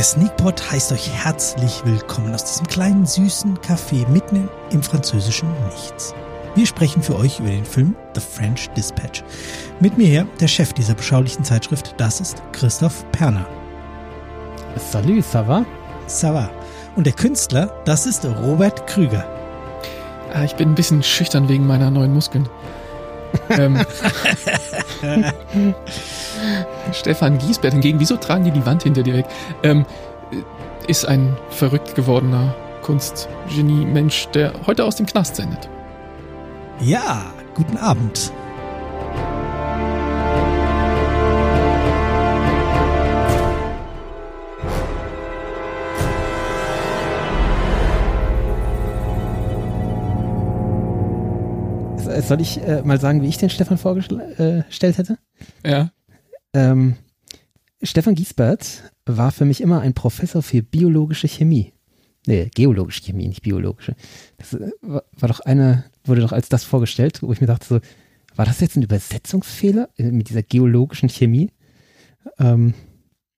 Der Sneakpot heißt euch herzlich willkommen aus diesem kleinen süßen Café mitten im französischen Nichts. Wir sprechen für euch über den Film The French Dispatch. Mit mir her der Chef dieser beschaulichen Zeitschrift, das ist Christoph Perner. Salut, ça va? Ça va. Und der Künstler, das ist Robert Krüger. Ah, ich bin ein bisschen schüchtern wegen meiner neuen Muskeln. Ähm, Stefan Giesbert hingegen, wieso tragen die die Wand hinter dir weg? Ähm, ist ein verrückt gewordener Kunstgenie-Mensch, der heute aus dem Knast sendet. Ja, guten Abend. Soll ich äh, mal sagen, wie ich den Stefan vorgestellt äh, hätte? Ja. Ähm, Stefan Giesbert war für mich immer ein Professor für biologische Chemie. Nee, geologische Chemie, nicht biologische. Das äh, war, war doch eine, wurde doch als das vorgestellt, wo ich mir dachte so, war das jetzt ein Übersetzungsfehler äh, mit dieser geologischen Chemie? Ähm,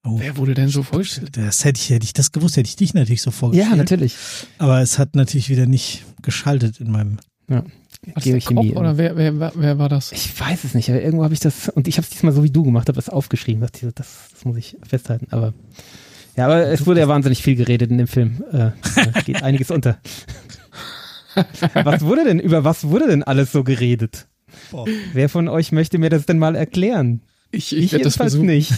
oh, Wer wurde denn so vorgestellt? Das hätte ich, hätte ich das gewusst, hätte ich dich natürlich so vorgestellt. Ja, natürlich. Aber es hat natürlich wieder nicht geschaltet in meinem ja. Geochemie. Oder wer, wer, wer war das? Ich weiß es nicht, aber irgendwo habe ich das, und ich habe es diesmal so wie du gemacht, habe das aufgeschrieben. Das, das, das muss ich festhalten. Aber ja, aber es wurde ja wahnsinnig viel geredet in dem Film. Äh, geht einiges unter. was wurde denn, über was wurde denn alles so geredet? Boah. Wer von euch möchte mir das denn mal erklären? Ich, ich, ich jedenfalls das nicht.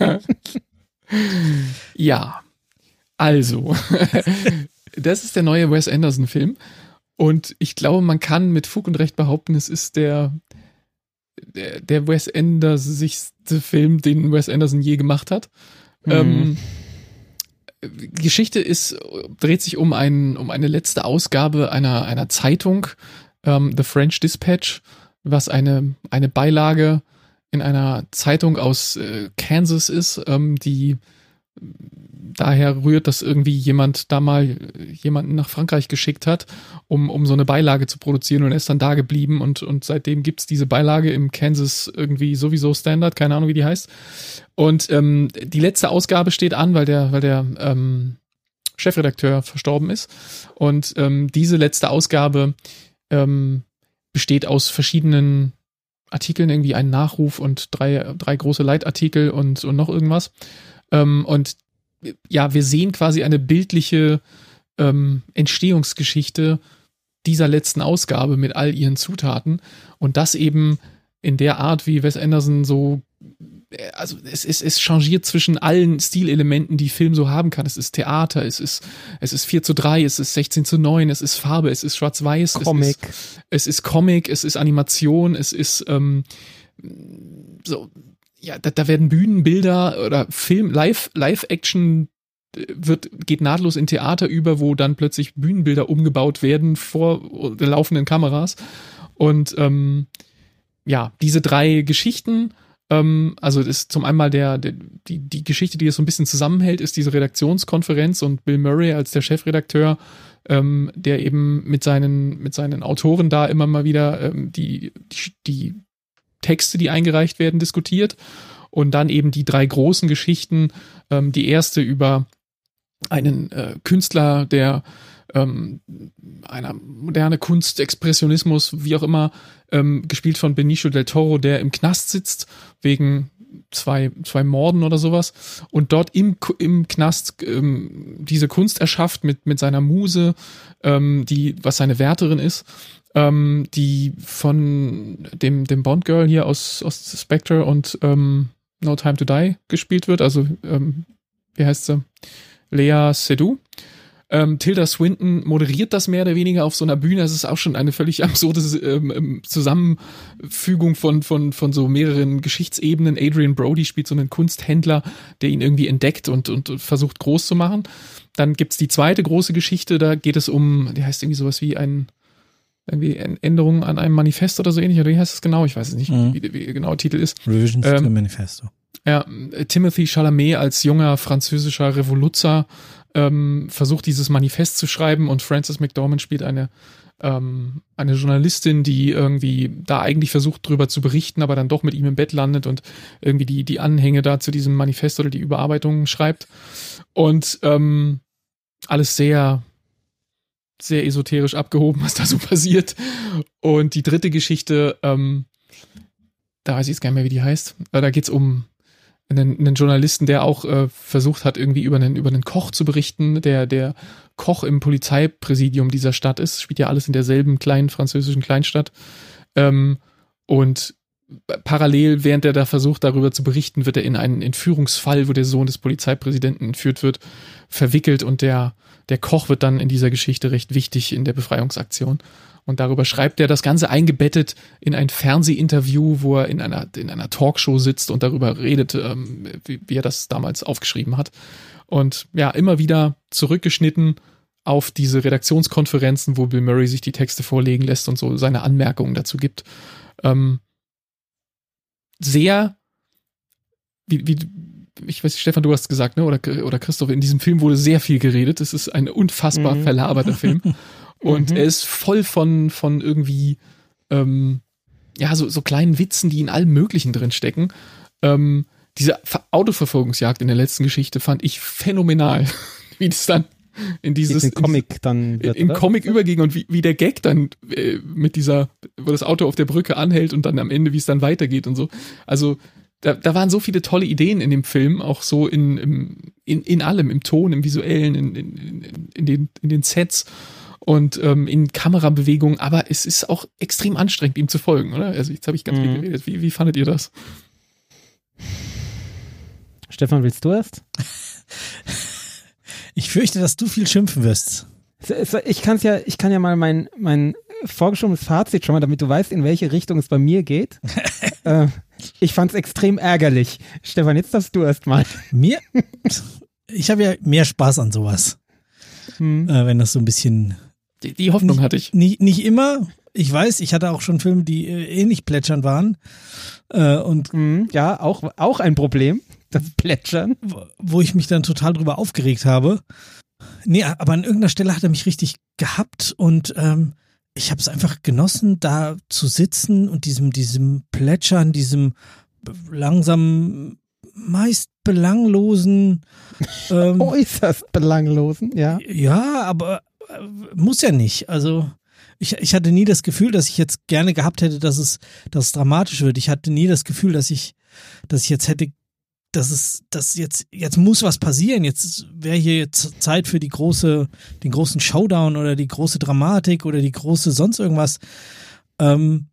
ja, also, das ist der neue Wes Anderson-Film. Und ich glaube, man kann mit Fug und Recht behaupten, es ist der, der, der Wes Anderson-sigste Film, den Wes Anderson je gemacht hat. Mhm. Ähm, Geschichte ist, dreht sich um, ein, um eine letzte Ausgabe einer, einer Zeitung, ähm, The French Dispatch, was eine, eine Beilage in einer Zeitung aus äh, Kansas ist, ähm, die daher rührt, dass irgendwie jemand da mal jemanden nach Frankreich geschickt hat, um, um so eine Beilage zu produzieren und er ist dann da geblieben und, und seitdem gibt's diese Beilage im Kansas irgendwie sowieso Standard, keine Ahnung, wie die heißt. Und ähm, die letzte Ausgabe steht an, weil der, weil der ähm, Chefredakteur verstorben ist. Und ähm, diese letzte Ausgabe ähm, besteht aus verschiedenen Artikeln, irgendwie einen Nachruf und drei, drei große Leitartikel und, und noch irgendwas. Ähm, und ja, wir sehen quasi eine bildliche ähm, Entstehungsgeschichte dieser letzten Ausgabe mit all ihren Zutaten und das eben in der Art, wie Wes Anderson so äh, also es, es, es changiert zwischen allen Stilelementen, die Film so haben kann. Es ist Theater, es ist, es ist 4 zu 3, es ist 16 zu 9, es ist Farbe, es ist Schwarz-Weiß, Comic. Es, ist, es ist Comic, es ist Animation, es ist ähm, so ja, da, da werden Bühnenbilder oder Film, Live, Live-Action äh, wird, geht nahtlos in Theater über, wo dann plötzlich Bühnenbilder umgebaut werden vor den laufenden Kameras. Und ähm, ja, diese drei Geschichten, ähm, also das ist zum einmal der, der, die, die Geschichte, die es so ein bisschen zusammenhält, ist diese Redaktionskonferenz und Bill Murray als der Chefredakteur, ähm, der eben mit seinen, mit seinen Autoren da immer mal wieder ähm, die, die, die Texte, die eingereicht werden, diskutiert. Und dann eben die drei großen Geschichten. Ähm, die erste über einen äh, Künstler, der ähm, einer moderne Kunst, Expressionismus, wie auch immer, ähm, gespielt von Benicio del Toro, der im Knast sitzt wegen zwei, zwei Morden oder sowas und dort im, im Knast ähm, diese Kunst erschafft mit, mit seiner Muse, ähm, die, was seine Wärterin ist ähm, die von dem, dem Bond-Girl hier aus, aus Spectre und ähm, No Time to Die gespielt wird. Also, ähm, wie heißt sie? Lea Seydoux. Ähm, Tilda Swinton moderiert das mehr oder weniger auf so einer Bühne. Es ist auch schon eine völlig absurde ähm, ähm, Zusammenfügung von, von, von so mehreren Geschichtsebenen. Adrian Brody spielt so einen Kunsthändler, der ihn irgendwie entdeckt und, und versucht groß zu machen. Dann gibt's die zweite große Geschichte, da geht es um, die heißt irgendwie sowas wie ein, irgendwie Änderungen an einem Manifest oder so ähnlich, oder wie heißt es genau? Ich weiß es nicht, mhm. wie, wie genau der Titel ist. Revisions ähm, to Manifesto. Ja, Timothy Chalamet als junger französischer Revoluzer ähm, versucht dieses Manifest zu schreiben und Frances McDormand spielt eine ähm, eine Journalistin, die irgendwie da eigentlich versucht drüber zu berichten, aber dann doch mit ihm im Bett landet und irgendwie die, die Anhänge da zu diesem Manifest oder die Überarbeitung schreibt. Und ähm, alles sehr, sehr esoterisch abgehoben, was da so passiert. Und die dritte Geschichte, ähm, da weiß ich jetzt gar nicht mehr, wie die heißt. Äh, da geht's um einen, einen Journalisten, der auch äh, versucht hat, irgendwie über einen, über einen Koch zu berichten, der, der Koch im Polizeipräsidium dieser Stadt ist. Spielt ja alles in derselben kleinen französischen Kleinstadt. Ähm, und parallel, während er da versucht, darüber zu berichten, wird er in einen Entführungsfall, wo der Sohn des Polizeipräsidenten entführt wird, verwickelt und der, der Koch wird dann in dieser Geschichte recht wichtig in der Befreiungsaktion. Und darüber schreibt er das Ganze eingebettet in ein Fernsehinterview, wo er in einer, in einer Talkshow sitzt und darüber redet, ähm, wie, wie er das damals aufgeschrieben hat. Und ja, immer wieder zurückgeschnitten auf diese Redaktionskonferenzen, wo Bill Murray sich die Texte vorlegen lässt und so seine Anmerkungen dazu gibt. Ähm, sehr, wie, wie, ich weiß nicht, Stefan, du hast gesagt, ne? Oder, oder Christoph, in diesem Film wurde sehr viel geredet. Es ist ein unfassbar mhm. verlaberter Film. Und mhm. er ist voll von, von irgendwie, ähm, ja, so, so kleinen Witzen, die in allem Möglichen drin stecken. Ähm, diese Autoverfolgungsjagd in der letzten Geschichte fand ich phänomenal. wie das dann in dieses in Comic dann wird, im oder? Comic überging und wie, wie der Gag dann äh, mit dieser, wo das Auto auf der Brücke anhält und dann am Ende, wie es dann weitergeht und so. Also da, da waren so viele tolle Ideen in dem Film, auch so in, im, in, in allem, im Ton, im Visuellen, in, in, in, in, den, in den Sets und ähm, in Kamerabewegungen, aber es ist auch extrem anstrengend, ihm zu folgen, oder? Also jetzt habe ich ganz mhm. viel geredet. Wie, wie fandet ihr das? Stefan, willst du erst? Ich fürchte, dass du viel schimpfen wirst. Ich kann's ja, ich kann ja mal mein, mein vorgeschobenes Fazit schon mal, damit du weißt, in welche Richtung es bei mir geht. äh, ich fand's extrem ärgerlich. Stefan, jetzt darfst du erst mal. Mir? Ich habe ja mehr Spaß an sowas. Hm. Äh, wenn das so ein bisschen. Die, die Hoffnung nicht, hatte ich. Nicht, nicht immer. Ich weiß, ich hatte auch schon Filme, die äh, ähnlich plätschern waren. Äh, und hm, ja, auch, auch ein Problem das Plätschern. Wo ich mich dann total drüber aufgeregt habe. Nee, aber an irgendeiner Stelle hat er mich richtig gehabt und ähm, ich habe es einfach genossen, da zu sitzen und diesem, diesem Plätschern, diesem langsam meist belanglosen. Ähm, Äußerst belanglosen, ja. Ja, aber muss ja nicht. Also ich, ich hatte nie das Gefühl, dass ich jetzt gerne gehabt hätte, dass es, dass es dramatisch wird. Ich hatte nie das Gefühl, dass ich, dass ich jetzt hätte das ist, das jetzt, jetzt muss was passieren. Jetzt wäre hier jetzt Zeit für die große, den großen Showdown oder die große Dramatik oder die große sonst irgendwas. Ähm,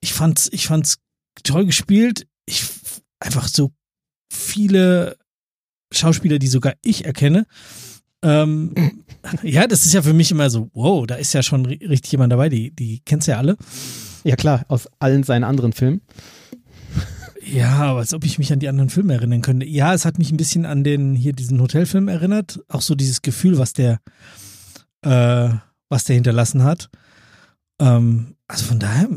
ich fand's, ich fand's toll gespielt. Ich einfach so viele Schauspieler, die sogar ich erkenne. Ähm, ja, das ist ja für mich immer so, wow, da ist ja schon richtig jemand dabei, die, die kennst ja alle. Ja klar, aus allen seinen anderen Filmen. Ja, aber als ob ich mich an die anderen Filme erinnern könnte. Ja, es hat mich ein bisschen an den hier diesen Hotelfilm erinnert. Auch so dieses Gefühl, was der, äh, was der hinterlassen hat. Ähm, also von daher,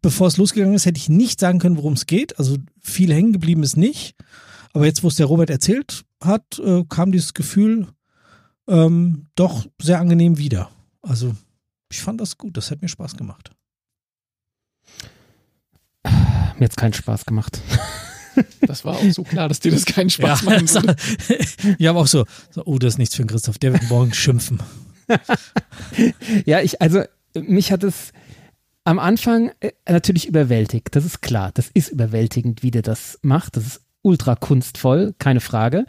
bevor es losgegangen ist, hätte ich nicht sagen können, worum es geht. Also viel hängen geblieben ist nicht. Aber jetzt, wo es der Robert erzählt hat, äh, kam dieses Gefühl ähm, doch sehr angenehm wieder. Also ich fand das gut. Das hat mir Spaß gemacht. Mir hat keinen Spaß gemacht. Das war auch so klar, dass dir das keinen Spaß ja, machen würde. ja, aber auch so, so, oh, das ist nichts für den Christoph, der wird morgen schimpfen. ja, ich, also, mich hat es am Anfang äh, natürlich überwältigt, das ist klar. Das ist überwältigend, wie der das macht. Das ist ultra kunstvoll, keine Frage.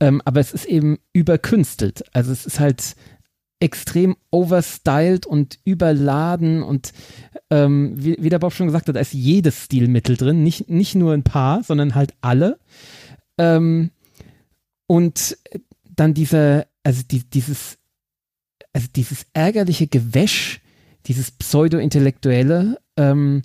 Ähm, aber es ist eben überkünstelt. Also es ist halt extrem overstyled und überladen und ähm, wie, wie der Bob schon gesagt hat, da ist jedes Stilmittel drin, nicht, nicht nur ein paar, sondern halt alle. Ähm, und dann diese, also die, dieses, also dieses ärgerliche Gewäsch, dieses Pseudo-Intellektuelle, ähm,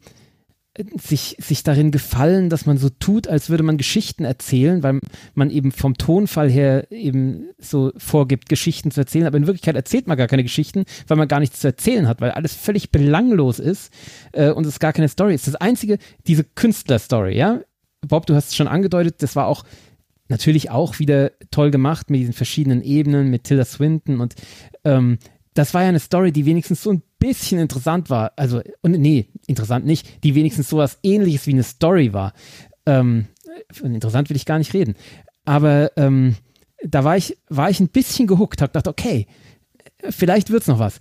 sich, sich darin gefallen, dass man so tut, als würde man Geschichten erzählen, weil man eben vom Tonfall her eben so vorgibt, Geschichten zu erzählen, aber in Wirklichkeit erzählt man gar keine Geschichten, weil man gar nichts zu erzählen hat, weil alles völlig belanglos ist äh, und es gar keine Story ist. Das einzige, diese Künstler-Story, ja. Bob, du hast es schon angedeutet, das war auch natürlich auch wieder toll gemacht mit diesen verschiedenen Ebenen, mit Tilda Swinton und ähm, das war ja eine Story, die wenigstens so ein bisschen interessant war. Also, und nee, interessant nicht, die wenigstens sowas ähnliches wie eine Story war. Ähm, interessant will ich gar nicht reden. Aber ähm, da war ich, war ich ein bisschen gehuckt, hab gedacht, okay, vielleicht wird's noch was.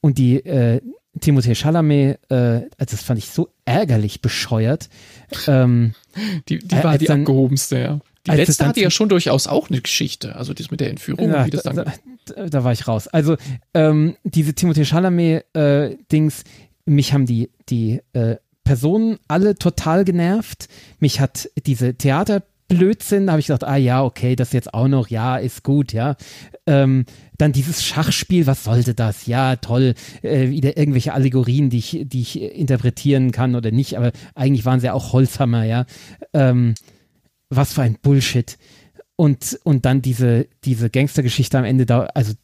Und die äh, Timothée Chalamet, äh, also das fand ich so ärgerlich bescheuert. Ähm, die, die war die dann, abgehobenste, ja. Die letzte hatte ja schon durchaus auch eine Geschichte, also das mit der Entführung, ja, wie das dann. Da, da, da, war ich raus. Also ähm, diese Timothée Chalamet-Dings, äh, mich haben die, die äh, Personen alle total genervt. Mich hat diese Theater Blödsinn, da habe ich gedacht, ah ja, okay, das jetzt auch noch, ja, ist gut, ja. Ähm, dann dieses Schachspiel, was sollte das? Ja, toll, äh, wieder irgendwelche Allegorien, die ich, die ich interpretieren kann oder nicht, aber eigentlich waren sie ja auch Holzhammer, ja. Ähm, was für ein Bullshit. Und, und dann diese, diese Gangstergeschichte am Ende da, also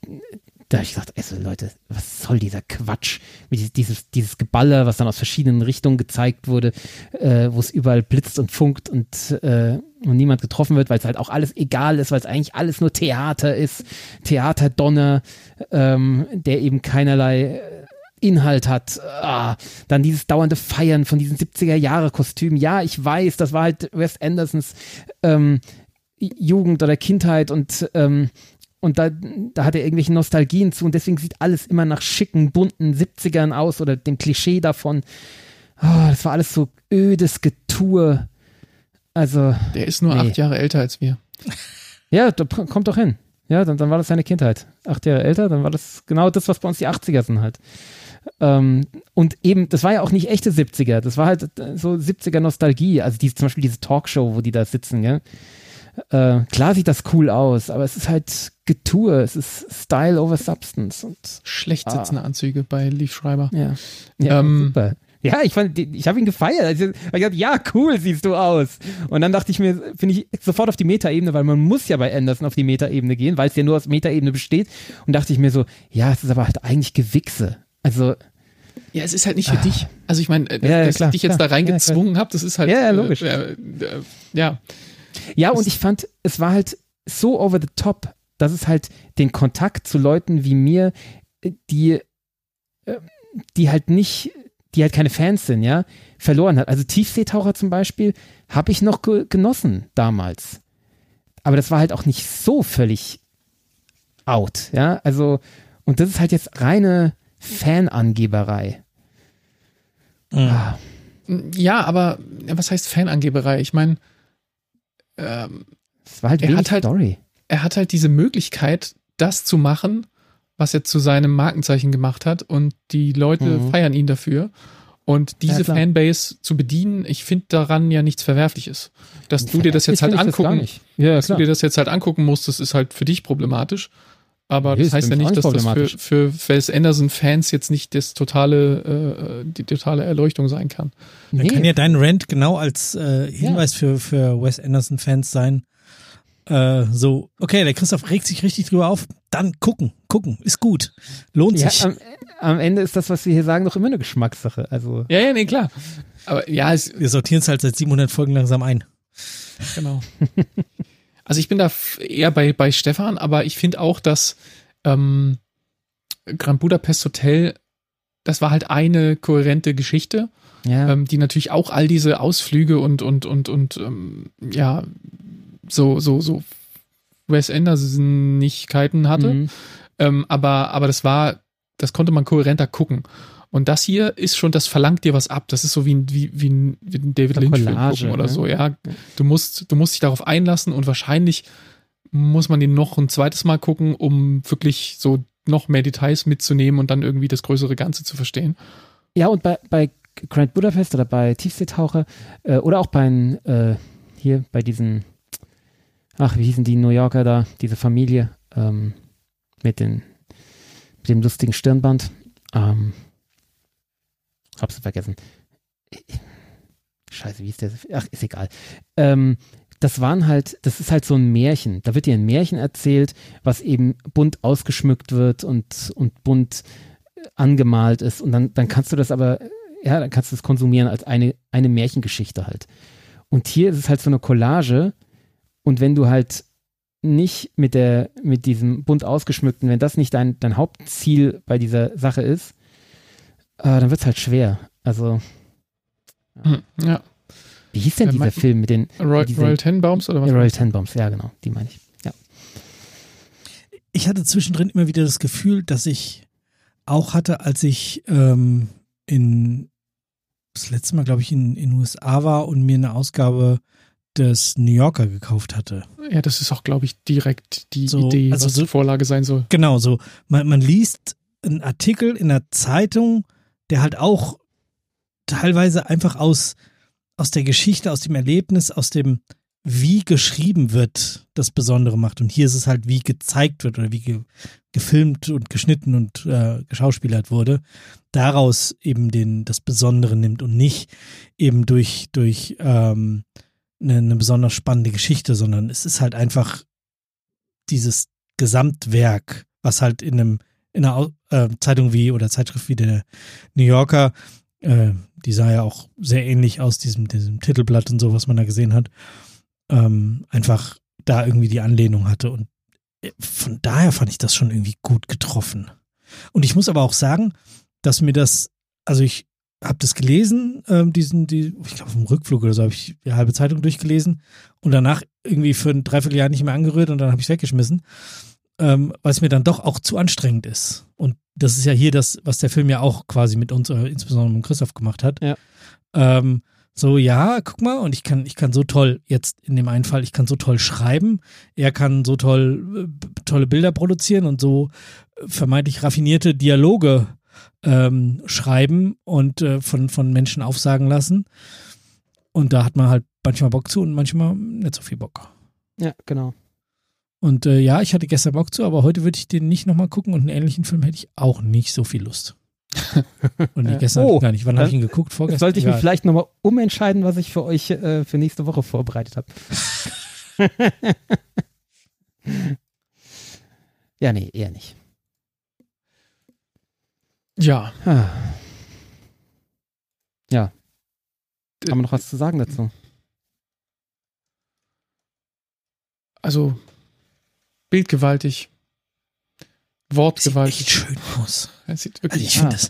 da habe ich gedacht, also Leute, was soll dieser Quatsch? Dieses, dieses Geballer, was dann aus verschiedenen Richtungen gezeigt wurde, äh, wo es überall blitzt und funkt und, äh, und niemand getroffen wird, weil es halt auch alles egal ist, weil es eigentlich alles nur Theater ist, Theaterdonner, ähm, der eben keinerlei Inhalt hat. Ah, dann dieses dauernde Feiern von diesen 70er-Jahre-Kostümen. Ja, ich weiß, das war halt Wes Andersons ähm, Jugend oder Kindheit und ähm, und da, da hat er irgendwelche Nostalgien zu und deswegen sieht alles immer nach schicken, bunten 70ern aus oder dem Klischee davon. Oh, das war alles so ödes Getue. Also. Der ist nur nee. acht Jahre älter als wir. Ja, da, kommt doch hin. Ja, dann, dann war das seine Kindheit. Acht Jahre älter, dann war das genau das, was bei uns die 80er sind halt. Ähm, und eben, das war ja auch nicht echte 70er, das war halt so 70er Nostalgie. Also die, zum Beispiel diese Talkshow, wo die da sitzen, gell? Äh, klar sieht das cool aus, aber es ist halt Getue, es ist Style over Substance. Und, Schlecht ah. sitzende ah. Anzüge bei Leaf Schreiber. Ja, ja ähm, super. Ja, ich fand, ich habe ihn gefeiert. Also, ich dachte, ja, cool siehst du aus. Und dann dachte ich mir, finde ich sofort auf die Metaebene, weil man muss ja bei Anderson auf die Metaebene gehen, weil es ja nur aus Metaebene besteht. Und dachte ich mir so, ja, es ist aber halt eigentlich Gewichse. Also ja, es ist halt nicht für ah. dich. Also ich meine, ja, ja, dass klar, ich dich jetzt klar, da reingezwungen ja, habe, das ist halt. Ja, ja logisch. Äh, äh, ja. Ja, und ich fand, es war halt so over the top, dass es halt den Kontakt zu Leuten wie mir, äh, die, äh, die halt nicht, die halt keine Fans sind, ja, verloren hat. Also Tiefseetaucher zum Beispiel habe ich noch ge genossen damals. Aber das war halt auch nicht so völlig out, ja. Also, und das ist halt jetzt reine Fanangeberei. Mhm. Ah. Ja, aber was heißt Fanangeberei? Ich meine, ähm, es war halt er hat halt, Story. Er hat halt diese Möglichkeit, das zu machen, was er zu seinem Markenzeichen gemacht hat und die Leute mhm. feiern ihn dafür. Und diese ja, Fanbase zu bedienen, ich finde daran ja nichts Verwerfliches. Dass du dir das jetzt halt angucken, ja, dass du dir das jetzt halt angucken musst, das ist halt für dich problematisch. Aber nee, das heißt ja nicht, dass das für, für Wes Anderson-Fans jetzt nicht das totale, äh, die totale Erleuchtung sein kann. Dann nee. kann ja dein Rant genau als äh, Hinweis ja. für, für Wes Anderson-Fans sein. Äh, so, okay, der Christoph regt sich richtig drüber auf. Dann gucken, gucken, ist gut. Lohnt ja, sich. Am, am, Ende ist das, was wir hier sagen, doch immer eine Geschmackssache. Also. Ja, ja, nee, klar. Aber ja, es, wir sortieren es halt seit 700 Folgen langsam ein. Genau. Also ich bin da eher bei, bei Stefan, aber ich finde auch, dass ähm, Grand Budapest Hotel, das war halt eine kohärente Geschichte, ja. ähm, die natürlich auch all diese Ausflüge und, und, und, und ähm, ja, so, so, so Wes Anderson-Nichkeiten hatte. Mhm. Ähm, aber, aber das war, das konnte man kohärenter gucken. Und das hier ist schon, das verlangt dir was ab. Das ist so wie ein, wie, wie ein, wie ein David Lynch-Film gucken oder ne? so, ja. Du musst, du musst dich darauf einlassen und wahrscheinlich muss man den noch ein zweites Mal gucken, um wirklich so noch mehr Details mitzunehmen und dann irgendwie das größere Ganze zu verstehen. Ja, und bei, bei Grand Budapest oder bei Tiefseetaucher äh, oder auch bei äh, hier bei diesen, ach, wie hießen die New Yorker da, diese Familie ähm, mit, den, mit dem lustigen Stirnband. Ähm, Hab's vergessen. Scheiße, wie ist der? Ach, ist egal. Ähm, das waren halt, das ist halt so ein Märchen. Da wird dir ein Märchen erzählt, was eben bunt ausgeschmückt wird und, und bunt angemalt ist. Und dann, dann kannst du das aber, ja, dann kannst du das konsumieren als eine, eine Märchengeschichte halt. Und hier ist es halt so eine Collage. Und wenn du halt nicht mit der, mit diesem bunt ausgeschmückten, wenn das nicht dein, dein Hauptziel bei dieser Sache ist, äh, dann wird es halt schwer. Also, Hm, ja. wie hieß denn Äh, dieser mein- Film mit den Royal, diese- Royal Tenenbaums oder was? Royal Tenenbaums? Ja, genau, die meine ich. Ja. Ich hatte zwischendrin immer wieder das Gefühl, dass ich auch hatte, als ich ähm, in das letzte Mal, glaube ich, in in USA war und mir eine Ausgabe des New Yorker gekauft hatte. Ja, das ist auch, glaube ich, direkt die So, Idee, also was so- die Vorlage sein soll. Genau, so. Man, man liest einen Artikel in einer Zeitung, der halt auch teilweise einfach aus, aus der Geschichte, aus dem Erlebnis, aus dem, wie geschrieben wird, das Besondere macht. Und hier ist es halt, wie gezeigt wird oder wie ge, gefilmt und geschnitten und äh, geschauspielert wurde, daraus eben den, das Besondere nimmt und nicht eben durch, durch ähm, eine, eine besonders spannende Geschichte, sondern es ist halt einfach dieses Gesamtwerk, was halt in einem in einer äh, Zeitung wie oder Zeitschrift wie der New Yorker, äh, die sah ja auch sehr ähnlich aus diesem, diesem Titelblatt und so, was man da gesehen hat, ähm, einfach da irgendwie die Anlehnung hatte und äh, von daher fand ich das schon irgendwie gut getroffen. Und ich muss aber auch sagen, dass mir das, also ich habe das gelesen, ähm, diesen, die, ich glaube, vom Rückflug oder so habe ich die halbe Zeitung durchgelesen und danach irgendwie für ein Dreivierteljahr nicht mehr angerührt und dann habe ich es weggeschmissen, ähm, es mir dann doch auch zu anstrengend ist. Und das ist ja hier das, was der Film ja auch quasi mit uns, äh, insbesondere mit Christoph gemacht hat. Ja. Ähm, so, ja, guck mal, und ich kann, ich kann so toll, jetzt in dem einen Fall, ich kann so toll schreiben, er kann so toll, äh, tolle Bilder produzieren und so äh, vermeintlich raffinierte Dialoge ähm, schreiben und äh, von, von Menschen aufsagen lassen. Und da hat man halt manchmal Bock zu und manchmal nicht so viel Bock. Ja, genau. Und äh, ja, ich hatte gestern Bock zu, aber heute würde ich den nicht nochmal gucken und einen ähnlichen Film hätte ich auch nicht so viel Lust. Und Ja. gestern Oh, gar nicht. Wann habe ich ihn geguckt? Vorgestern? Sollte ich mich Egal. vielleicht nochmal umentscheiden, was ich für euch äh, für nächste Woche vorbereitet habe. ja, nee, eher nicht. Ja. Ah. Ja. Haben wir noch was zu sagen dazu? Also, bildgewaltig. Sieht Wortgewaltig. echt schön aus. Es sieht Also wirklich ich finde Ja.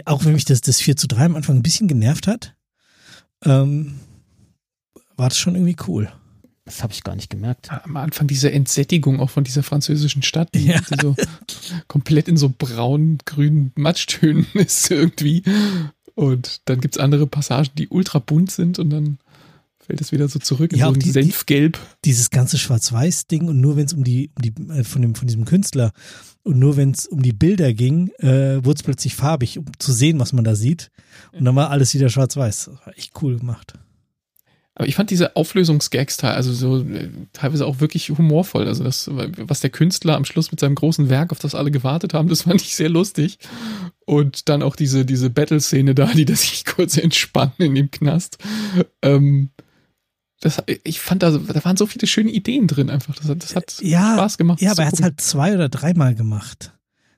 das, auch wenn mich das, das 4 zu 3 am Anfang ein bisschen genervt hat, ähm, war das schon irgendwie cool. Das habe ich gar nicht gemerkt. am Anfang diese Entsättigung auch von dieser französischen Stadt, die, Ja. so komplett in so braun-grünen Matschtönen ist irgendwie. Und dann gibt's andere Passagen, die ultra bunt sind und dann fällt es wieder so zurück in Ja, so ein die- Senfgelb. Dieses ganze Schwarz-Weiß-Ding und nur wenn es um die, um die äh, von, dem, von diesem Künstler und nur wenn es um die Bilder ging, äh, wurde es plötzlich farbig, um zu sehen, was man da sieht. Und dann war alles wieder schwarz-weiß. Das war echt cool gemacht. Aber ich fand diese Auflösungsgags teil- also so äh, teilweise auch wirklich humorvoll. Also das, was der Künstler am Schluss mit seinem großen Werk, auf das alle gewartet haben, das fand ich sehr lustig. Und dann auch diese, diese Battle-Szene da, die das sich kurz entspannen in dem Knast. Ähm, das, ich fand da, da waren so viele schöne Ideen drin einfach. Das, hat- das hat Ja, Spaß gemacht. Ja, aber er hat es halt zwei oder dreimal gemacht.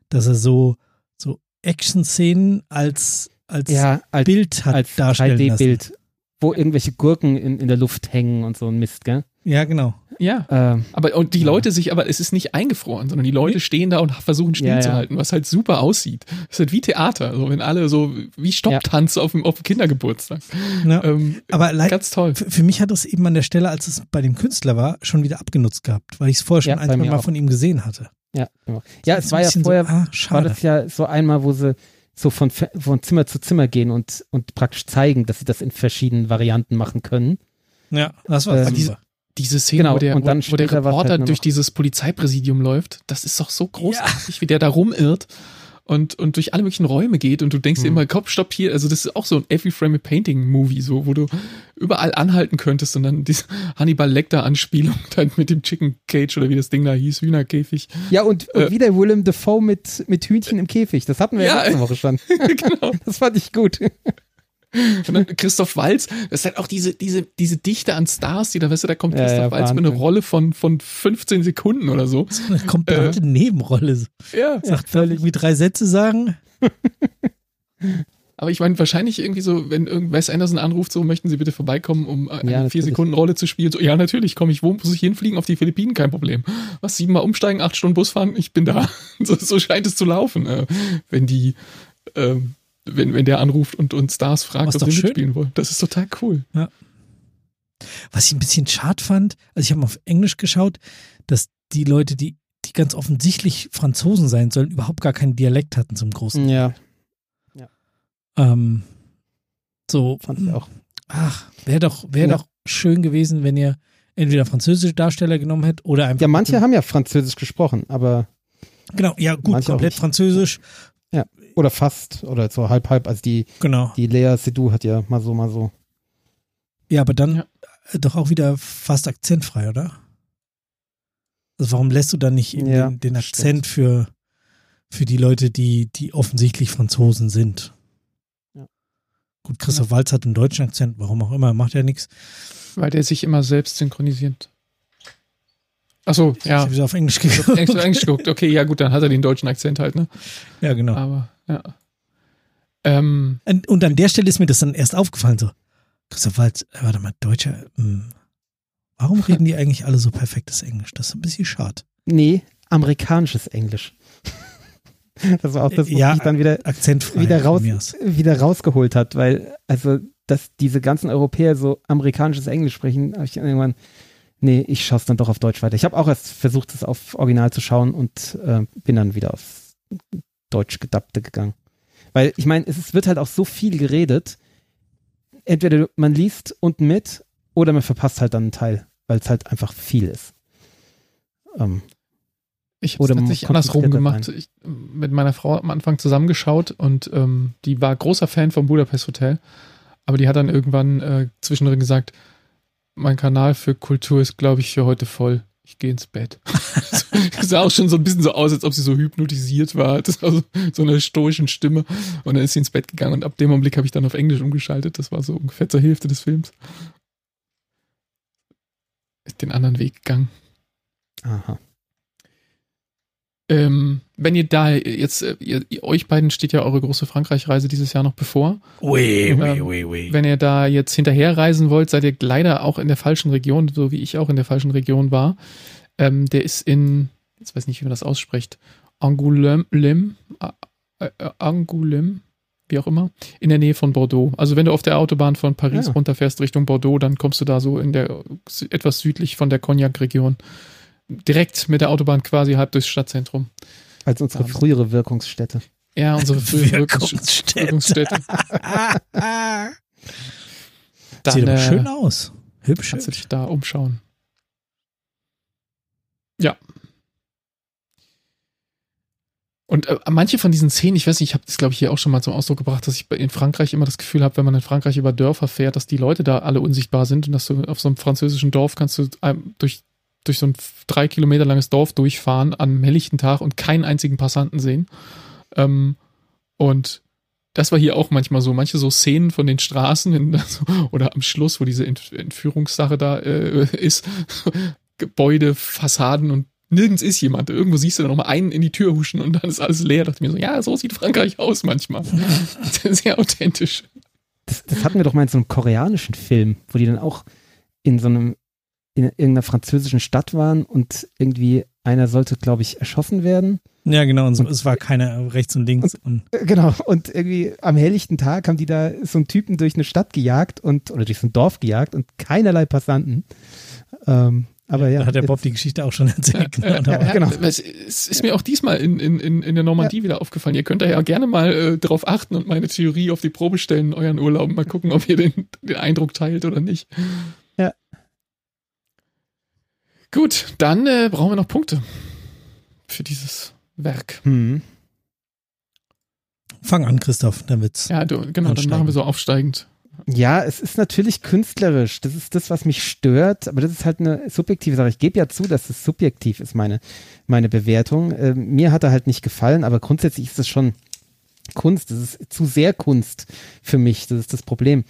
Dass er so, so Action-Szenen als, als Ja, als, Bild hat als darstellen lassen. 3D-Bild, wo irgendwelche Gurken in, in der Luft hängen und so ein Mist, gell? Ja, genau. Ja. Ähm, Aber und die Ja. Leute sich, aber es ist nicht eingefroren, sondern die Leute stehen da und versuchen Ja, ja. stillzuhalten, was halt super aussieht. Es ist halt wie Theater, so wenn alle so wie Stopptanz auf dem, auf dem Kindergeburtstag. Ja. Ähm, Aber ganz toll. für, mich hat es eben an der Stelle, als es bei dem Künstler war, schon wieder abgenutzt gehabt, weil ich es vorher schon Ja, ein, zwei Mal auch. von ihm gesehen hatte. ja, genau. ja, Das es war ja vorher, So, ah, war das ja so einmal, wo sie so von, von Zimmer zu Zimmer gehen und, und praktisch zeigen, dass sie das in verschiedenen Varianten machen können. ja, das war Ähm, super. diese- Diese Szene, Genau, wo der, und dann wo, wo der war's Reporter halt durch dieses Polizeipräsidium läuft, das ist doch so großartig, wie der da rumirrt und, und durch alle möglichen Räume geht und du denkst dir Mhm. immer, Kopf, stopp hier, also das ist auch so ein Every Frame a Painting Movie, so, wo du überall anhalten könntest und dann diese Hannibal Lecter Anspielung dann mit dem Chicken Cage oder wie das Ding da hieß, Hühnerkäfig. Ja, und, und Äh. wieder Willem Dafoe mit, mit Hühnchen im Käfig. Das hatten wir ja, Ja. letzte Woche schon. genau. Das fand ich gut. Und dann Christoph Walz, das ist halt auch diese, diese, diese Dichte an Stars, die da, weißt du, da kommt Ja, Christoph ja, Walz mit einer. Rolle von, von 15 Sekunden oder so. so eine komplette Äh. Nebenrolle. Ja. Sagt völlig wie drei Sätze sagen. Aber ich meine, wahrscheinlich irgendwie so, wenn irgend Wes Anderson anruft, so möchten Sie bitte vorbeikommen, um eine Ja, vier. Sekunden Rolle zu spielen. So, ja, natürlich, komme ich. Wo muss ich hinfliegen? Auf die Philippinen, kein Problem. Was, siebenmal umsteigen, acht Stunden Bus fahren? Ich bin da. So, so scheint es zu laufen, äh, wenn die, ähm, wenn, wenn der anruft und uns Stars fragt, Was ob schön. mitspielen wollen. Das ist total cool. Was ich ein bisschen schade fand, also ich habe mal auf Englisch geschaut, dass die Leute, die, die ganz offensichtlich Franzosen sein sollen, überhaupt gar keinen Dialekt hatten zum großen. Ja, Ähm, so, fand ich auch. ach, wäre doch, wäre Ja. doch schön gewesen, wenn ihr entweder französische Darsteller genommen hättet oder einfach. Ja, manche haben ja Französisch gesprochen, aber Genau, ja, gut, komplett nicht. Französisch. oder fast oder so halb halb. Also die Genau. die Lea Seydoux hat ja mal so mal so. Ja, aber dann Ja. doch auch wieder fast akzentfrei, oder? Also warum lässt du dann nicht eben Ja, den, den Akzent für, für die Leute, die, die offensichtlich Franzosen sind? Ja. Gut, Christoph Walz hat einen deutschen Akzent, warum auch immer, macht ja nichts. Weil der sich immer selbst synchronisiert. Achso, Ich ja. habe auf Englisch geguckt. Englisch, Englisch geguckt. Okay, ja gut, dann hat er den deutschen Akzent halt, ne? Ja, genau. Aber, ja. Ähm, Und, und an der Stelle ist mir das dann erst aufgefallen, so, Christoph Waltz, äh, warte mal, Deutscher, hm, warum reden die eigentlich alle so perfektes Englisch? Das ist ein bisschen schade. Nee, amerikanisches Englisch. Das war auch das, was Ja, mich dann wieder Akzentfrei. wieder raus wieder rausgeholt hat, weil also dass diese ganzen Europäer so amerikanisches Englisch sprechen, habe ich irgendwann nee, ich schaue es dann doch auf Deutsch weiter. Ich habe auch erst versucht, es auf Original zu schauen und äh, bin dann wieder auf Deutsch gedappte gegangen. Weil ich meine, es wird halt auch so viel geredet. Entweder man liest unten mit oder man verpasst halt dann einen Teil, weil es halt einfach viel ist. Ähm, Ich habe es tatsächlich andersrum gemacht. Ich, mit meiner Frau am Anfang zusammengeschaut und ähm, die war großer Fan vom Budapest Hotel. Aber die hat dann irgendwann äh, zwischendrin gesagt, mein Kanal für Kultur ist, glaube ich, für heute voll. Ich gehe ins Bett. das sah auch schon so ein bisschen so aus, als ob sie so hypnotisiert war. Das war so, so eine stoischen Stimme. Und dann ist sie ins Bett gegangen und ab dem Augenblick habe ich dann auf Englisch umgeschaltet. Das war so ungefähr zur Hälfte des Films. Ist den anderen Weg gegangen. aha. Ähm, wenn ihr da jetzt, äh, ihr, euch beiden steht ja eure große Frankreich-Reise dieses Jahr noch bevor. Ui, Ähm, ui, ui, ui. Wenn ihr da jetzt hinterher reisen wollt, seid ihr leider auch in der falschen Region, so wie ich auch in der falschen Region war. Ähm, der ist in, jetzt weiß nicht, wie man das ausspricht, Angoulême, äh, äh, Angoulême, wie auch immer, in der Nähe von Bordeaux. Also wenn du auf der Autobahn von Paris Ja. runterfährst Richtung Bordeaux, dann kommst du da so in der etwas südlich von der Cognac-Region. Direkt mit der Autobahn quasi halb durchs Stadtzentrum. Als unsere Wahnsinn. frühere Wirkungsstätte. Ja, unsere frühe Wirkungsstätte. Wirkungsstätte. Dann Sieht aber äh, schön aus. Hübsch. kannst du dich da umschauen. Ja. Und äh, manche von diesen Szenen, ich weiß nicht, ich habe das glaube ich hier auch schon mal zum Ausdruck gebracht, dass ich in Frankreich immer das Gefühl habe, wenn man in Frankreich über Dörfer fährt, dass die Leute da alle unsichtbar sind und dass du auf so einem französischen Dorf kannst du ähm, durch, durch so ein drei Kilometer langes Dorf durchfahren an einem helllichten Tag und keinen einzigen Passanten sehen. Ähm, und das war hier auch manchmal so, manche so Szenen von den Straßen so, oder am Schluss, wo diese Ent Entführungssache da äh, ist, Gebäude, Fassaden und nirgends ist jemand. Irgendwo siehst du dann noch mal einen in die Tür huschen und dann ist alles leer. Da dachte ich mir so, ja, so sieht Frankreich aus manchmal. Sehr authentisch. Das, das hatten wir doch mal in so einem koreanischen Film, wo die dann auch in so einem, in irgendeiner französischen Stadt waren und irgendwie einer sollte, glaube ich, erschossen werden. Ja, genau. Und so, es war keiner rechts und links. Und, Äh, Genau. Und irgendwie am helllichten Tag haben die da so einen Typen durch eine Stadt gejagt und, oder durch so ein Dorf gejagt und keinerlei Passanten. Ähm, aber ja. da hat der Bob die Geschichte auch schon erzählt. Genau, da war- genau. Es, ist mir auch diesmal in, in, in, der Normandie wieder aufgefallen. Ihr könnt da ja gerne mal äh, drauf achten und meine Theorie auf die Probe stellen in euren Urlauben. Mal gucken, ob ihr den, den Eindruck teilt oder nicht. Gut, dann äh, brauchen wir noch Punkte für dieses Werk. Hm. Fang an, Christoph, dann wird's. Ja, du, genau, dann Ansteigend. machen wir so aufsteigend. Ja, es ist natürlich künstlerisch. Das ist das, was mich stört, aber das ist halt eine subjektive Sache. Ich gebe ja zu, dass es subjektiv ist, meine, meine Bewertung. Ähm, mir hat er halt nicht gefallen, aber grundsätzlich ist es schon Kunst. Das ist zu sehr Kunst für mich. Das ist das Problem.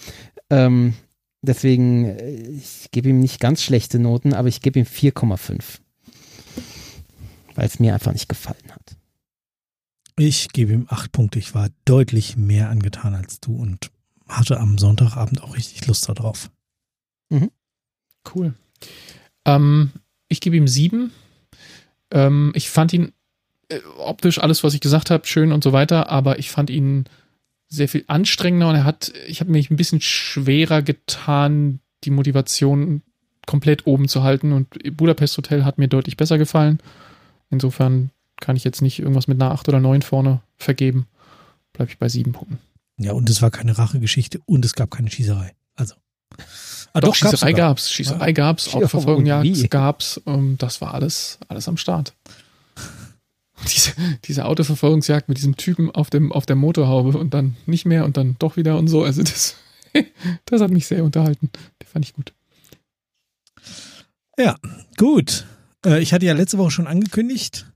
Ähm, deswegen, äh, ich gebe ihm nicht ganz schlechte Noten, aber ich gebe ihm 4,5. Weil es mir einfach nicht gefallen hat. Ich gebe ihm acht Punkte. Ich war deutlich mehr angetan als du und hatte am Sonntagabend auch richtig Lust darauf. Cool. Ähm, ich gebe ihm sieben. Ähm, ich fand ihn äh, optisch alles, was ich gesagt habe, schön und so weiter, aber ich fand ihn sehr viel anstrengender und er hat, ich habe mich ein bisschen schwerer getan, die Motivation komplett oben zu halten und Budapest Hotel hat mir deutlich besser gefallen. Insofern kann ich jetzt nicht irgendwas mit einer 8 oder 9 vorne vergeben. Bleibe ich bei sieben Punkten. Ja, und es war keine Rachegeschichte und es gab keine Schießerei. Also. Ah, Doch, gab's Schießerei sogar. gab's, Schießerei gab's, Ja, Autoverfolgung und wie? Jagd gab's, ähm, das war alles, alles am Start. Diese, diese Autoverfolgungsjagd mit diesem Typen auf dem, auf der Motorhaube und dann nicht mehr und dann doch wieder und so, also das, das hat mich sehr unterhalten. Die fand ich gut. Ja, gut. Äh, ich hatte ja letzte Woche schon angekündigt,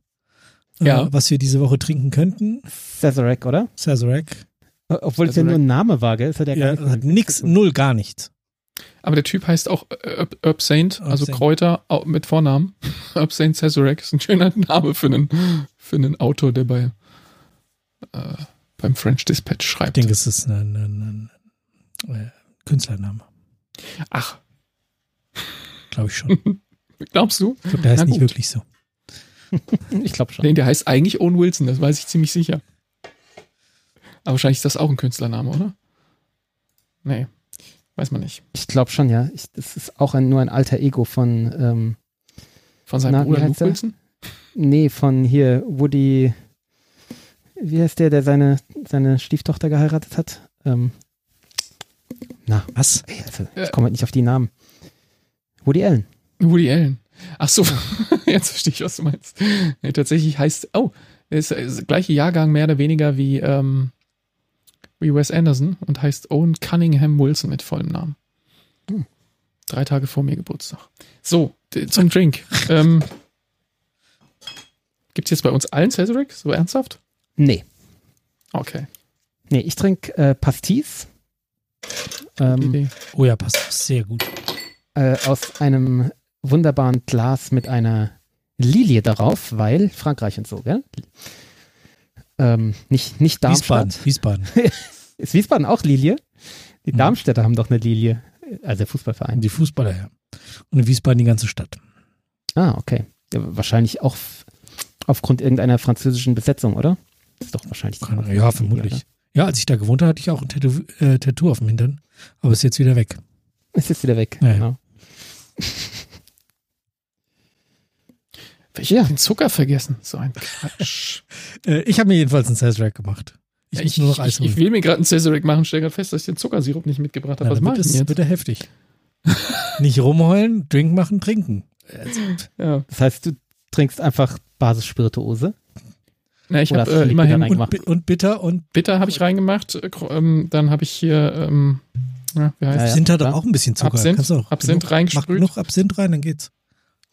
äh, Ja. was wir diese Woche trinken könnten. Sazerac, oder? Sazerac. Obwohl es ja Sazerac. nur ein Name war, gell? Es hat ja, Ja, gar nicht hat nix, null, gar nichts. Aber der Typ heißt auch Herb, Herb Saint, also Saint. Kräuter mit Vornamen. Herb Saint Sazerac ist ein schöner Name für einen, für einen Autor, der bei, äh, beim French Dispatch Ich schreibt. denke, es ist ein, ein, ein, äh, Künstlername. Ach, Glaube ich schon. Ich glaubst du? glaube, der heißt Na nicht gut. wirklich so. Ich glaube schon. Nee, der heißt eigentlich Owen Wilson, das weiß ich ziemlich sicher. Aber wahrscheinlich ist das auch ein Künstlername, oder? Nee, weiß man nicht. Ich glaube schon, ja. Ich, das ist auch ein, nur ein alter Ego von, ähm, Von seinem Na, Bruder Luke? Wilson? nee, von hier Woody, wie heißt der, der seine, seine Stieftochter geheiratet hat? Ähm, na, Was? ey, also, ich komme halt nicht auf die Namen. Woody Allen. Woody Allen. Ach so, jetzt verstehe ich, was du meinst. Nee, tatsächlich heißt, oh, ist, ist der gleiche Jahrgang mehr oder weniger wie, ähm, wie Wes Anderson und heißt Owen Cunningham Wilson mit vollem Namen. Hm. Drei Tage vor mir Geburtstag. So, zum Drink. ähm, Gibt es jetzt bei uns allen Cesaric? So ernsthaft? Nee. Okay. Nee, ich trinke äh, Pastis. Ähm. Oh ja, passt sehr gut. äh, aus einem wunderbaren Glas mit einer Lilie darauf, weil Frankreich und so, gell? Ähm, nicht, nicht Darmstadt. Wiesbaden. Wiesbaden. Ist Wiesbaden auch Lilie? Die Mhm. Darmstädter haben doch eine Lilie. Also der Fußballverein. Die Fußballer, ja. Und in Wiesbaden die ganze Stadt. Ah, okay. Ja, wahrscheinlich auch aufgrund irgendeiner französischen Besetzung, oder? Ist doch wahrscheinlich. Die Ja, vermutlich. oder? Ja, als ich da gewohnt habe, hatte ich auch ein Tattoo, äh, Tattoo auf dem Hintern. Aber ist jetzt wieder weg. Ist jetzt wieder weg. Ja, ja. Genau. Ich Ja. hab den Zucker vergessen. So ein Quatsch. Äh, ich habe mir jedenfalls einen Sazerac gemacht. Ich Ja, muss ich, nur noch Eis ich, holen. ich will mir gerade einen Cesaric machen, stelle gerade fest, dass ich den Zuckersirup nicht mitgebracht habe. Was mache ich denn jetzt? wird er heftig. Nicht rumheulen, Drink machen, trinken. Ja. Das heißt, du trinkst einfach Basisspirituose. Na, ich habe äh, immerhin Bitter Und, und bitter und Bitter habe ich reingemacht. äh, Ähm, dann habe ich hier, ähm, ja, wie heißt Ja, es? ja. sind hat doch auch ein bisschen Zucker. Absinth- Kannst du auch Absinth genug, reingesprüht. Mach genug Absinth rein, dann geht's.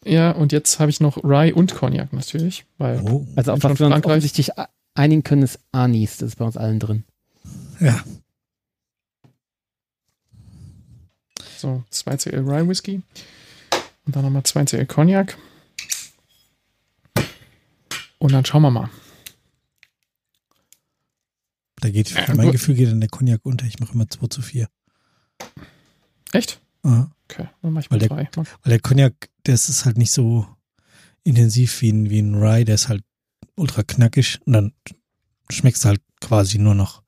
Ja, und jetzt habe ich noch Rye und Cognac natürlich. Weil Oh. Also auf was wir uns offensichtlich einigen können, ist Anis. Das ist bei uns allen drin. Ja. so 2 CL Rye Whisky. Und dann nochmal 2 CL Cognac. Und dann schauen wir mal. Da geht, für mein gut. Gefühl geht dann der Cognac unter. Ich mache immer 2 zu 4. Echt? Aha. Okay, dann mache ich mal Weil drei. Mal- Weil der Cognac, der ist ist halt nicht so intensiv wie ein, wie ein Rye, der ist halt ultra knackig und dann schmeckst du halt quasi nur noch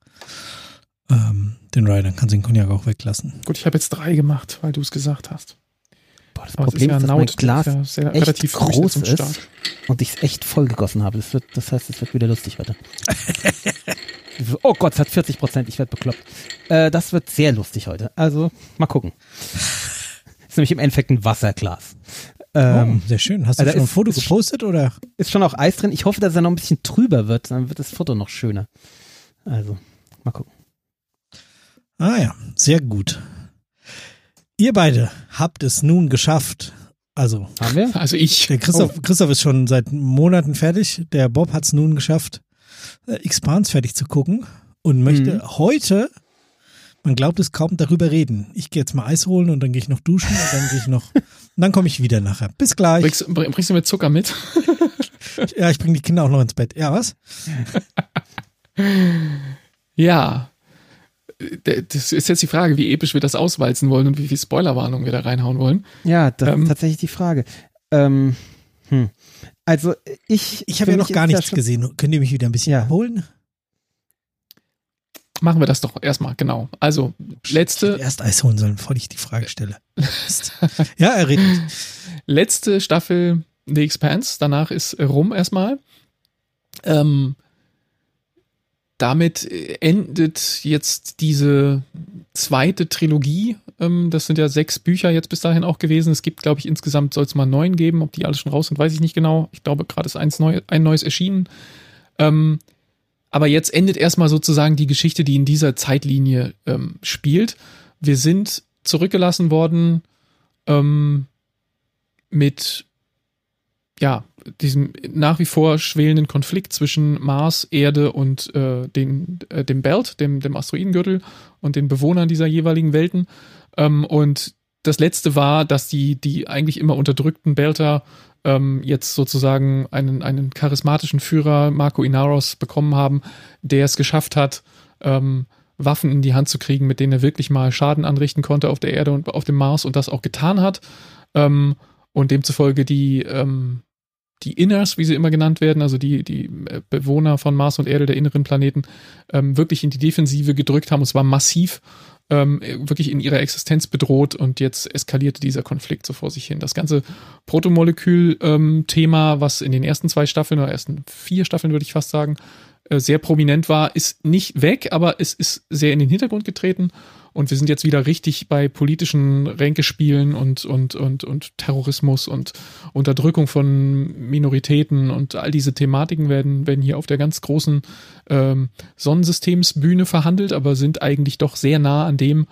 ähm, den Rye, dann kannst du den Cognac auch weglassen. Gut, ich habe jetzt drei gemacht, weil du es gesagt hast. Boah, das Aber Problem ist, dass mein Naut, Glas ist ja sehr, echt relativ groß ist und ich es echt voll gegossen habe. Das, wird, das heißt, es wird wieder lustig heute. oh Gott, es hat 40 Prozent. Ich werde bekloppt. Äh, das wird sehr lustig heute. Also, mal gucken. ist nämlich im Endeffekt ein Wasserglas. Ähm, oh, sehr schön. Hast du also schon ein Foto ist- gepostet oder? Ist schon auch Eis drin. Ich hoffe, dass er noch ein bisschen trüber wird. Dann wird das Foto noch schöner. Also, mal gucken. Ah ja, sehr gut. Ihr beide habt es nun geschafft. Also, Haben wir? Also ich. der Christoph, Christoph ist schon seit Monaten fertig. Der Bob hat es nun geschafft, äh, Expans fertig zu gucken und möchte Mhm. heute, man glaubt es kaum, darüber reden. Ich gehe jetzt mal Eis holen und dann gehe ich noch duschen und dann gehe ich noch, und dann komme ich wieder nachher. Bis gleich. Bringst, bring- bringst du mir Zucker mit? Ja, ich bringe die Kinder auch noch ins Bett. Ja, was? Ja. D- Das ist jetzt die Frage, wie episch wir das auswalzen wollen und wie viel Spoilerwarnung wir da reinhauen wollen. Ja, das Ähm. ist tatsächlich die Frage. Ähm, hm. Also ich. Ich habe ja noch gar nichts gesehen. Könnt ihr mich wieder ein bisschen Ja. abholen? Machen wir das doch erstmal, genau. Also, Ich letzte, hätte erst Eis holen sollen, bevor ich die Frage stelle. ja, er redet. letzte Staffel The Expanse, danach ist rum erstmal. Ähm, damit äh, endet jetzt diese zweite Trilogie. Ähm, das sind ja sechs Bücher jetzt bis dahin auch gewesen. Es gibt, glaube ich, insgesamt soll es mal neun geben. Ob die alle schon raus sind, weiß ich nicht genau. Ich glaube, gerade ist eins neu, ein neues erschienen. Ähm, aber jetzt endet erstmal sozusagen die Geschichte, die in dieser Zeitlinie ähm, spielt. Wir sind zurückgelassen worden ähm, mit ja, diesem nach wie vor schwelenden Konflikt zwischen Mars, Erde und äh, den, äh, dem Belt, dem, dem Asteroidengürtel und den Bewohnern dieser jeweiligen Welten. Ähm, und das letzte war, dass die, die eigentlich immer unterdrückten Belter ähm, jetzt sozusagen einen, einen charismatischen Führer, Marco Inaros, bekommen haben, der es geschafft hat, ähm, Waffen in die Hand zu kriegen, mit denen er wirklich mal Schaden anrichten konnte auf der Erde und auf dem Mars und das auch getan hat. Ähm, und demzufolge die, ähm, die Inners, wie sie immer genannt werden, also die, die äh, Bewohner von Mars und Erde, der inneren Planeten, ähm, wirklich in die Defensive gedrückt haben. Und zwar massiv, ähm, wirklich in ihrer Existenz bedroht. Und jetzt eskalierte dieser Konflikt so vor sich hin. Das ganze Protomolekül-Thema, was in den ersten zwei Staffeln oder ersten vier Staffeln, würde ich fast sagen, äh, sehr prominent war, ist nicht weg, aber es ist sehr in den Hintergrund getreten. Und wir sind jetzt wieder richtig bei politischen Ränkespielen und, und, und, und Terrorismus und Unterdrückung von Minoritäten und all diese Thematiken werden, werden hier auf der ganz großen ähm, Sonnensystemsbühne verhandelt, aber sind eigentlich doch sehr nah an dem,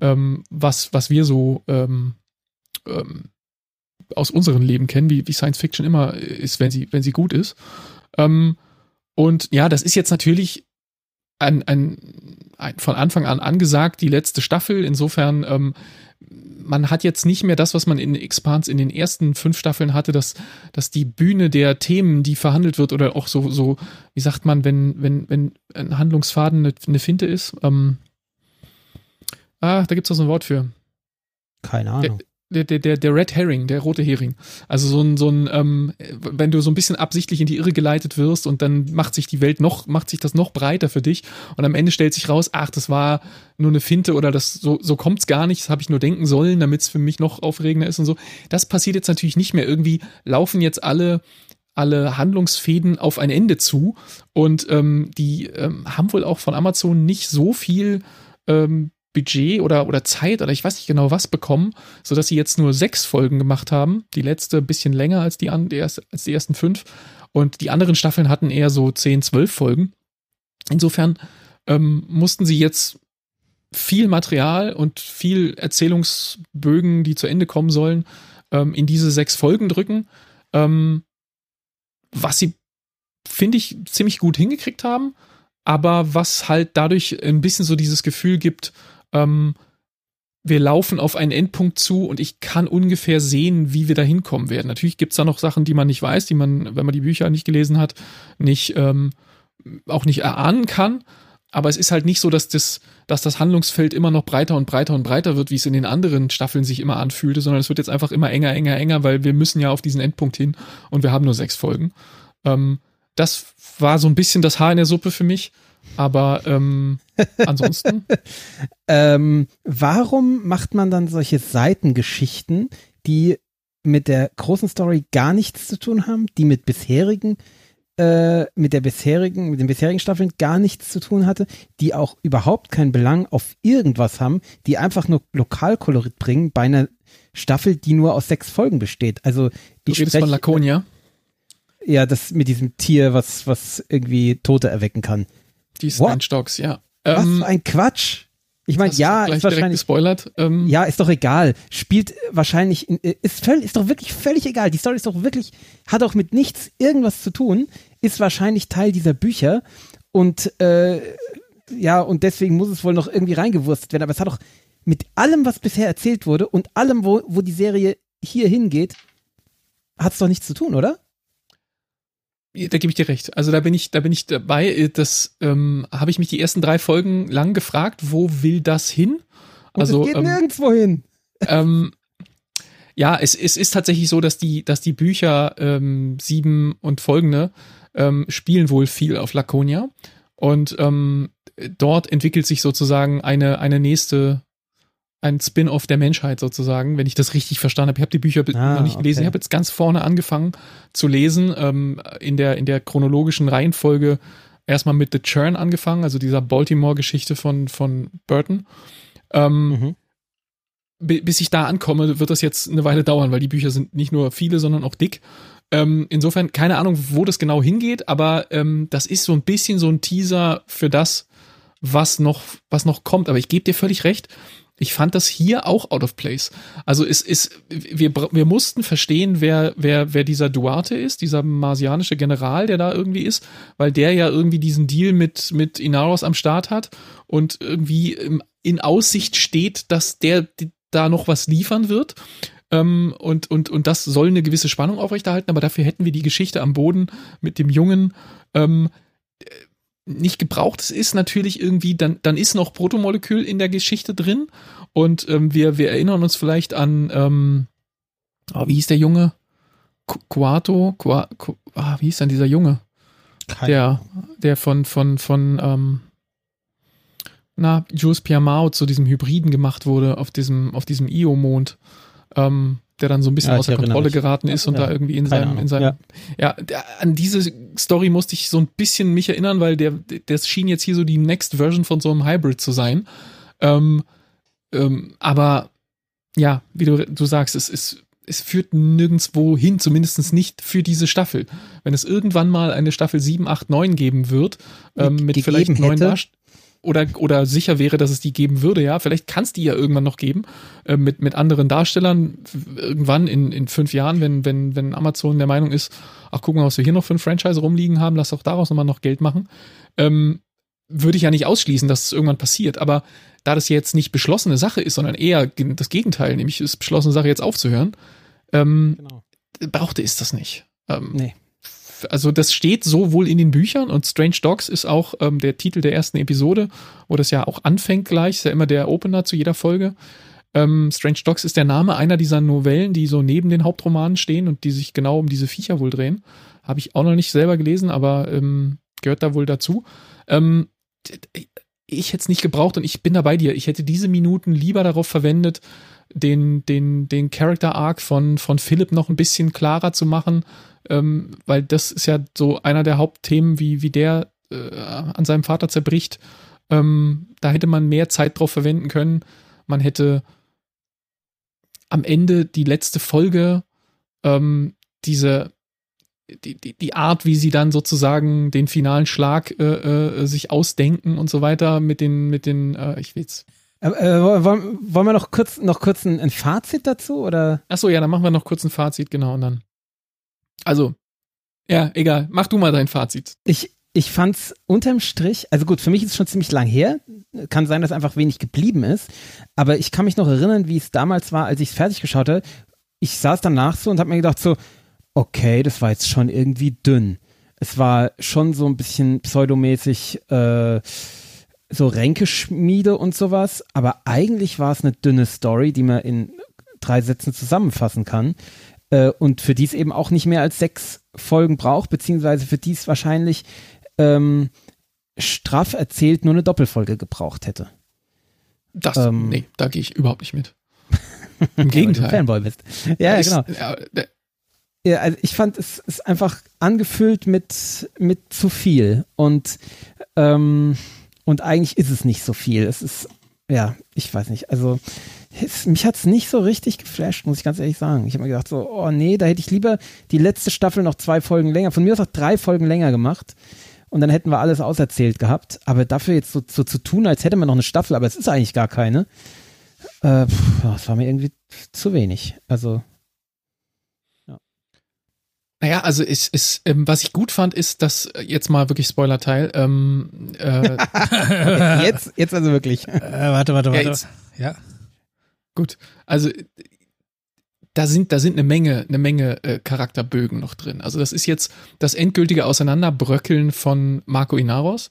ähm, was, was wir so ähm, ähm, aus unserem Leben kennen, wie, wie Science Fiction immer ist, wenn sie, wenn sie gut ist. Ähm, und ja, das ist jetzt natürlich ein, ein, ein, von Anfang an angesagt, die letzte Staffel. Insofern, ähm, man hat jetzt nicht mehr das, was man in Expans in den ersten fünf Staffeln hatte, dass, dass die Bühne der Themen, die verhandelt wird, oder auch so, so, wie sagt man, wenn, wenn, wenn ein Handlungsfaden eine, eine Finte ist. Ähm, ah, da gibt es doch so ein Wort für. Keine Ahnung. Der, der, der, der Red Herring, der rote Hering. Also so ein, so ein, ähm, wenn du so ein bisschen absichtlich in die Irre geleitet wirst und dann macht sich die Welt noch, macht sich das noch breiter für dich und am Ende stellt sich raus, ach, das war nur eine Finte oder das, so, so kommt's gar nicht, das habe ich nur denken sollen, damit es für mich noch aufregender ist und so. Das passiert jetzt natürlich nicht mehr. Irgendwie laufen jetzt alle alle Handlungsfäden auf ein Ende zu und ähm, die ähm, haben wohl auch von Amazon nicht so viel ähm, Budget oder, oder Zeit oder ich weiß nicht genau was bekommen, sodass sie jetzt nur sechs Folgen gemacht haben. Die letzte ein bisschen länger als die, als die ersten fünf. Und die anderen Staffeln hatten eher so zehn, zwölf Folgen. Insofern ähm, mussten sie jetzt viel Material und viel Erzählungsbögen, die zu Ende kommen sollen, ähm, in diese sechs Folgen drücken. Ähm, was sie, finde ich, ziemlich gut hingekriegt haben, aber was halt dadurch ein bisschen so dieses Gefühl gibt, ähm, wir laufen auf einen Endpunkt zu und ich kann ungefähr sehen, wie wir da hinkommen werden. Natürlich gibt es da noch Sachen, die man nicht weiß, die man, wenn man die Bücher nicht gelesen hat, nicht ähm, auch nicht erahnen kann. Aber es ist halt nicht so, dass das, dass das Handlungsfeld immer noch breiter und breiter und breiter wird, wie es in den anderen Staffeln sich immer anfühlte, sondern es wird jetzt einfach immer enger, enger, enger, weil wir müssen ja auf diesen Endpunkt hin und wir haben nur sechs Folgen. Ähm, das war so ein bisschen das Haar in der Suppe für mich. Aber ähm, ansonsten. Ähm, warum macht man dann solche Seitengeschichten, die mit der großen Story gar nichts zu tun haben, die mit bisherigen, äh, mit der bisherigen, mit den bisherigen Staffeln gar nichts zu tun hatte, die auch überhaupt keinen Belang auf irgendwas haben, die einfach nur Lokalkolorit bringen bei einer Staffel, die nur aus sechs Folgen besteht. Also Du ich redest von Laconia. Ja, das mit diesem Tier, was, was irgendwie Tote erwecken kann. Die? Steinstocks, ja. Was Ähm, ein Quatsch. Ich meine, ja, ist wahrscheinlich, gespoilert. Ähm, ja, ist doch egal. Spielt wahrscheinlich, in, äh, ist völlig, ist doch wirklich völlig egal. Die Story ist doch wirklich, hat auch mit nichts irgendwas zu tun, ist wahrscheinlich Teil dieser Bücher und, äh, ja, und deswegen muss es wohl noch irgendwie reingewurstet werden. Aber es hat doch mit allem, was bisher erzählt wurde und allem, wo, wo die Serie hier hingeht, hat es doch nichts zu tun, oder? Da gebe ich dir recht. Also da bin ich, da bin ich dabei. Das ähm, habe ich mich die ersten drei Folgen lang gefragt, wo will das hin? Also es geht ähm, nirgendwo hin. Ähm, ja, es, es ist tatsächlich so, dass die, dass die Bücher ähm, sieben und folgende ähm, spielen wohl viel auf Laconia. Und ähm, dort entwickelt sich sozusagen eine, eine nächste, ein Spin-off der Menschheit sozusagen, wenn ich das richtig verstanden habe. Ich habe die Bücher ah, noch nicht gelesen. Okay. Ich habe jetzt ganz vorne angefangen zu lesen, ähm, in, der, in der chronologischen Reihenfolge erstmal mit The Churn angefangen, also dieser Baltimore-Geschichte von, von Burton. Ähm, mhm. Bis ich da ankomme, wird das jetzt eine Weile dauern, weil die Bücher sind nicht nur viele, sondern auch dick. Ähm, insofern keine Ahnung, wo das genau hingeht, aber ähm, das ist so ein bisschen so ein Teaser für das, was noch, was noch kommt. Aber ich gebe dir völlig recht. Ich fand das hier auch out of place. Also es ist, wir, wir mussten verstehen, wer, wer, wer dieser Duarte ist, dieser marsianische General, der da irgendwie ist, weil der ja irgendwie diesen Deal mit, mit Inaros am Start hat und irgendwie in Aussicht steht, dass der da noch was liefern wird. Ähm, und, und, und das soll eine gewisse Spannung aufrechterhalten, aber dafür hätten wir die Geschichte am Boden mit dem Jungen ähm, nicht gebraucht. Es ist natürlich irgendwie, dann, dann ist noch Protomolekül in der Geschichte drin und ähm, wir, wir erinnern uns vielleicht an, ähm, oh, wie hieß der Junge? Quato? Qua, Qu ah, wie hieß denn dieser Junge? Keine der, der von, von, von, ähm, na, Jules Piamao zu diesem Hybriden gemacht wurde auf diesem, auf diesem Io-Mond. Ähm, der dann so ein bisschen ja, außer Kontrolle mich. geraten ist und ja, da irgendwie in seinem, in seinem, ja, ja der, an diese Story musste ich so ein bisschen mich erinnern, weil der, das schien jetzt hier so die Next Version von so einem Hybrid zu sein. Ähm, ähm, aber ja, wie du, du sagst, es ist, es führt nirgendwo hin, zumindest nicht für diese Staffel. Wenn es irgendwann mal eine Staffel 7, 8, 9 geben wird, ähm, mit vielleicht neuen Darstellungen oder, oder sicher wäre, dass es die geben würde, ja. Vielleicht kann es die ja irgendwann noch geben, äh, mit, mit anderen Darstellern, irgendwann in, in fünf Jahren, wenn, wenn, wenn Amazon der Meinung ist, ach, guck mal, was wir hier noch für ein Franchise rumliegen haben, lass doch daraus nochmal noch Geld machen. Ähm, würde ich ja nicht ausschließen, dass es irgendwann passiert. Aber da das jetzt nicht beschlossene Sache ist, sondern eher das Gegenteil, nämlich ist beschlossene Sache jetzt aufzuhören, ähm, genau. brauchte es das nicht. Ähm, nee also das steht so wohl in den Büchern und Strange Dogs ist auch ähm, der Titel der ersten Episode, wo das ja auch anfängt gleich, ist ja immer der Opener zu jeder Folge. Ähm, Strange Dogs ist der Name einer dieser Novellen, die so neben den Hauptromanen stehen und die sich genau um diese Viecher wohl drehen. Habe ich auch noch nicht selber gelesen, aber ähm, gehört da wohl dazu. Ähm, ich hätte es nicht gebraucht und ich bin da bei dir. Ich hätte diese Minuten lieber darauf verwendet, den, den, den Character Arc von, von Philipp noch ein bisschen klarer zu machen, ähm, weil das ist ja so einer der Hauptthemen, wie, wie der äh, an seinem Vater zerbricht. Ähm, da hätte man mehr Zeit drauf verwenden können. Man hätte am Ende die letzte Folge ähm, diese die, die, die Art, wie sie dann sozusagen den finalen Schlag äh, äh, sich ausdenken und so weiter mit den, mit den, äh, ich will's. Äh, äh wollen, wollen wir noch kurz, noch kurz ein, ein Fazit dazu oder? Achso, ja, dann machen wir noch kurz ein Fazit, genau, und dann. Also, ja, egal. Mach du mal dein Fazit. Ich, ich fand's unterm Strich, also gut, für mich ist es schon ziemlich lang her. Kann sein, dass einfach wenig geblieben ist. Aber ich kann mich noch erinnern, wie es damals war, als ich es fertig geschaut habe. Ich saß danach so und habe mir gedacht so, okay, das war jetzt schon irgendwie dünn. Es war schon so ein bisschen pseudomäßig, äh, so Ränkeschmiede und sowas. Aber eigentlich war es eine dünne Story, die man in drei Sätzen zusammenfassen kann äh, und für die es eben auch nicht mehr als sechs Folgen braucht, beziehungsweise für die es wahrscheinlich ähm, straff erzählt nur eine Doppelfolge gebraucht hätte. Das, ähm, nee, da gehe ich überhaupt nicht mit. Im Gegenteil. Fanboy bist. Ja, ja genau. Ja, ja, also ich fand, es ist einfach angefüllt mit, mit zu viel und, ähm, und eigentlich ist es nicht so viel. Es ist, ja, ich weiß nicht. Also mich hat es nicht so richtig geflasht, muss ich ganz ehrlich sagen. Ich habe mir gedacht, so, oh nee, da hätte ich lieber die letzte Staffel noch zwei Folgen länger, von mir aus auch drei Folgen länger gemacht. Und dann hätten wir alles auserzählt gehabt. Aber dafür jetzt so, so zu tun, als hätte man noch eine Staffel, aber es ist eigentlich gar keine. Äh, pff, das war mir irgendwie zu wenig. Also. Ja. Naja, also ist, ist, ähm, was ich gut fand, ist, dass äh, jetzt mal wirklich Spoiler-Teil. Ähm, äh, jetzt, jetzt also wirklich. Äh, warte, warte, warte. Ja, Gut, also da sind, da sind eine Menge, eine Menge äh, Charakterbögen noch drin. Also das ist jetzt das endgültige Auseinanderbröckeln von Marco Inaros,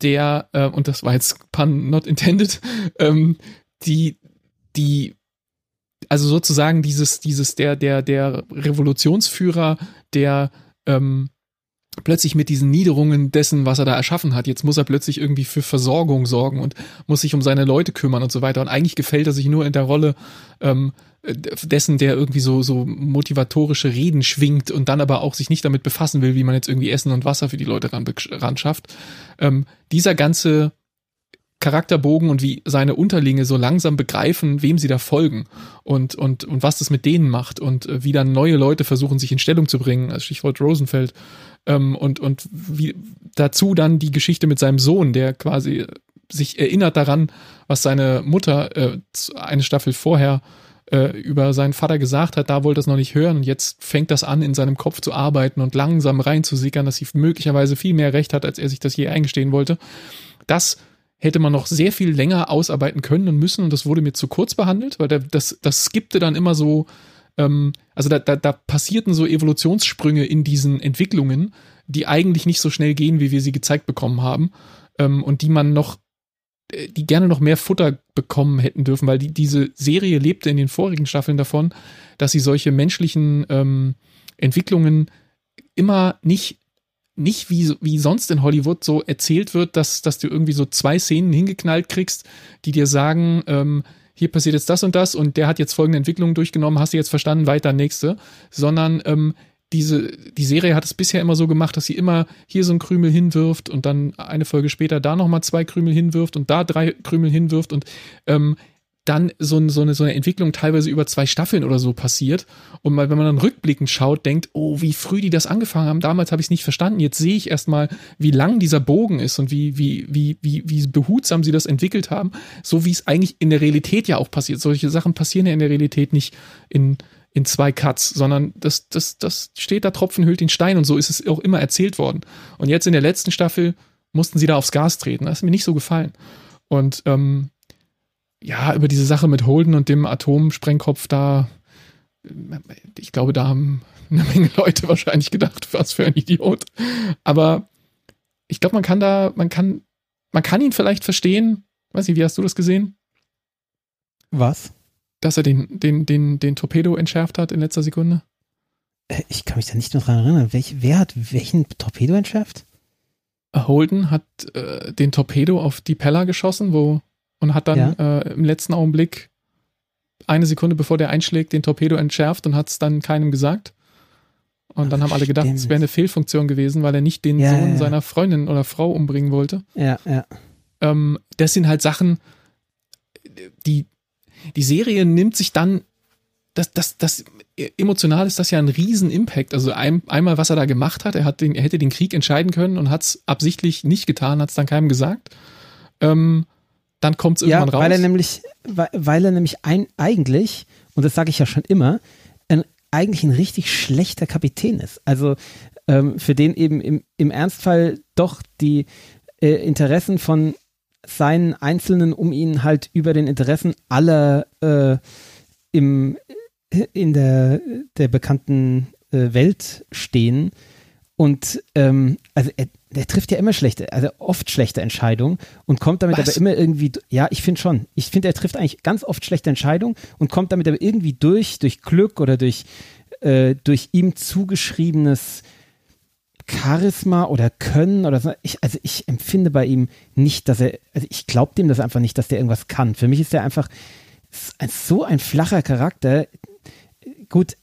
der, äh, und das war jetzt pun not intended, ähm, die, die, also sozusagen dieses, dieses, der, der, der Revolutionsführer, der ähm, plötzlich mit diesen Niederungen dessen, was er da erschaffen hat. Jetzt muss er plötzlich irgendwie für Versorgung sorgen und muss sich um seine Leute kümmern und so weiter. Und eigentlich gefällt er sich nur in der Rolle ähm, dessen, der irgendwie so, so motivatorische Reden schwingt und dann aber auch sich nicht damit befassen will, wie man jetzt irgendwie Essen und Wasser für die Leute ran, ran schafft. Ähm, dieser ganze Charakterbogen und wie seine Unterlinge so langsam begreifen, wem sie da folgen und, und, und was das mit denen macht und äh, wie dann neue Leute versuchen, sich in Stellung zu bringen, als Stichwort Rosenfeld, ähm, und, und wie dazu dann die Geschichte mit seinem Sohn, der quasi sich erinnert daran, was seine Mutter äh, eine Staffel vorher äh, über seinen Vater gesagt hat, da wollte er es noch nicht hören und jetzt fängt das an, in seinem Kopf zu arbeiten und langsam reinzusickern, dass sie möglicherweise viel mehr Recht hat, als er sich das je eingestehen wollte. Das hätte man noch sehr viel länger ausarbeiten können und müssen und das wurde mir zu kurz behandelt, weil das, das skippte dann immer so, ähm, also da, da, da passierten so Evolutionssprünge in diesen Entwicklungen, die eigentlich nicht so schnell gehen, wie wir sie gezeigt bekommen haben ähm, und die man noch die gerne noch mehr Futter bekommen hätten dürfen, weil die, diese Serie lebte in den vorigen Staffeln davon, dass sie solche menschlichen ähm, Entwicklungen immer nicht nicht wie, wie sonst in Hollywood so erzählt wird, dass, dass du irgendwie so zwei Szenen hingeknallt kriegst, die dir sagen, ähm, hier passiert jetzt das und das und der hat jetzt folgende Entwicklungen durchgenommen, hast du jetzt verstanden, weiter nächste, sondern ähm, diese, die Serie hat es bisher immer so gemacht, dass sie immer hier so ein Krümel hinwirft und dann eine Folge später da nochmal zwei Krümel hinwirft und da drei Krümel hinwirft und ähm, dann so, so, eine, so eine Entwicklung teilweise über zwei Staffeln oder so passiert. Und mal, wenn man dann rückblickend schaut, denkt, oh, wie früh die das angefangen haben. Damals habe ich es nicht verstanden. Jetzt sehe ich erstmal, wie lang dieser Bogen ist und wie, wie, wie, wie, wie behutsam sie das entwickelt haben. So wie es eigentlich in der Realität ja auch passiert. Solche Sachen passieren ja in der Realität nicht in, in zwei Cuts, sondern das, das, das steht da, Tropfen hüllt den Stein und so ist es auch immer erzählt worden. Und jetzt in der letzten Staffel mussten sie da aufs Gas treten. Das ist mir nicht so gefallen. Und ähm, ja, über diese Sache mit Holden und dem Atomsprengkopf da, ich glaube, da haben eine Menge Leute wahrscheinlich gedacht, was für ein Idiot. Aber ich glaube, man kann da, man kann, man kann ihn vielleicht verstehen. Weiß nicht, wie hast du das gesehen? Was? Dass er den, den, den, den Torpedo entschärft hat in letzter Sekunde? Äh, ich kann mich da nicht mehr dran erinnern. Welch, wer hat welchen Torpedo entschärft? Holden hat äh, den Torpedo auf die Peller geschossen, wo und hat dann ja. äh, im letzten Augenblick eine Sekunde bevor der einschlägt den Torpedo entschärft und hat es dann keinem gesagt. Und dann Ach, haben alle gedacht, es wäre eine Fehlfunktion gewesen, weil er nicht den ja, Sohn ja. seiner Freundin oder Frau umbringen wollte. Ja, ja. Ähm, das sind halt Sachen, die, die Serie nimmt sich dann, das, das, das, emotional ist das ja ein Riesen-Impact. Also ein, einmal, was er da gemacht hat, er, hat den, er hätte den Krieg entscheiden können und hat es absichtlich nicht getan, hat es dann keinem gesagt. Ähm, dann kommt es irgendwann ja, raus. Weil er nämlich, weil, weil er nämlich ein, eigentlich, und das sage ich ja schon immer, ein, eigentlich ein richtig schlechter Kapitän ist. Also ähm, für den eben im, im Ernstfall doch die äh, Interessen von seinen Einzelnen um ihn halt über den Interessen aller äh, im, in der, der bekannten äh, Welt stehen. Und ähm, also er, der trifft ja immer schlechte, also oft schlechte Entscheidungen und kommt damit Was? aber immer irgendwie, ja, ich finde schon. Ich finde, er trifft eigentlich ganz oft schlechte Entscheidungen und kommt damit aber irgendwie durch, durch Glück oder durch, äh, durch ihm zugeschriebenes Charisma oder Können oder so. Ich, also ich empfinde bei ihm nicht, dass er, also ich glaube dem das einfach nicht, dass der irgendwas kann. Für mich ist er einfach so ein flacher Charakter. Gut,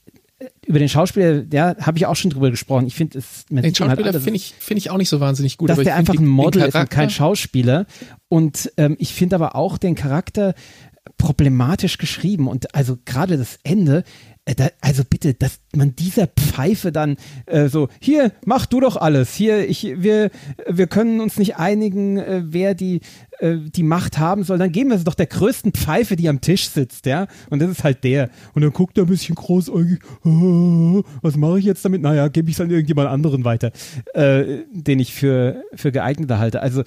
über den Schauspieler, ja, habe ich auch schon drüber gesprochen. Ich finde es Den halt Schauspieler halt finde ich, finde ich auch nicht so wahnsinnig gut. Dass der einfach ein Model ist und kein Schauspieler. Und ähm, ich finde aber auch den Charakter problematisch geschrieben. Und also gerade das Ende, äh, also bitte, dass man dieser Pfeife dann äh, so, hier, mach du doch alles, hier, ich, wir, wir können uns nicht einigen, äh, wer die, äh, die Macht haben soll, dann geben wir es doch der größten Pfeife, die am Tisch sitzt, ja, und das ist halt der. Und dann guckt er ein bisschen großäugig, oh, was mache ich jetzt damit? Naja, gebe ich es an irgendjemand anderen weiter, äh, den ich für, für geeigneter halte. Also,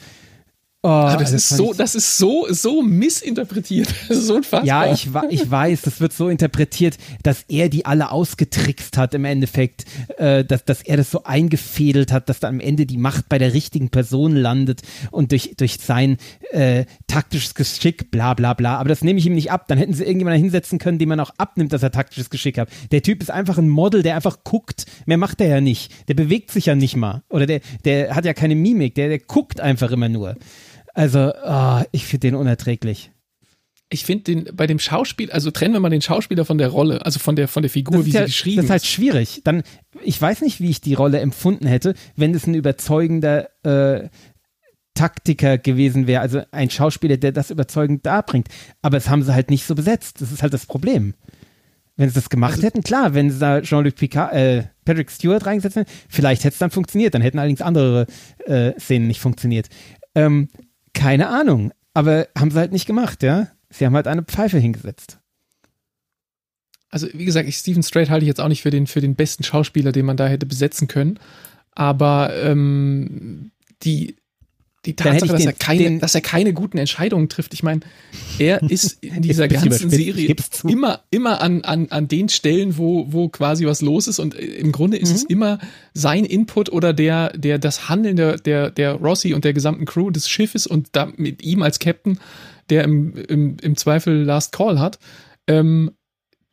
Oh, Aber das ist so, das ist so, so missinterpretiert. Das ist so unfassbar. Ja, ich, ich weiß, das wird so interpretiert, dass er die alle ausgetrickst hat im Endeffekt, äh, dass, dass er das so eingefädelt hat, dass da am Ende die Macht bei der richtigen Person landet und durch, durch sein äh, taktisches Geschick, bla bla bla. Aber das nehme ich ihm nicht ab. Dann hätten sie irgendjemanden hinsetzen können, dem man auch abnimmt, dass er taktisches Geschick hat. Der Typ ist einfach ein Model, der einfach guckt. Mehr macht er ja nicht. Der bewegt sich ja nicht mal. Oder der, der hat ja keine Mimik, der, der guckt einfach immer nur. Also, ah, ich finde den unerträglich. ich finde den bei dem Schauspiel, also trennen wir mal den Schauspieler von der Rolle, also von der von der Figur, wie ist sie ja, geschrieben Das ist halt schwierig. Dann, ich weiß nicht, wie ich die Rolle empfunden hätte, wenn es ein überzeugender äh, Taktiker gewesen wäre, also ein Schauspieler, der das überzeugend darbringt. Aber es haben sie halt nicht so besetzt. Das ist halt das Problem. Wenn sie das gemacht Also- hätten, klar, wenn sie da Jean-Luc Picard, äh, Patrick Stewart reingesetzt hätten, vielleicht hätte es dann funktioniert. Dann hätten allerdings andere äh, Szenen nicht funktioniert. Ähm, keine Ahnung. Aber haben sie halt nicht gemacht, ja. Sie haben halt eine Pfeife hingesetzt. Also wie gesagt, ich, Stephen Strait halte ich jetzt auch nicht für den für den besten Schauspieler, den man da hätte besetzen können. Aber ähm, die die Tatsache, dass den- er keine, den- dass er keine guten Entscheidungen trifft. Ich meine, er ist in dieser ganzen Serie immer immer an, an an den Stellen, wo wo quasi was los ist und äh, im Grunde ist Mhm. es immer sein Input oder der der das Handeln der der der Rossi und der gesamten Crew des Schiffes und da mit ihm als Captain, der im im, im Zweifel Last Call hat. Ähm,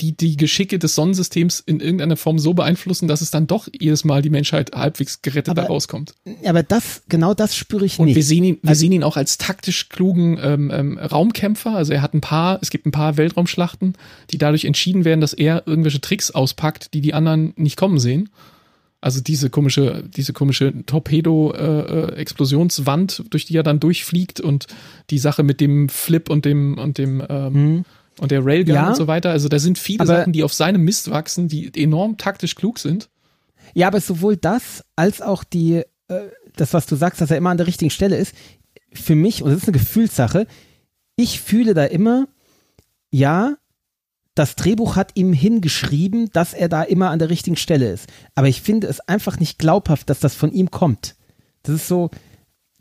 die die Geschicke des Sonnensystems in irgendeiner Form so beeinflussen, dass es dann doch jedes Mal die Menschheit halbwegs gerettet Aber da rauskommt. Aber das, genau das spüre ich Und nicht. wir sehen ihn, wir Also- sehen ihn auch als taktisch klugen ähm, ähm, Raumkämpfer. Also er hat ein paar, es gibt ein paar Weltraumschlachten, die dadurch entschieden werden, dass er irgendwelche Tricks auspackt, die die anderen nicht kommen sehen. Also diese komische, diese komische Torpedo-Explosionswand, durch die er dann durchfliegt und die Sache mit dem Flip und dem und dem ähm, Hm. Und der Railgun Ja. und so weiter. Also da sind viele Aber- Sachen, die auf seinem Mist wachsen, die enorm taktisch klug sind. Ja, aber sowohl das als auch die, äh, das, was du sagst, dass er immer an der richtigen Stelle ist, für mich, und das ist eine Gefühlssache, ich fühle da immer, ja, das Drehbuch hat ihm hingeschrieben, dass er da immer an der richtigen Stelle ist. Aber ich finde es einfach nicht glaubhaft, dass das von ihm kommt. Das ist so,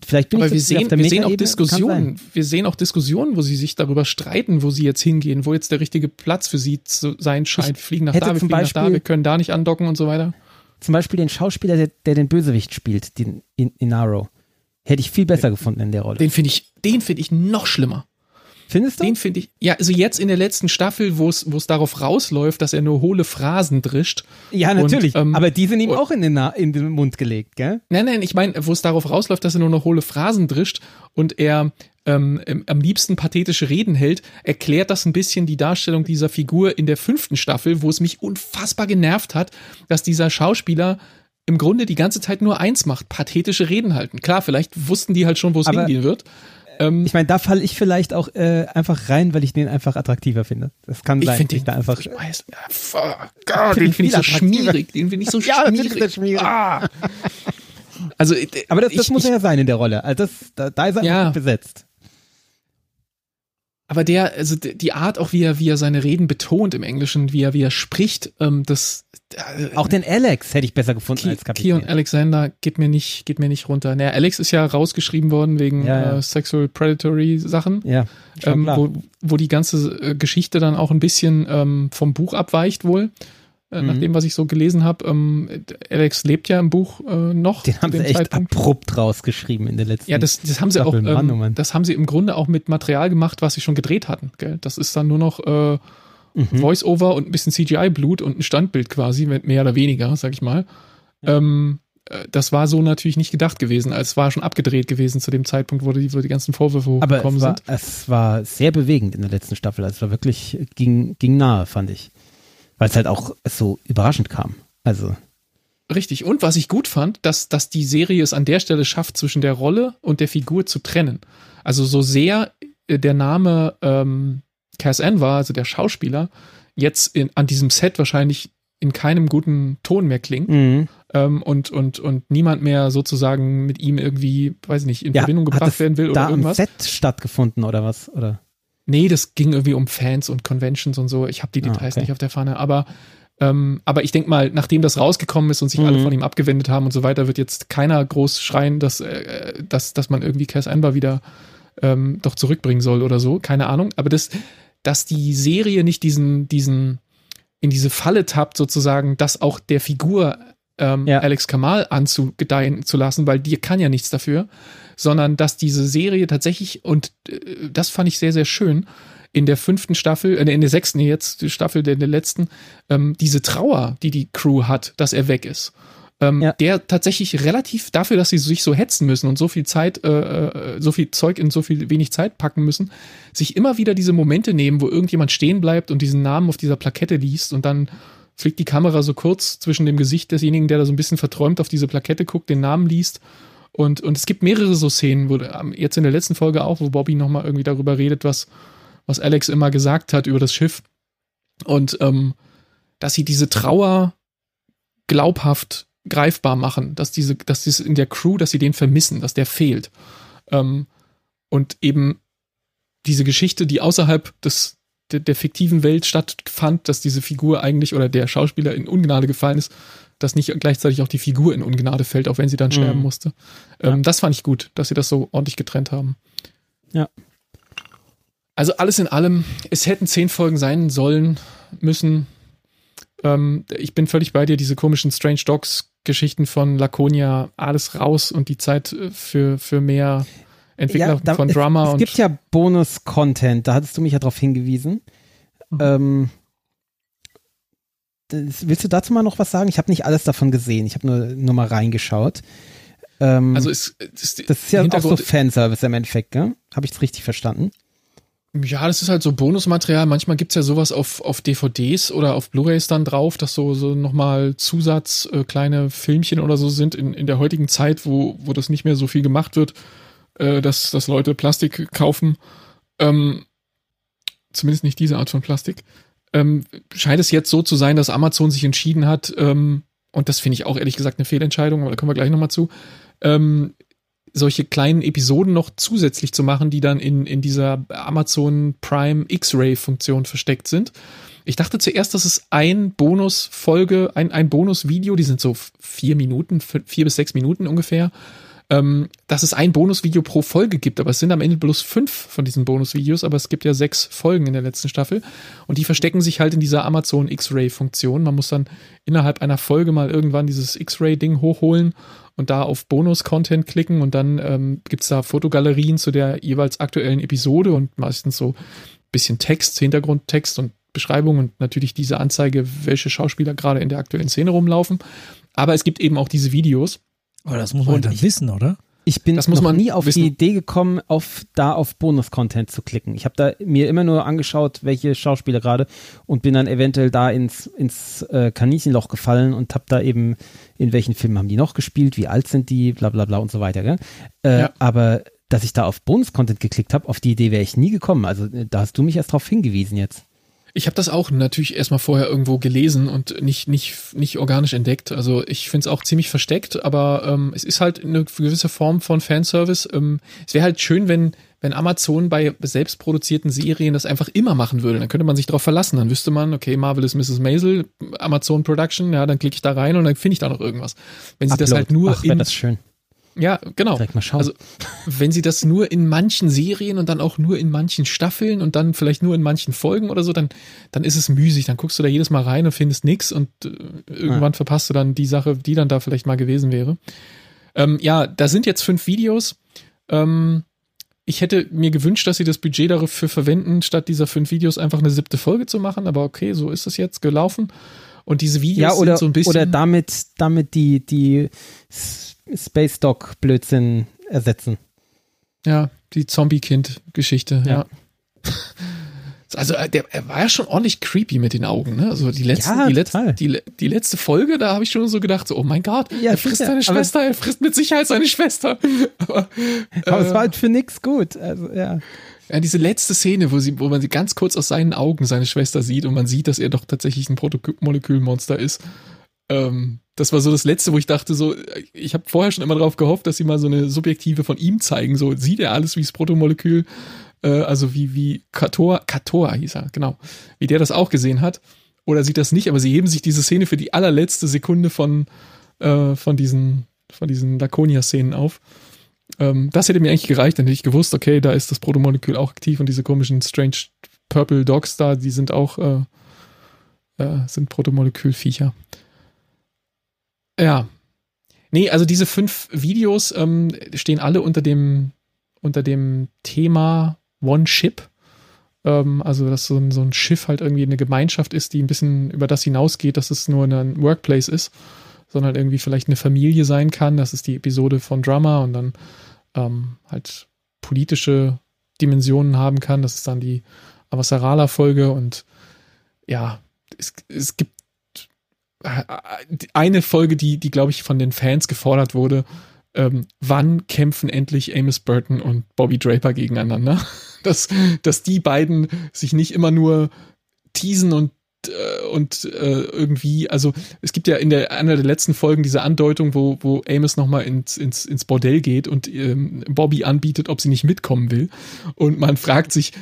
vielleicht bin Aber ich wir sehen, wir sehen auch Diskussionen, wir sehen auch Diskussionen, wo sie sich darüber streiten, wo sie jetzt hingehen, wo jetzt der richtige Platz für sie zu sein scheint. Wir fliegen nach da, wir fliegen nach da, Beispiel- wir können da nicht andocken und so weiter. Zum Beispiel den Schauspieler, der, der den Bösewicht spielt, den in, Inaro. Hätte ich viel besser gefunden in der Rolle. Den finde ich, den finde ich noch schlimmer. Findest du? Den finde ich, ja, also jetzt in der letzten Staffel, wo es, wo es darauf rausläuft, dass er nur hohle Phrasen drischt. ja, und, natürlich. ähm, aber die sind ihm und- auch in den, Na in den Mund gelegt, gell? Nein, nein, ich meine, wo es darauf rausläuft, dass er nur noch hohle Phrasen drischt und er ähm, im- am liebsten pathetische Reden hält, erklärt das ein bisschen die Darstellung dieser Figur in der fünften Staffel, wo es mich unfassbar genervt hat, dass dieser Schauspieler im Grunde die ganze Zeit nur eins macht, pathetische Reden halten. Klar, vielleicht wussten die halt schon, wo es hingehen wird. Ähm, Ich meine, da falle ich vielleicht auch äh, einfach rein, weil ich den einfach attraktiver finde. Das kann ich sein. finde dass ich den da einfach. ich weiß, ja, fuck, Find den ich finde ich so schmierig, den finde ich so Ja, schmierig. Ah. Also, äh, Aber das, das ich, muss ich, er ja sein in der Rolle. Also das, da, da ist er Ja. besetzt. Aber der, also die Art auch, wie er, wie er seine Reden betont im Englischen, wie er, wie er spricht, ähm, das äh, Auch den Alex hätte ich besser gefunden Ki- als Kapitän. Alexander geht mir nicht, geht mir nicht runter. Naja, Alex ist ja rausgeschrieben worden wegen Ja, ja. Äh, Sexual Predatory Sachen, Ja, ähm, wo, wo die ganze äh, Geschichte dann auch ein bisschen ähm, vom Buch abweicht wohl. Äh, Mhm. Nach dem, was ich so gelesen habe. Ähm, Alex lebt ja im Buch äh, noch. den haben sie echt Zeitpunkt. abrupt rausgeschrieben in der letzten. Ja, das, das haben sie auch. Mann, oh Mann. das haben sie im Grunde auch mit Material gemacht, was sie schon gedreht hatten. Gell? Das ist dann nur noch äh, Mhm. Voice-Over und ein bisschen CGI-Blut und ein Standbild quasi, mit mehr oder weniger, sag ich mal. Ähm, äh, das war so natürlich nicht gedacht gewesen, als war schon abgedreht gewesen zu dem Zeitpunkt, wo die, wo die ganzen Vorwürfe hochgekommen es war, sind. es war sehr bewegend in der letzten Staffel. Also es war wirklich, ging, ging nahe, fand ich. Weil es halt auch so überraschend kam. Also, Richtig. Und was ich gut fand, dass, dass die Serie es an der Stelle schafft, zwischen der Rolle und der Figur zu trennen. Also so sehr äh, der Name ähm, Cass Ann war, also der Schauspieler, jetzt in, an diesem Set wahrscheinlich in keinem guten Ton mehr klingt mhm. ähm, und, und, und niemand mehr sozusagen mit ihm irgendwie, weiß ich nicht, in ja, Verbindung hat gebracht das werden will oder irgendwas. Set stattgefunden oder was? Oder? Nee, das ging irgendwie um Fans und Conventions und so. Ich habe die Ah, Details okay. nicht auf der Pfanne, aber Ähm, aber ich denke mal, nachdem das rausgekommen ist und sich Mhm. alle von ihm abgewendet haben und so weiter, wird jetzt keiner groß schreien, dass, äh, dass, dass man irgendwie Cass Anbar wieder ähm, doch zurückbringen soll oder so. Keine Ahnung. Aber das, dass die Serie nicht diesen, diesen, in diese Falle tappt, sozusagen, das auch der Figur ähm, Ja. Alex Kamal anzugedeihen zu lassen, weil die kann ja nichts dafür, sondern dass diese Serie tatsächlich, und äh, das fand ich sehr, sehr schön, in der fünften Staffel, äh, in der sechsten jetzt, die Staffel der, der letzten, ähm, diese Trauer, die die Crew hat, dass er weg ist. Ähm, Ja. Der tatsächlich relativ dafür, dass sie sich so hetzen müssen und so viel Zeit, äh, äh, so viel Zeug in so viel wenig Zeit packen müssen, sich immer wieder diese Momente nehmen, wo irgendjemand stehen bleibt und diesen Namen auf dieser Plakette liest und dann fliegt die Kamera so kurz zwischen dem Gesicht desjenigen, der da so ein bisschen verträumt auf diese Plakette guckt, den Namen liest. Und, und es gibt mehrere so Szenen, wo ähm, jetzt in der letzten Folge auch, wo Bobby nochmal irgendwie darüber redet, was, was Alex immer gesagt hat über das Schiff. Und ähm, dass sie diese Trauer glaubhaft greifbar machen, dass diese, dass das in der Crew, dass sie den vermissen, dass der fehlt. Ähm, und eben diese Geschichte, die außerhalb des, der, der fiktiven Welt stattfand, dass diese Figur eigentlich oder der Schauspieler in Ungnade gefallen ist, dass nicht gleichzeitig auch die Figur in Ungnade fällt, auch wenn sie dann Mhm. sterben musste. Ähm, Das fand ich gut, dass sie das so ordentlich getrennt haben. Ja. Also alles in allem, es hätten zehn Folgen sein sollen, müssen. Ähm, ich bin völlig bei dir, diese komischen Strange Dogs Geschichten von Laconia, alles raus und die Zeit äh, für, für mehr Entwickler da- von es, Drama Es und gibt ja Bonus-Content, da hattest du mich ja darauf hingewiesen. Mhm. Ähm, das, willst du dazu mal noch was sagen? Ich habe nicht alles davon gesehen, ich habe nur, nur mal reingeschaut. Ähm, also es, es, das ist ja auch so Fanservice im Endeffekt? Habe ich es richtig verstanden? Ja, das ist halt so Bonusmaterial. Manchmal gibt's ja sowas auf, auf DVDs oder auf Blu-Rays dann drauf, dass so, so nochmal Zusatz, äh, kleine Filmchen oder so sind in, in der heutigen Zeit, wo, wo das nicht mehr so viel gemacht wird, äh, dass, dass Leute Plastik kaufen. Ähm, zumindest nicht diese Art von Plastik. Ähm, scheint es jetzt so zu sein, dass Amazon sich entschieden hat, ähm, und das finde ich auch ehrlich gesagt eine Fehlentscheidung, aber da kommen wir gleich nochmal zu, ähm, solche kleinen Episoden noch zusätzlich zu machen, die dann in, in dieser Amazon Prime X-Ray-Funktion versteckt sind. Ich dachte zuerst, dass es ein Bonus-Folge, ein, ein Bonus-Video, die sind so vier Minuten, vier bis sechs Minuten ungefähr, ähm, dass es ein Bonusvideo pro Folge gibt, aber es sind am Ende bloß fünf von diesen Bonusvideos, aber es gibt ja sechs Folgen in der letzten Staffel und die verstecken sich halt in dieser Amazon X-Ray-Funktion. Man muss dann innerhalb einer Folge mal irgendwann dieses X-Ray-Ding hochholen und da auf Bonus-Content klicken und dann ähm, gibt's da Fotogalerien zu der jeweils aktuellen Episode und meistens so bisschen Text, Hintergrundtext und Beschreibung und natürlich diese Anzeige, welche Schauspieler gerade in der aktuellen Szene rumlaufen. Aber es gibt eben auch diese Videos. Aber das muss man dann ich- wissen, oder? Ich bin Das muss noch man nie auf wissen. die Idee gekommen, auf da auf Bonus-Content zu klicken. Ich habe da mir immer nur angeschaut, welche Schauspieler gerade und bin dann eventuell da ins, ins äh, Kaninchenloch gefallen und habe da eben, in welchen Filmen haben die noch gespielt, wie alt sind die, bla bla bla und so weiter. Gell? Äh, Ja. Aber dass ich da auf Bonus-Content geklickt habe, auf die Idee wäre ich nie gekommen. Also äh, da hast du mich erst drauf hingewiesen jetzt. Ich habe das auch natürlich erstmal vorher irgendwo gelesen und nicht, nicht, nicht organisch entdeckt. Also ich finde es auch ziemlich versteckt, aber ähm, es ist halt eine gewisse Form von Fanservice. Ähm, es wäre halt schön, wenn, wenn Amazon bei selbstproduzierten Serien das einfach immer machen würde. Dann könnte man sich darauf verlassen. Dann wüsste man, okay, Marvel ist Mrs. Maisel, Amazon Production, ja, dann klicke ich da rein und dann finde ich da noch irgendwas. Wenn sie das Upload. halt nur Ach, in, das schön. Ja, genau. Direkt mal schauen. Also, wenn sie das nur in manchen Serien und dann auch nur in manchen Staffeln und dann vielleicht nur in manchen Folgen oder so, dann, dann ist es müßig. Dann guckst du da jedes Mal rein und findest nix und äh, irgendwann verpasst du dann die Sache, die dann da vielleicht mal gewesen wäre. Ähm, ja, da sind jetzt fünf Videos. Ähm, ich hätte mir gewünscht, dass sie das Budget dafür verwenden, statt dieser fünf Videos einfach eine siebte Folge zu machen. Aber okay, so ist es jetzt gelaufen. Und diese Videos ja, oder, sind so ein bisschen. oder damit, damit die, die Space Dog Blödsinn ersetzen. Ja, die Zombie-Kind-Geschichte, ja. Ja. Also äh, der, er war ja schon ordentlich creepy mit den Augen, ne? Also die letzte, Ja, die, letzte, die, die letzte Folge, da habe ich schon so gedacht, so, oh mein Gott, Ja, er frisst sicher, seine Schwester, er frisst mit Sicherheit seine Schwester. Aber, Aber äh, es war halt für nix gut. Also, ja. ja, diese letzte Szene, wo sie, wo man sie ganz kurz aus seinen Augen seine Schwester sieht und man sieht, dass er doch tatsächlich ein Protomolekülmonster ist. Ähm, das war so das letzte, wo ich dachte, so, ich habe vorher schon immer darauf gehofft, dass sie mal so eine subjektive von ihm zeigen. So sieht er alles wie das Protomolekül, äh, also wie wie Kator, Kator hieß er, genau, wie der das auch gesehen hat. oder sieht das nicht, aber sie heben sich diese Szene für die allerletzte Sekunde von, äh, von diesen, von diesen Laconia-Szenen auf. Ähm, das hätte mir eigentlich gereicht, dann hätte ich gewusst, okay, da ist das Protomolekül auch aktiv und diese komischen Strange Purple Dogs da, die sind auch äh, äh, sind Protomolekülviecher. Ja. Nee, also diese fünf Videos ähm, stehen alle unter dem, unter dem Thema One Ship. Ähm, also, dass so ein, so ein Schiff halt irgendwie eine Gemeinschaft ist, die ein bisschen über das hinausgeht, dass es nur ein Workplace ist, sondern irgendwie vielleicht eine Familie sein kann. Das ist die Episode von Drama und dann ähm, halt politische Dimensionen haben kann. Das ist dann die Avasarala-Folge und ja, es, es gibt eine Folge, die, die glaube ich von den Fans gefordert wurde. Ähm, wann kämpfen endlich Amos Burton und Bobby Draper gegeneinander? Dass, dass die beiden sich nicht immer nur teasen und äh, und äh, irgendwie, also es gibt ja in der einer der letzten Folgen diese Andeutung, wo, wo Amos nochmal ins, ins, ins Bordell geht und ähm, Bobby anbietet, ob sie nicht mitkommen will. Und man fragt sich,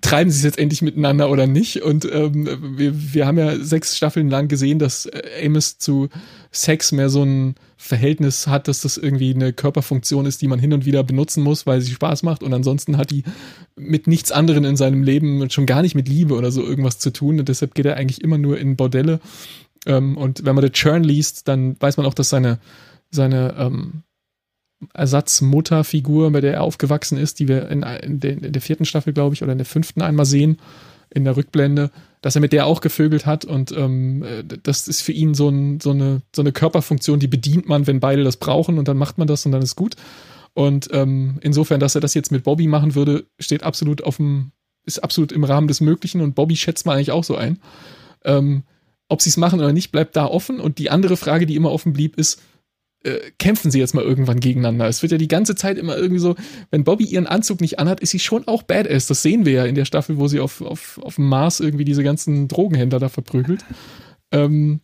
treiben sie es jetzt endlich miteinander oder nicht. Und ähm, wir, wir haben ja sechs Staffeln lang gesehen, dass äh, Amos zu Sex mehr so ein Verhältnis hat, dass das irgendwie eine Körperfunktion ist, die man hin und wieder benutzen muss, weil sie Spaß macht. Und ansonsten hat die mit nichts anderem in seinem Leben schon gar nicht mit Liebe oder so irgendwas zu tun. Und deshalb geht er eigentlich immer nur in Bordelle. Ähm, und wenn man The Churn liest, dann weiß man auch, dass seine, seine ähm, Ersatzmutterfigur, bei der er aufgewachsen ist, die wir in, in, der, in der vierten Staffel, glaube ich, oder in der fünften einmal sehen, in der Rückblende, dass er mit der auch gevögelt hat und ähm, das ist für ihn so, ein, so, eine, so eine Körperfunktion, die bedient man, wenn beide das brauchen und dann macht man das und dann ist gut. Und ähm, insofern, dass er das jetzt mit Bobby machen würde, steht absolut auf dem, ist absolut im Rahmen des Möglichen und Bobby schätzt man eigentlich auch so ein. Ähm, ob sie es machen oder nicht, bleibt da offen. Und die andere Frage, die immer offen blieb, ist, äh, kämpfen sie jetzt mal irgendwann gegeneinander. Es wird ja die ganze Zeit immer irgendwie so, wenn Bobby ihren Anzug nicht anhat, ist sie schon auch badass. Das sehen wir ja in der Staffel, wo sie auf, auf, auf dem Mars irgendwie diese ganzen Drogenhändler da verprügelt. Ähm,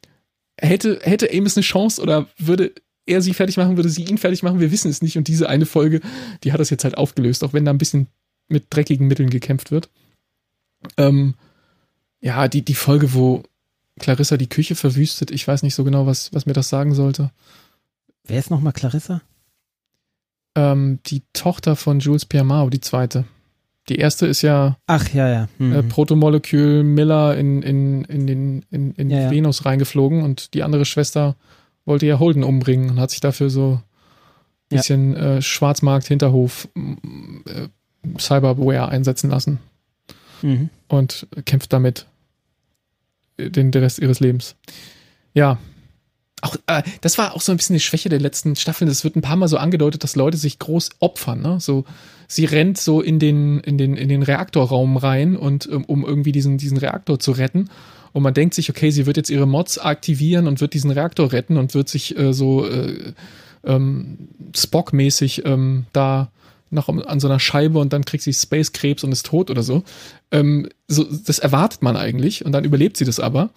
hätte, hätte Amos eine Chance oder würde er sie fertig machen, würde sie ihn fertig machen? Wir wissen es nicht. Und diese eine Folge, die hat das jetzt halt aufgelöst, auch wenn da ein bisschen mit dreckigen Mitteln gekämpft wird. Ähm, ja, die, die Folge, wo Clarissa die Küche verwüstet, ich weiß nicht so genau, was, was mir das sagen sollte. Wer ist nochmal Clarissa? Ähm, die Tochter von Jules Pierre die zweite. Die erste ist ja, Ach, ja, ja. Mhm. Äh, Protomolekül Miller in, in, in, den, in, in ja, Venus reingeflogen und die andere Schwester wollte ja Holden umbringen und hat sich dafür so ein bisschen äh, Schwarzmarkt, Hinterhof, äh, Cyberware einsetzen lassen. Mhm. Und kämpft damit den, den Rest ihres Lebens. Ja, auch, äh, das war auch so ein bisschen die Schwäche der letzten Staffeln. Es wird ein paar Mal so angedeutet, dass Leute sich groß opfern. Ne? So, sie rennt so in den, in den, in den Reaktorraum rein und um, um irgendwie diesen, diesen Reaktor zu retten. Und man denkt sich, okay, sie wird jetzt ihre Mods aktivieren und wird diesen Reaktor retten und wird sich äh, so äh, ähm, Spock-mäßig ähm, da noch an so einer Scheibe und dann kriegt sie Space-Krebs und ist tot oder so. Ähm, so. Das erwartet man eigentlich und dann überlebt sie das aber.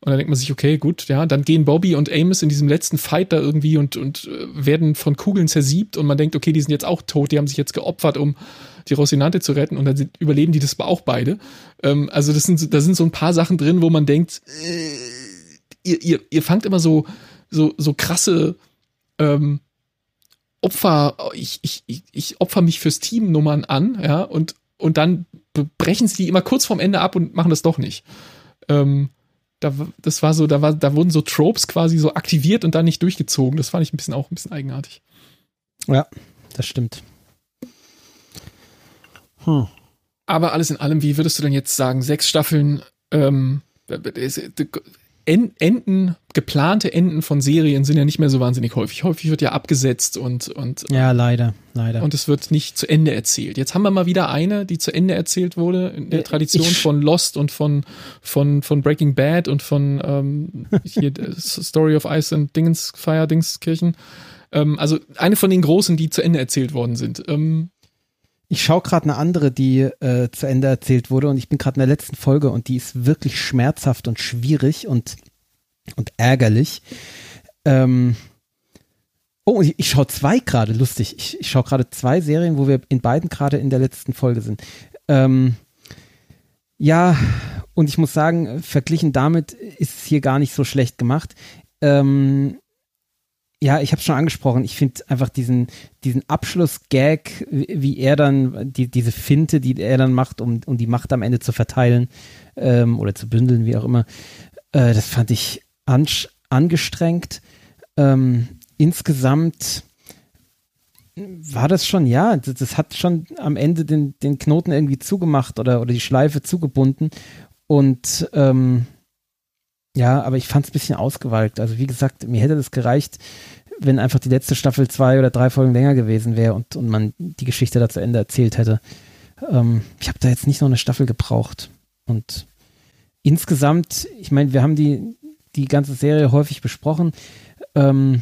Und dann denkt man sich, okay, gut, ja, dann gehen Bobby und Amos in diesem letzten Fight da irgendwie und, und äh, werden von Kugeln zersiebt und man denkt, okay, die sind jetzt auch tot, die haben sich jetzt geopfert, um die Rosinante zu retten und dann sind, überleben die das auch beide. Ähm, also das sind, da sind so ein paar Sachen drin, wo man denkt, äh, ihr, ihr, ihr fangt immer so, so, so krasse ähm, Opfer, ich, ich, ich, ich opfer mich fürs Team Nummern an, ja, und, und dann brechen sie die immer kurz vorm Ende ab und machen das doch nicht. Ähm, da, das war so, da war, da wurden so Tropes quasi so aktiviert und dann nicht durchgezogen. Das fand ich ein bisschen auch ein bisschen eigenartig. Ja, das stimmt. Hm. Aber alles in allem, wie würdest du denn jetzt sagen, sechs Staffeln, ähm, Enden, geplante Enden von Serien sind ja nicht mehr so wahnsinnig häufig. Häufig wird ja abgesetzt und, und ja, leider, leider. Und es wird nicht zu Ende erzählt. Jetzt haben wir mal wieder eine, die zu Ende erzählt wurde, in der Tradition ich, von Lost und von, von, von Breaking Bad und von ähm, hier Story of Ice und Dingens, Fire Dingskirchen. Ähm, also eine von den großen, die zu Ende erzählt worden sind. Ähm, ich schaue gerade eine andere, die äh, zu Ende erzählt wurde und ich bin gerade in der letzten Folge und die ist wirklich schmerzhaft und schwierig und, und ärgerlich. Ähm, oh, ich, schaue zwei gerade, lustig. Ich, ich schaue gerade zwei Serien, wo wir in beiden gerade in der letzten Folge sind. Ähm, ja, und ich muss sagen, verglichen damit ist es hier gar nicht so schlecht gemacht. Ähm, ja, ich habe schon angesprochen. Ich finde einfach diesen, diesen Abschluss-Gag, wie er dann, die, diese Finte, die er dann macht, um, um die Macht am Ende zu verteilen ähm, oder zu bündeln, wie auch immer, äh, das fand ich angestrengt. Ähm, insgesamt war das schon, ja, das, das, hat schon am Ende den, den Knoten irgendwie zugemacht oder, oder die Schleife zugebunden. Und ähm, ja, aber ich fand es ein bisschen ausgewalkt. Also wie gesagt, mir hätte das gereicht, wenn einfach die letzte Staffel zwei oder drei Folgen länger gewesen wäre und, und man die Geschichte da zu Ende erzählt hätte. Ähm, ich habe da jetzt nicht noch eine Staffel gebraucht. Und insgesamt, ich meine, wir haben die, die ganze Serie häufig besprochen. Ähm,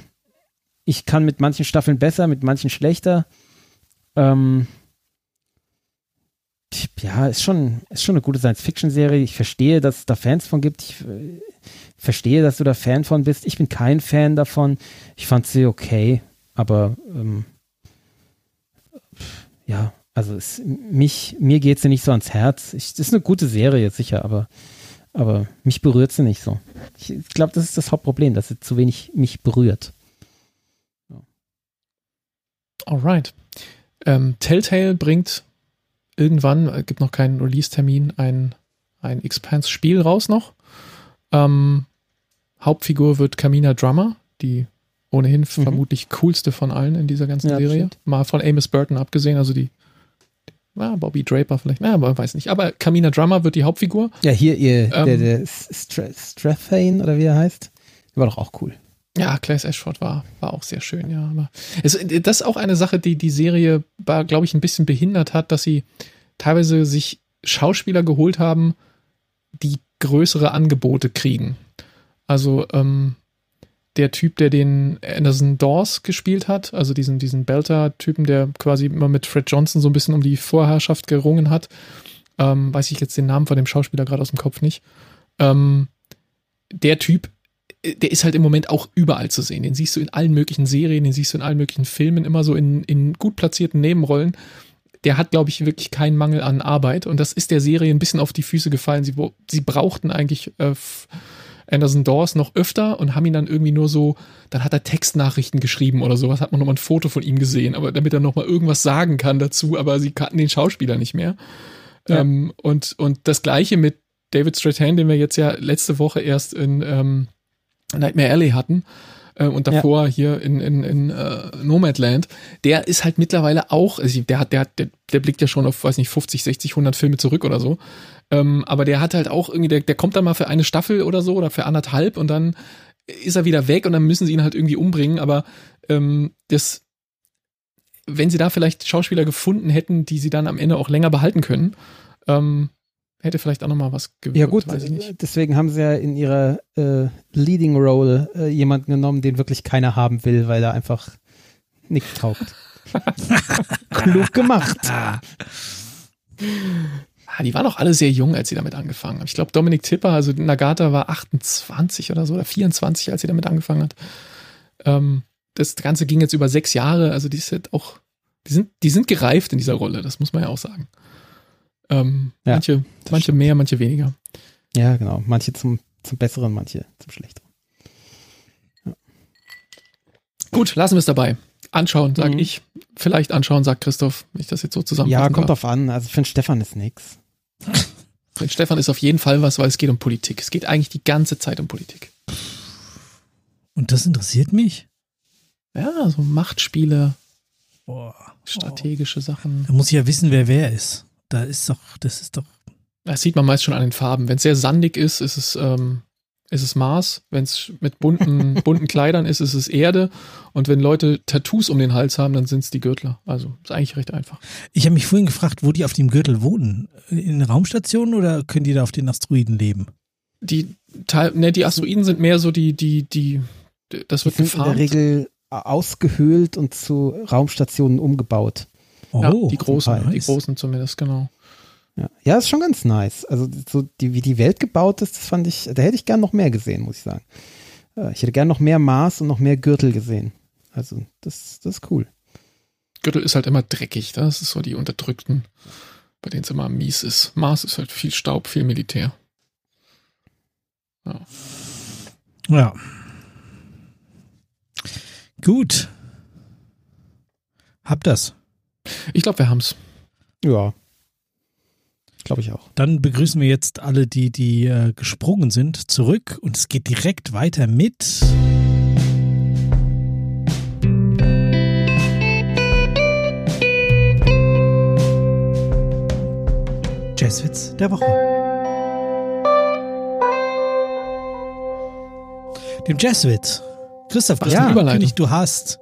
ich kann mit manchen Staffeln besser, mit manchen schlechter. Ähm, ja, ist schon, ist schon eine gute Science-Fiction-Serie. Ich verstehe, dass es da Fans von gibt. Ich äh, verstehe, dass du da Fan von bist. Ich bin kein Fan davon. Ich fand sie okay, aber ähm, ja, also es, mich, mir geht sie nicht so ans Herz. Ich, ist eine gute Serie, sicher, aber, aber mich berührt sie nicht so. Ich, ich glaube, das ist das Hauptproblem, dass sie zu wenig mich berührt. Alright. Ähm, Telltale bringt irgendwann, äh, gibt noch keinen Release-Termin, ein, ein Expanse-Spiel raus noch. Ähm, Hauptfigur wird Kamina Drummer, die ohnehin mhm. vermutlich coolste von allen in dieser ganzen ja, Serie. Stimmt. Mal von Amos Burton abgesehen, also die, die ja, Bobby Draper vielleicht, ja, aber weiß nicht. Aber Kamina Drummer wird die Hauptfigur. Ja, hier ihr, ähm, der, der Strathane oder wie er heißt, der war doch auch cool. Ja, Claes Ashford war, war auch sehr schön, ja. Aber es, das ist auch eine Sache, die die Serie, glaube ich, ein bisschen behindert hat, dass sie teilweise sich Schauspieler geholt haben, die größere Angebote kriegen. Also ähm, der Typ, der den Anderson Dawes gespielt hat, also diesen, diesen Belter-Typen, der quasi immer mit Fred Johnson so ein bisschen um die Vorherrschaft gerungen hat, ähm, weiß ich jetzt den Namen von dem Schauspieler gerade aus dem Kopf nicht. Ähm, der Typ der ist halt im Moment auch überall zu sehen. Den siehst du in allen möglichen Serien, den siehst du in allen möglichen Filmen, immer so in, in gut platzierten Nebenrollen. Der hat, glaube ich, wirklich keinen Mangel an Arbeit. Und das ist der Serie ein bisschen auf die Füße gefallen. Sie, sie brauchten eigentlich äh, Anderson Dawes noch öfter und haben ihn dann irgendwie nur so, dann hat er Textnachrichten geschrieben oder sowas, hat man nochmal ein Foto von ihm gesehen, aber damit er nochmal irgendwas sagen kann dazu, aber sie kannten den Schauspieler nicht mehr. Ja. Ähm, und, und das gleiche mit David Strathairn, den wir jetzt ja letzte Woche erst in ähm, Nightmare Alley hatten äh, und davor ja. hier in, in, in uh, Nomadland, der ist halt mittlerweile auch, also der hat, der hat, der, der blickt ja schon auf, weiß nicht, 50, 60, 100 Filme zurück oder so. Ähm, aber der hat halt auch irgendwie, der, der kommt dann mal für eine Staffel oder so oder für anderthalb und dann ist er wieder weg und dann müssen sie ihn halt irgendwie umbringen. Aber ähm, das, wenn sie da vielleicht Schauspieler gefunden hätten, die sie dann am Ende auch länger behalten können, ähm, hätte vielleicht auch noch mal was gewirkt, Ja gut, deswegen haben sie ja in ihrer äh, Leading Role äh, jemanden genommen, den wirklich keiner haben will, weil er einfach nichts taugt. Klug gemacht. Ah, die waren auch alle sehr jung, als sie damit angefangen haben. Ich glaube, Dominik Tipper, also Nagata war 28 oder so oder 24, als sie damit angefangen hat. Ähm, das Ganze ging jetzt über sechs Jahre, also die sind auch, die sind, die sind gereift in dieser Rolle, das muss man ja auch sagen. Ähm, ja, manche manche mehr, manche weniger. Ja, genau. Manche zum, zum Besseren, manche zum Schlechteren. Ja. Gut, lassen wir es dabei. Anschauen, sage mhm. ich. Vielleicht anschauen, sagt Christoph, wenn ich das jetzt so zusammen Ja, kommt darf. drauf an. Also für den Stefan ist nix. Für den Stefan ist auf jeden Fall was, weil es geht um Politik. Es geht eigentlich die ganze Zeit um Politik. Und das interessiert mich? Ja, so Machtspiele, Boah. strategische Sachen. Da muss ich ja wissen, wer wer ist. Da ist doch, das ist doch. Das sieht man meist schon an den Farben. Wenn es sehr sandig ist, ist es, ähm, ist es Mars. Wenn es mit bunten, bunten Kleidern ist, ist es Erde. Und wenn Leute Tattoos um den Hals haben, dann sind es die Gürtler. Also ist eigentlich recht einfach. Ich habe mich vorhin gefragt, wo die auf dem Gürtel wohnen. In Raumstationen oder können die da auf den Asteroiden leben? Die, ne, die Asteroiden sind mehr so die, die, die, das wird die sind in der Regel ausgehöhlt und zu Raumstationen umgebaut. Oh, ja, die großen, nice. die großen zumindest, genau. Ja. ja, ist schon ganz nice. Also so die, wie die Welt gebaut ist, das fand ich, da hätte ich gern noch mehr gesehen, muss ich sagen. Äh, ich hätte gern noch mehr Mars und noch mehr Gürtel gesehen. Also das, das ist cool. Gürtel ist halt immer dreckig, das ist so die Unterdrückten, bei denen es immer mies ist. Mars ist halt viel Staub, viel Militär. Ja. Ja. Gut. Hab das. Ich glaube, wir haben's. Ja. Glaube ich auch. Dann begrüßen wir jetzt alle, die, die äh, gesprungen sind, zurück und es geht direkt weiter mit. Jazzwitz der Woche. Dem Jazzwitz. Christoph, du hast Ja. Überleitung. angekündigt, du hast,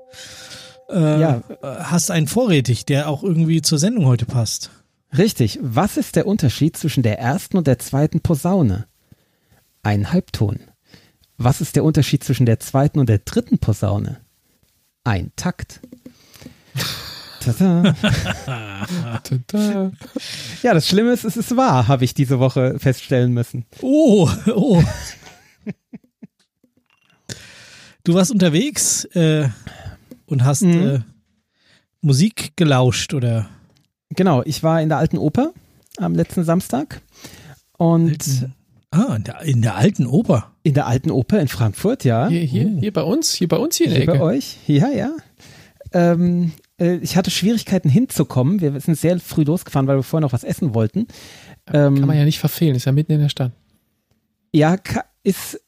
äh, Ja. hast einen vorrätig, der auch irgendwie zur Sendung heute passt. Richtig. Was ist der Unterschied zwischen der ersten und der zweiten Posaune? Ein Halbton. Was ist der Unterschied zwischen der zweiten und der dritten Posaune? Ein Takt. Tada. Tada. Ja, das Schlimme ist, es ist wahr, habe ich diese Woche feststellen müssen. Oh, oh. Du warst unterwegs äh, und hast Mhm. äh, Musik gelauscht oder Genau, ich war in der alten Oper am letzten Samstag und ah, in der, in der alten Oper. in der alten Oper in Frankfurt, ja. Hier, hier, Oh. hier bei uns, hier bei uns hier in der Hier bei Ecke. euch? Ja, ja. Ähm, äh, ich hatte Schwierigkeiten hinzukommen. Wir sind sehr früh losgefahren, weil wir vorher noch was essen wollten. Ähm, Kann man ja nicht verfehlen, ist ja mitten in der Stadt. Ja, ist,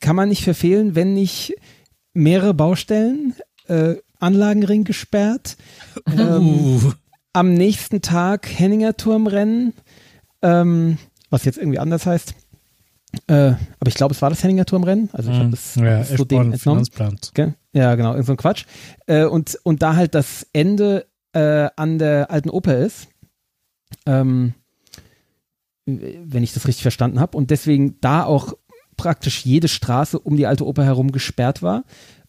kann man nicht verfehlen, wenn nicht mehrere Baustellen, äh, Anlagenring gesperrt, ähm, Uh, am nächsten Tag Henninger Turmrennen, ähm, was jetzt irgendwie anders heißt. Äh, aber ich glaube, es war das Henninger Turmrennen. Also ich habe das, ja, das so dem entnommen. Finanzplan. Gell? Ja, genau, irgend so ein Quatsch. Äh, und, und da halt das Ende äh, an der alten Oper ist, ähm, wenn ich das richtig verstanden habe, und deswegen da auch praktisch jede Straße um die alte Oper herum gesperrt war.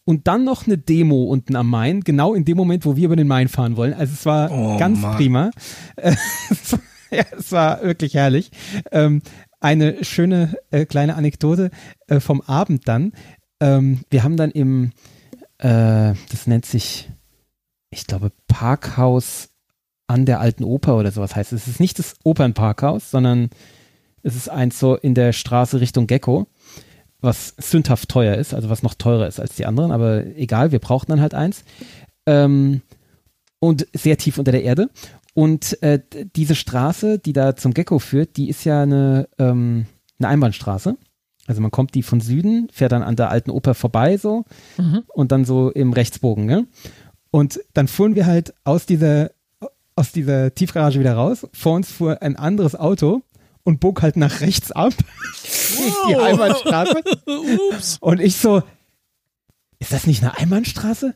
Und dann noch eine Demo unten am Main, genau in dem Moment, wo wir über den Main fahren wollen. Also es war Oh, ganz Mann. prima. Äh, es war- ja, es war wirklich herrlich. Ähm, eine schöne äh, kleine Anekdote äh, vom Abend dann. Ähm, wir haben dann im, äh, das nennt sich, ich glaube, Parkhaus an der alten Oper oder sowas heißt es. Es ist nicht das Opernparkhaus, sondern es ist eins so in der Straße Richtung Gecko, was sündhaft teuer ist, also was noch teurer ist als die anderen, aber egal, wir brauchten dann halt eins. Ähm, und sehr tief unter der Erde. Und äh, diese Straße, die da zum Gecko führt, die ist ja eine, ähm, eine Einbahnstraße. Also man kommt die von Süden, fährt dann an der alten Oper vorbei so Mhm. und dann so im Rechtsbogen, ne? Und dann fuhren wir halt aus dieser, aus dieser Tiefgarage wieder raus. Vor uns fuhr ein anderes Auto und bog halt nach rechts ab. die Einbahnstraße. Ups. Und ich so, ist das nicht eine Einbahnstraße?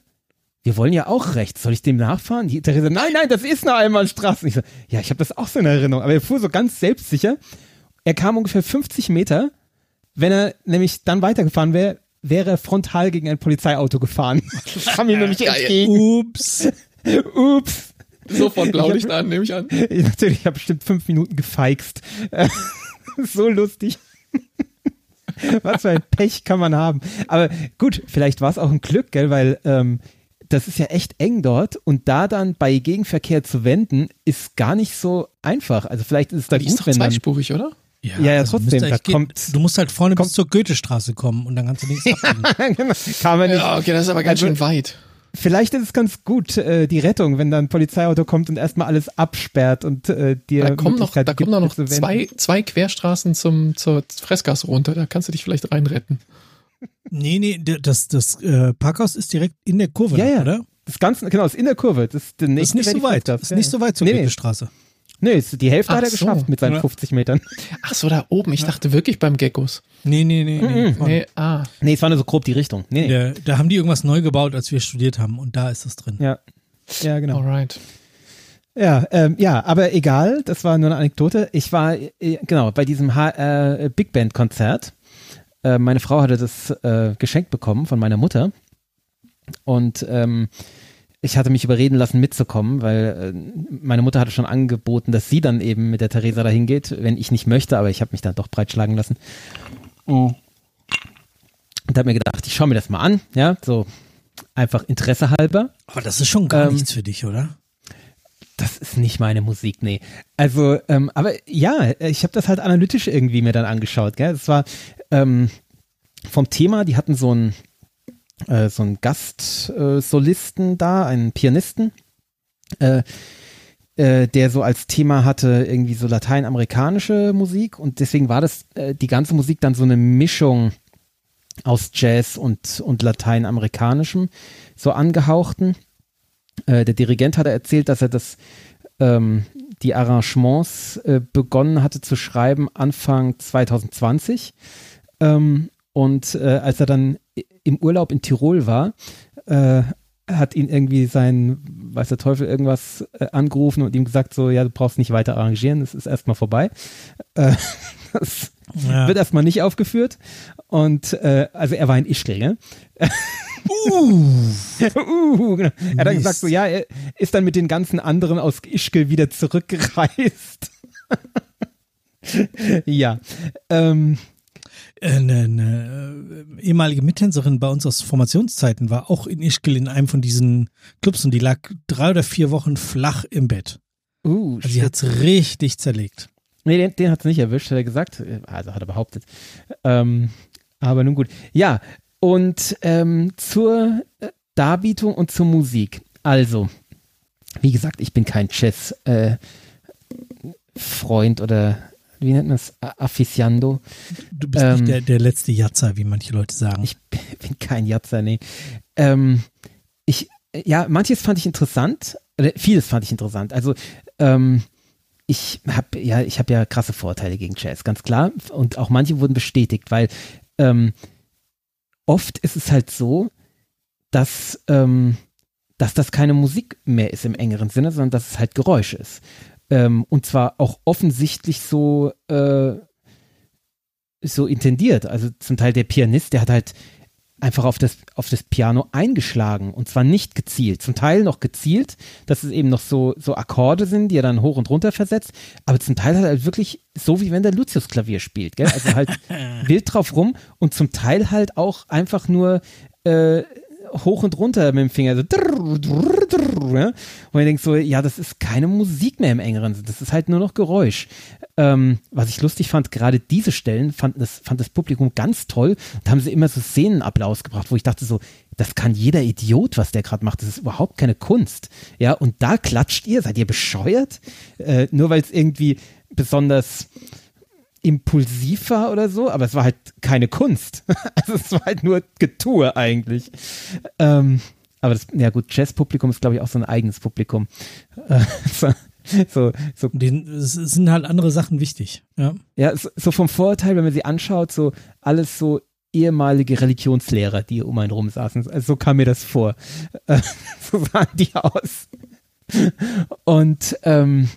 Wir wollen ja auch rechts. Soll ich dem nachfahren? Die Therese, nein, nein, das ist eine Einbahnstraße. Und ich so, ja, ich habe das auch so in Erinnerung. Aber er fuhr so ganz selbstsicher. Er kam ungefähr 50 Meter. Wenn er nämlich dann weitergefahren wäre, wäre er frontal gegen ein Polizeiauto gefahren. Das kam ihm nämlich entgegen. Ups. Ups. Sofort Blaulicht an, nehme ich an. Ich, natürlich, ich habe bestimmt fünf Minuten gefeixt. So lustig. Was für ein Pech kann man haben. Aber gut, vielleicht war es auch ein Glück, gell, weil ähm, das ist ja echt eng dort und da dann bei Gegenverkehr zu wenden, ist gar nicht so einfach. Also vielleicht ist es da Die gut, ist wenn zweispurig, oder? Ja, Ja, ja, also trotzdem, da kommt- du musst halt vorne bis zur Goethestraße kommen und dann kannst du links abbiegen. Genau, kann man nicht. Ja, okay, das ist aber ganz Also- schön weit. Vielleicht ist es ganz gut, äh, die Rettung, wenn dann ein Polizeiauto kommt und erstmal alles absperrt und äh, dir Da kommen noch, da kommen noch zwei, zwei Querstraßen zum, zur Fressgasse runter. Da kannst du dich vielleicht reinretten. nee, nee, das, das äh, Parkhaus ist direkt in der Kurve, Ja, ja. oder? Das Ganze, genau, ist in der Kurve. Das ist, der Das ist nicht so weit. Das ist nicht so weit zur nee, nee. Nee, ist, die Hälfte Ach hat er so. geschafft mit seinen Ja. 50 Metern. Ach so, da oben. Ich dachte wirklich beim Geckos. Nee, nee, nee. nee. vorne. Nee, ah. Nee, es war nur so grob die Richtung. Nee, nee. Der, da haben die irgendwas neu gebaut, als wir studiert haben und da ist es drin. Ja. Ja, genau. Alright. Ja, ähm, ja, aber egal, das war nur eine Anekdote. Ich war, äh, genau, bei diesem H äh, Big Band Konzert. Äh, meine Frau hatte das äh, geschenkt bekommen von meiner Mutter. Und ähm, ich hatte mich überreden lassen, mitzukommen, weil äh, meine Mutter hatte schon angeboten, dass sie dann eben mit der Theresa dahin geht, wenn ich nicht möchte, aber ich habe mich dann doch breitschlagen lassen. Und habe mir gedacht, ich schaue mir das mal an, ja, so einfach Interesse halber. Aber das ist schon gar Ähm, nichts für dich, oder? das ist nicht meine Musik, nee. Also, ähm, aber ja, ich habe das halt analytisch irgendwie mir dann angeschaut, gell. Es war ähm, vom Thema, die hatten so einen äh, so einen Gastsolisten da, einen Pianisten, äh, äh, der so als Thema hatte irgendwie so lateinamerikanische Musik und deswegen war das äh, die ganze Musik dann so eine Mischung aus Jazz und, und lateinamerikanischem, so angehauchten. Äh, der Dirigent hatte erzählt, dass er das ähm, die Arrangements äh, begonnen hatte zu schreiben Anfang 2020. Ähm, und äh, als er dann im Urlaub in Tirol war, äh, hat ihn irgendwie sein, weiß der Teufel, irgendwas äh, angerufen und ihm gesagt, so, ja, du brauchst nicht weiter arrangieren, es ist erstmal vorbei. Äh, das ja. wird erstmal nicht aufgeführt. Und äh, also er war ein Ischgl, gell? Uh. uh, genau. Er hat dann gesagt, so ja, er ist dann mit den ganzen anderen aus Ischgl wieder zurückgereist. ja. Ähm, eine, eine äh, ehemalige Mittänzerin bei uns aus Formationszeiten war auch in Ischgl in einem von diesen Clubs und die lag drei oder vier Wochen flach im Bett. Uh, also sie hat es richtig zerlegt. Nee, den, den hat es nicht erwischt, hat er gesagt. Also hat er behauptet. Ähm, aber nun gut. Ja, und ähm, zur äh, Darbietung und zur Musik. Also, wie gesagt, ich bin kein Chess-Freund äh, oder wie nennt man es? Afficiando. Du bist ähm, nicht der, der letzte Jatzer, wie manche Leute sagen. Ich bin kein Jatzer, nee. Ähm, ich, ja, manches fand ich interessant, vieles fand ich interessant. Also, ähm, ich habe ja, ich habe ja krasse Vorteile gegen Jazz, ganz klar. Und auch manche wurden bestätigt, weil ähm, oft ist es halt so, dass, ähm, dass das keine Musik mehr ist im engeren Sinne, sondern dass es halt Geräusch ist. Ähm, und zwar auch offensichtlich so, äh, so intendiert. Also zum Teil der Pianist, der hat halt einfach auf das, auf das Piano eingeschlagen und zwar nicht gezielt. Zum Teil noch gezielt, dass es eben noch so, so Akkorde sind, die er dann hoch und runter versetzt, aber zum Teil halt, halt wirklich so, wie wenn der Lucius Klavier spielt, gell? Also halt wild drauf rum und zum Teil halt auch einfach nur äh, hoch und runter mit dem Finger, so und ich denke so, ja, das ist keine Musik mehr im engeren Sinn, das ist halt nur noch Geräusch. Ähm, was ich lustig fand, gerade diese Stellen fand das, fand das Publikum ganz toll. Da haben sie immer so Szenenapplaus gebracht, wo ich dachte so, das kann jeder Idiot, was der gerade macht. Das ist überhaupt keine Kunst. Ja, und da klatscht ihr, seid ihr bescheuert? Äh, nur weil es irgendwie besonders impulsiv war oder so, aber es war halt keine Kunst. also es war halt nur Getue eigentlich. Ähm, aber das, ja gut, Jazzpublikum ist, glaube ich, auch so ein eigenes Publikum. Äh, so, so, so. Den, es sind halt andere Sachen wichtig. Ja, ja so, so, vom Vorteil, wenn man sie anschaut, so alles so ehemalige Religionslehrer, die um einen rum saßen. Also so kam mir das vor. Äh, so sahen die aus. Und ähm,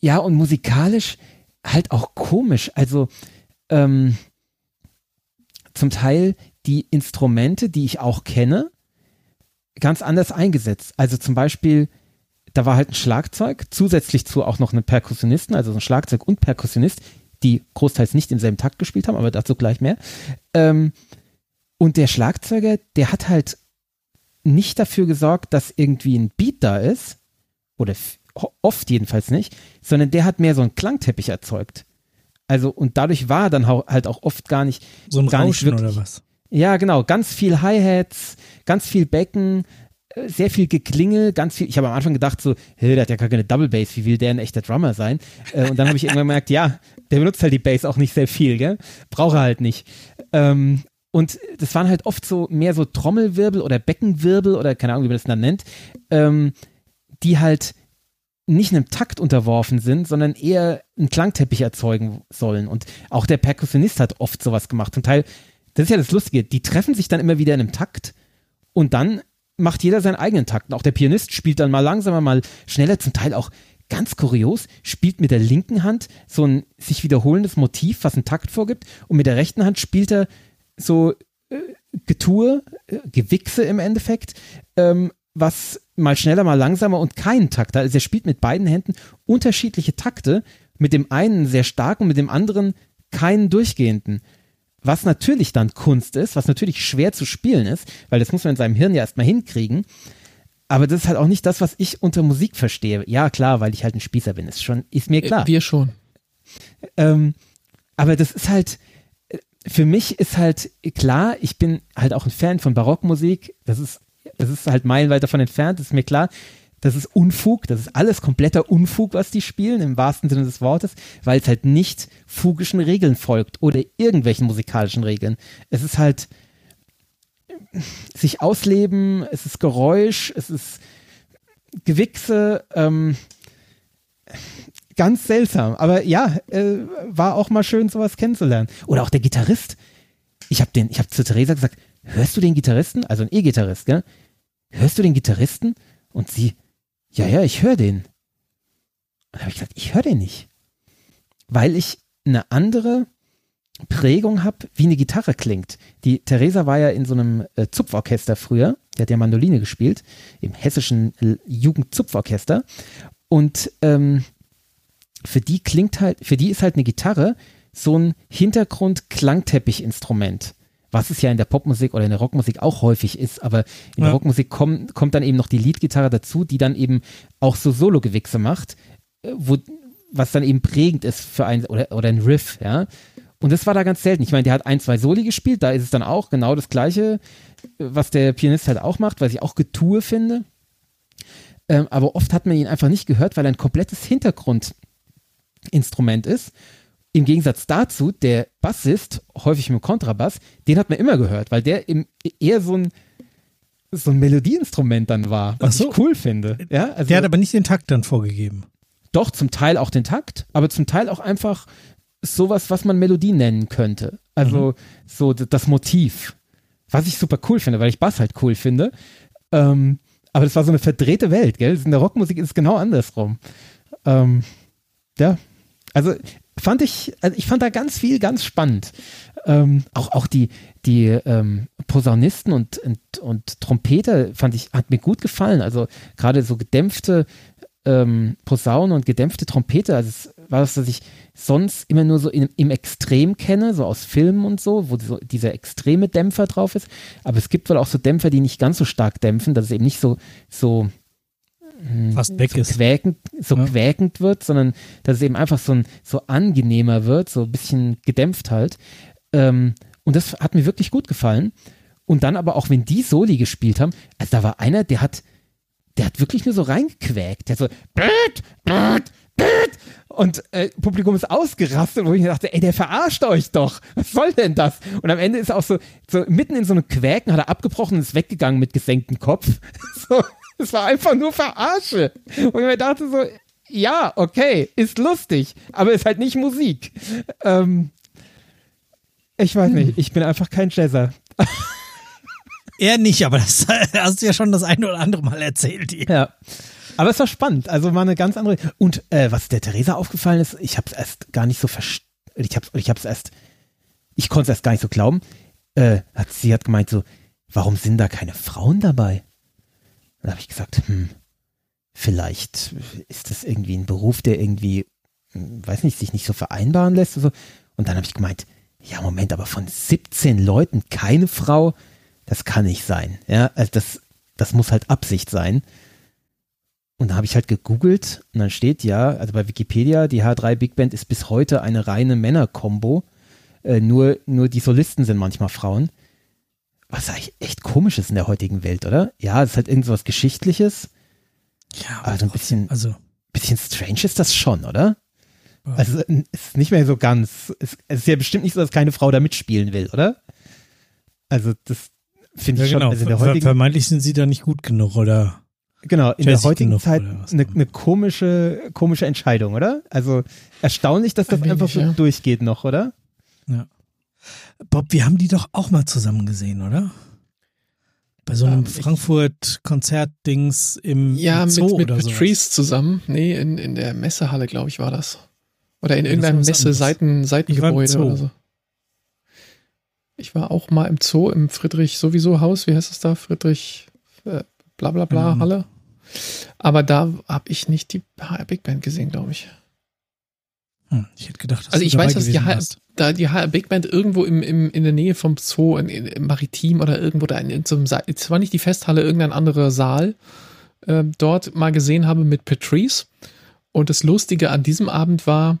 ja, und musikalisch halt auch komisch. Also ähm, zum Teil die Instrumente, die ich auch kenne, ganz anders eingesetzt. Also zum Beispiel, da war halt ein Schlagzeug, zusätzlich zu auch noch einen Perkussionisten, also ein Schlagzeug und Perkussionist, die großteils nicht im selben Takt gespielt haben, aber dazu gleich mehr. Ähm, und der Schlagzeuger, der hat halt nicht dafür gesorgt, dass irgendwie ein Beat da ist, oder oft jedenfalls nicht, sondern der hat mehr so einen Klangteppich erzeugt. Also, und dadurch war dann halt auch oft gar nicht. So ein gar Rauschen wirklich, oder was? Ja, genau. Ganz viel Hi-Hats, ganz viel Becken, äh, sehr viel Geklingel, ganz viel. Ich habe am Anfang gedacht, so, hey, der hat ja gar keine Double Bass, wie will der ein echter Drummer sein? Äh, und dann habe ich irgendwann gemerkt, ja, der benutzt halt die Bass auch nicht sehr viel, gell? Braucht er halt nicht. Ähm, und das waren halt oft so mehr so Trommelwirbel oder Beckenwirbel oder keine Ahnung, wie man das dann nennt, ähm, die halt nicht einem Takt unterworfen sind, sondern eher einen Klangteppich erzeugen sollen. Und auch der Perkussionist hat oft sowas gemacht. Zum Teil, das ist ja das Lustige, die treffen sich dann immer wieder in einem Takt und dann macht jeder seinen eigenen Takt. Und auch der Pianist spielt dann mal langsamer, mal schneller, zum Teil auch ganz kurios, spielt mit der linken Hand so ein sich wiederholendes Motiv, was einen Takt vorgibt, und mit der rechten Hand spielt er so äh, Getue, äh, Gewichse im Endeffekt, ähm, was mal schneller, mal langsamer und keinen Takt hat. Also er spielt mit beiden Händen unterschiedliche Takte, mit dem einen sehr starken, mit dem anderen keinen durchgehenden. Was natürlich dann Kunst ist, was natürlich schwer zu spielen ist, weil das muss man in seinem Hirn ja erstmal hinkriegen. aber das ist halt auch nicht das, was ich unter Musik verstehe. Ja, klar, weil ich halt ein Spießer bin, ist schon, ist mir klar. Äh, wir schon. Ähm, aber das ist halt, für mich ist halt klar, ich bin halt auch ein Fan von Barockmusik. Das ist, das ist halt meilenweit davon entfernt, ist mir klar. Das ist Unfug, das ist alles kompletter Unfug, was die spielen, im wahrsten Sinne des Wortes, weil es halt nicht fugischen Regeln folgt oder irgendwelchen musikalischen Regeln. Es ist halt sich ausleben, es ist Geräusch, es ist Gewichse, ähm, ganz seltsam. Aber ja, äh, war auch mal schön, sowas kennenzulernen. Oder auch der Gitarrist. Ich habe den, ich habe zu Theresa gesagt, hörst du den Gitarristen? Also ein E-Gitarrist, gell? Hörst du den Gitarristen? Und sie, ja, ja, ich höre den. Und habe ich gesagt, ich höre den nicht. Weil ich eine andere Prägung habe, wie eine Gitarre klingt. Die Theresa war ja in so einem äh, Zupforchester früher, die hat ja Mandoline gespielt, im hessischen äh, Jugendzupforchester. Und ähm, für die klingt halt, für die ist halt eine Gitarre so ein Hintergrund-Klangteppich-Instrument. Was es ja in der Popmusik oder in der Rockmusik auch häufig ist, aber in ja. der Rockmusik komm, kommt dann eben noch die Leadgitarre dazu, die dann eben auch so Solo-Gewichse macht, äh, wo, was dann eben prägend ist für ein, oder, oder ein Riff, ja. Und das war da ganz selten. Ich meine, der hat ein, zwei Soli gespielt, da ist es dann auch genau das Gleiche, was der Pianist halt auch macht, was ich auch Getue finde. Ähm, aber oft hat man ihn einfach nicht gehört, weil er ein komplettes Hintergrundinstrument ist. Im Gegensatz dazu, der Bassist, häufig mit Kontrabass, den hat man immer gehört, weil der im, eher so ein, so ein Melodieinstrument dann war, was so. ich cool finde. Ja, also, der hat aber nicht den Takt dann vorgegeben. Doch, zum Teil auch den Takt, aber zum Teil auch einfach sowas, was man Melodie nennen könnte. Also mhm. so das Motiv. Was ich super cool finde, weil ich Bass halt cool finde. Ähm, aber das war so eine verdrehte Welt, gell? In der Rockmusik ist es genau andersrum. Ähm, ja, also fand ich, also ich fand da ganz viel ganz spannend. Ähm, auch, auch die, die ähm, Posaunisten und, und, und Trompeter fand ich, hat mir gut gefallen. Also gerade so gedämpfte ähm, Posaunen und gedämpfte Trompete, also es war das, was ich sonst immer nur so in, im Extrem kenne, so aus Filmen und so, wo so dieser extreme Dämpfer drauf ist. Aber es gibt wohl auch so Dämpfer, die nicht ganz so stark dämpfen, dass es eben nicht so, so fast weg so ist. Quäkend, so ja. quäkend wird, sondern dass es eben einfach so, ein, so angenehmer wird, so ein bisschen gedämpft halt. Ähm, und das hat mir wirklich gut gefallen. Und dann aber auch, wenn die Soli gespielt haben, also da war einer, der hat, der hat wirklich nur so reingequäkt. Der hat so, blöd, blöd, blöd. Und äh, Publikum ist ausgerastet, wo ich dachte, ey, der verarscht euch doch. Was soll denn das? Und am Ende ist er auch so, so mitten in so einem Quäken, hat er abgebrochen und ist weggegangen mit gesenktem Kopf. so, es war einfach nur Verarsche. Und ich mir dachte so, ja, okay, ist lustig, aber ist halt nicht Musik. Ähm, ich weiß nicht, ich bin einfach kein Jazzer. Er nicht, aber das hast du ja schon das eine oder andere Mal erzählt. Hier. Ja. Aber es war spannend. Also war eine ganz andere. Und äh, was der Theresa aufgefallen ist, ich habe es erst gar nicht so verstanden. Ich habe ich hab's erst, ich konnte es erst gar nicht so glauben. Äh, hat, sie hat gemeint so, warum sind da keine Frauen dabei? Dann habe ich gesagt, hm, vielleicht ist das irgendwie ein Beruf, der irgendwie, hm, weiß nicht, sich nicht so vereinbaren lässt oder so. Und dann habe ich gemeint, ja, Moment, aber von 17 Leuten keine Frau, das kann nicht sein. Ja, also das, das muss halt Absicht sein. Und da habe ich halt gegoogelt und dann steht ja, also bei Wikipedia, die H3 Big Band ist bis heute eine reine Männer-Kombo. Äh, nur, nur die Solisten sind manchmal Frauen. Was eigentlich echt komisch ist in der heutigen Welt, oder? Ja, es ist halt irgendwas Geschichtliches. Ja, aber also ein bisschen, also bisschen strange ist das schon, oder? Ja. Also es ist nicht mehr so ganz. Es, es, ist ja bestimmt nicht so, dass keine Frau da mitspielen will, oder? Also das finde ich ja, schon. Genau. Also in der heutigen, Vermeintlich sind sie da nicht gut genug, oder? Genau, in der heutigen Zeit eine, eine, komische, komische Entscheidung, oder? Also erstaunlich, dass das Ein einfach so durchgeht noch, oder? Ja. Bob, wir haben die doch auch mal zusammen gesehen, oder? Bei so einem ähm, Frankfurt-Konzert-Dings im Ja, Zoo mit, mit Patrice zusammen. Nee, in, in der Messehalle, glaube ich, war das. Oder in ja, irgendeinem Messe-Seitengebäude oder so. Ich war auch mal im Zoo, im Friedrich-Sowieso-Haus, wie heißt es da? Friedrich äh, bla bla bla mhm. Halle. Aber da habe ich nicht die HR Big Band gesehen, glaube ich. Hm, ich hätte gedacht, dass Also ich weiß, dass die da die Big Band irgendwo im, im, in der Nähe vom Zoo, in, in, im Maritim oder irgendwo da in, in so einem Saal, es war nicht die Festhalle, irgendein anderer Saal, äh, dort mal gesehen habe mit Patrice. Und das Lustige an diesem Abend war,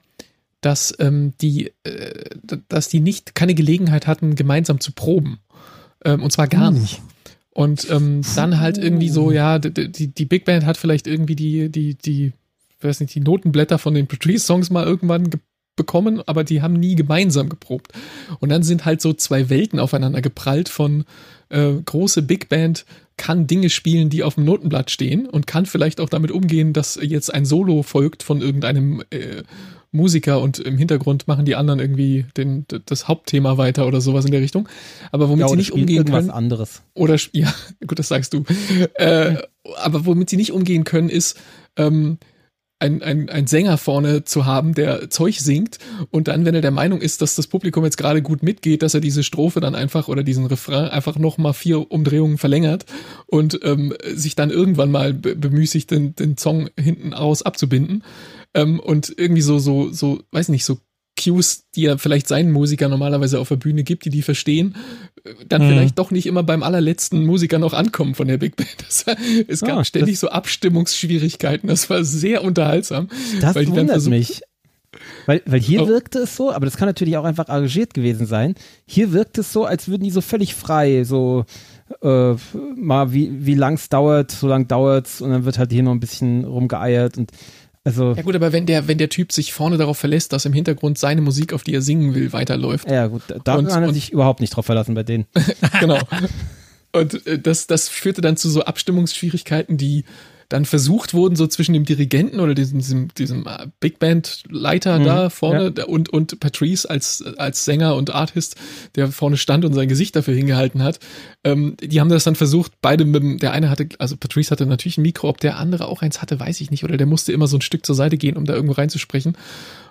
dass ähm, die, äh, dass die nicht keine Gelegenheit hatten, gemeinsam zu proben. Ähm, und zwar gar hm. nicht. Und ähm, dann halt irgendwie so, ja, die, die Big Band hat vielleicht irgendwie die, die, die, weiß nicht, die Notenblätter von den Patrice-Songs mal irgendwann bekommen, aber die haben nie gemeinsam geprobt. Und dann sind halt so zwei Welten aufeinander geprallt von äh, große Big Band kann Dinge spielen, die auf dem Notenblatt stehen und kann vielleicht auch damit umgehen, dass jetzt ein Solo folgt von irgendeinem äh, Musiker und im Hintergrund machen die anderen irgendwie den, das Hauptthema weiter oder sowas in der Richtung. Aber womit ja, sie nicht umgehen können. anderes. Oder ja, gut, das sagst du. Äh, aber womit sie nicht umgehen können, ist ähm, ein, ein, ein Sänger vorne zu haben, der Zeug singt und dann, wenn er der Meinung ist, dass das Publikum jetzt gerade gut mitgeht, dass er diese Strophe dann einfach oder diesen Refrain einfach noch mal vier Umdrehungen verlängert und ähm, sich dann irgendwann mal bemüßigt, den, den Song hinten aus abzubinden ähm, und irgendwie so, so, so, weiß nicht, so Cues, die er vielleicht seinen Musiker normalerweise auf der Bühne gibt, die die verstehen, dann mhm. vielleicht doch nicht immer beim allerletzten Musiker noch ankommen von der Big Band. Das, es gab oh, ständig so Abstimmungsschwierigkeiten. Das war sehr unterhaltsam. Das weil wundert mich. Weil, weil hier oh. wirkte es so, aber das kann natürlich auch einfach arrangiert gewesen sein. Hier wirkt es so, als würden die so völlig frei, so äh, mal wie, wie lang es dauert, so lang dauert es und dann wird halt hier noch ein bisschen rumgeeiert und also, ja gut, aber wenn der, wenn der Typ sich vorne darauf verlässt, dass im Hintergrund seine Musik, auf die er singen will, weiterläuft. Ja gut, da und, kann er sich überhaupt nicht drauf verlassen bei denen. genau. Und äh, das, das führte dann zu so Abstimmungsschwierigkeiten, die dann versucht wurden, so zwischen dem Dirigenten oder diesem, diesem, diesem äh, Big Band Leiter mhm, da vorne ja. und, und Patrice als, als Sänger und Artist, der vorne stand und sein Gesicht dafür hingehalten hat. Ähm, die haben das dann versucht, beide mit dem, der eine hatte, also Patrice hatte natürlich ein Mikro, ob der andere auch eins hatte, weiß ich nicht, oder der musste immer so ein Stück zur Seite gehen, um da irgendwo reinzusprechen.